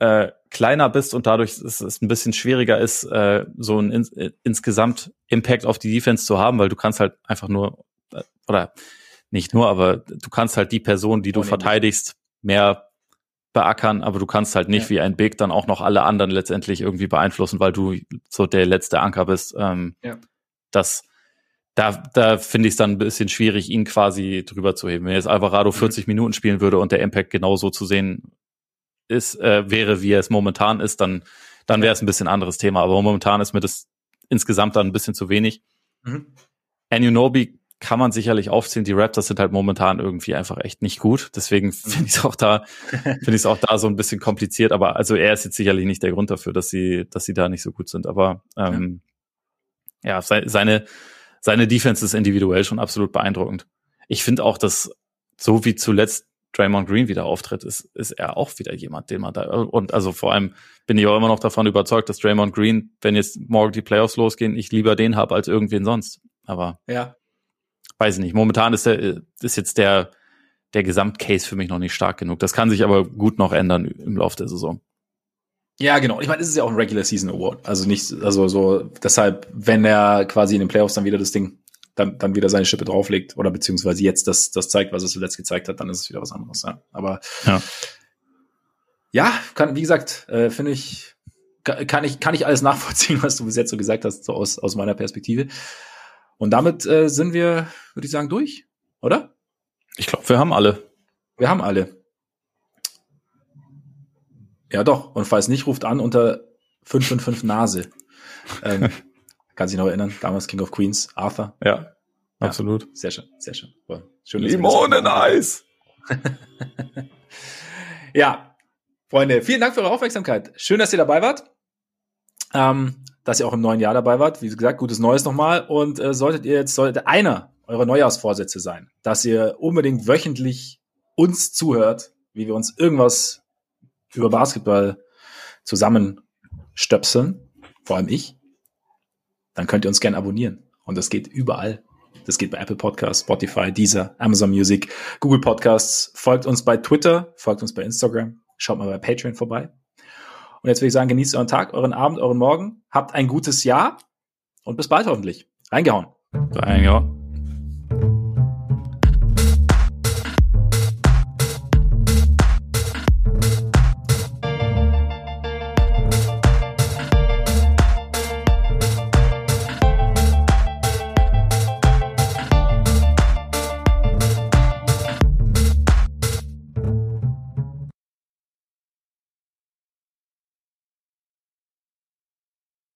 äh, kleiner bist und dadurch ist es ein bisschen schwieriger ist, äh, so ein ins, äh, insgesamt Impact auf die Defense zu haben, weil du kannst halt einfach nur äh, oder nicht nur, aber du kannst halt die Person, die du verteidigst, mehr beackern, aber du kannst halt nicht ja. wie ein Big dann auch noch alle anderen letztendlich irgendwie beeinflussen, weil du so der letzte Anker bist. Ähm, ja. Das da, da finde ich es dann ein bisschen schwierig, ihn quasi drüber zu heben. Wenn jetzt Alvarado 40 mhm. Minuten spielen würde und der Impact genauso zu sehen ist, äh, wäre, wie er es momentan ist, dann, dann wäre es ein bisschen anderes Thema. Aber momentan ist mir das insgesamt dann ein bisschen zu wenig. Mhm. Anunobi kann man sicherlich aufzählen. Die Raptors sind halt momentan irgendwie einfach echt nicht gut. Deswegen mhm. finde ich es auch da, finde ich es auch da so ein bisschen kompliziert. Aber also er ist jetzt sicherlich nicht der Grund dafür, dass sie, dass sie da nicht so gut sind. Aber ähm, ja, ja seine seine Defense ist individuell schon absolut beeindruckend. Ich finde auch, dass so wie zuletzt Draymond Green wieder auftritt, ist, ist er auch wieder jemand, den man da, und also vor allem bin ich auch immer noch davon überzeugt, dass Draymond Green, wenn jetzt morgen die Playoffs losgehen, ich lieber den habe als irgendwen sonst. Aber ja. Weiß ich nicht. Momentan ist der, ist jetzt der, der Gesamtcase für mich noch nicht stark genug. Das kann sich aber gut noch ändern im Laufe der Saison. Ja, genau. Ich meine, es ist ja auch ein Regular Season Award. Also nicht, also so, deshalb, wenn er quasi in den Playoffs dann wieder das Ding, dann, dann wieder seine Schippe drauflegt oder beziehungsweise jetzt das, das zeigt, was er zuletzt gezeigt hat, dann ist es wieder was anderes. Ja. Aber ja, ja kann, wie gesagt, äh, finde ich, kann ich, kann ich alles nachvollziehen, was du bis jetzt so gesagt hast, so aus, aus meiner Perspektive. Und damit äh, sind wir, würde ich sagen, durch, oder? Ich glaube, wir haben alle. Wir haben alle. Ja, doch. Und falls nicht, ruft an unter 555 Nase. ähm, kann sich noch erinnern, damals King of Queens, Arthur. Ja, ja. absolut. Sehr schön, sehr schön. schön Limoneneis! ja, Freunde, vielen Dank für eure Aufmerksamkeit. Schön, dass ihr dabei wart. Ähm, dass ihr auch im neuen Jahr dabei wart. Wie gesagt, gutes Neues nochmal. Und äh, solltet ihr jetzt, sollte einer eurer Neujahrsvorsätze sein, dass ihr unbedingt wöchentlich uns zuhört, wie wir uns irgendwas über Basketball zusammenstöpseln, vor allem ich, dann könnt ihr uns gerne abonnieren. Und das geht überall. Das geht bei Apple Podcasts, Spotify, Deezer, Amazon Music, Google Podcasts. Folgt uns bei Twitter, folgt uns bei Instagram, schaut mal bei Patreon vorbei. Und jetzt würde ich sagen, genießt euren Tag, euren Abend, euren Morgen. Habt ein gutes Jahr und bis bald hoffentlich. Reingehauen. Reingehauen.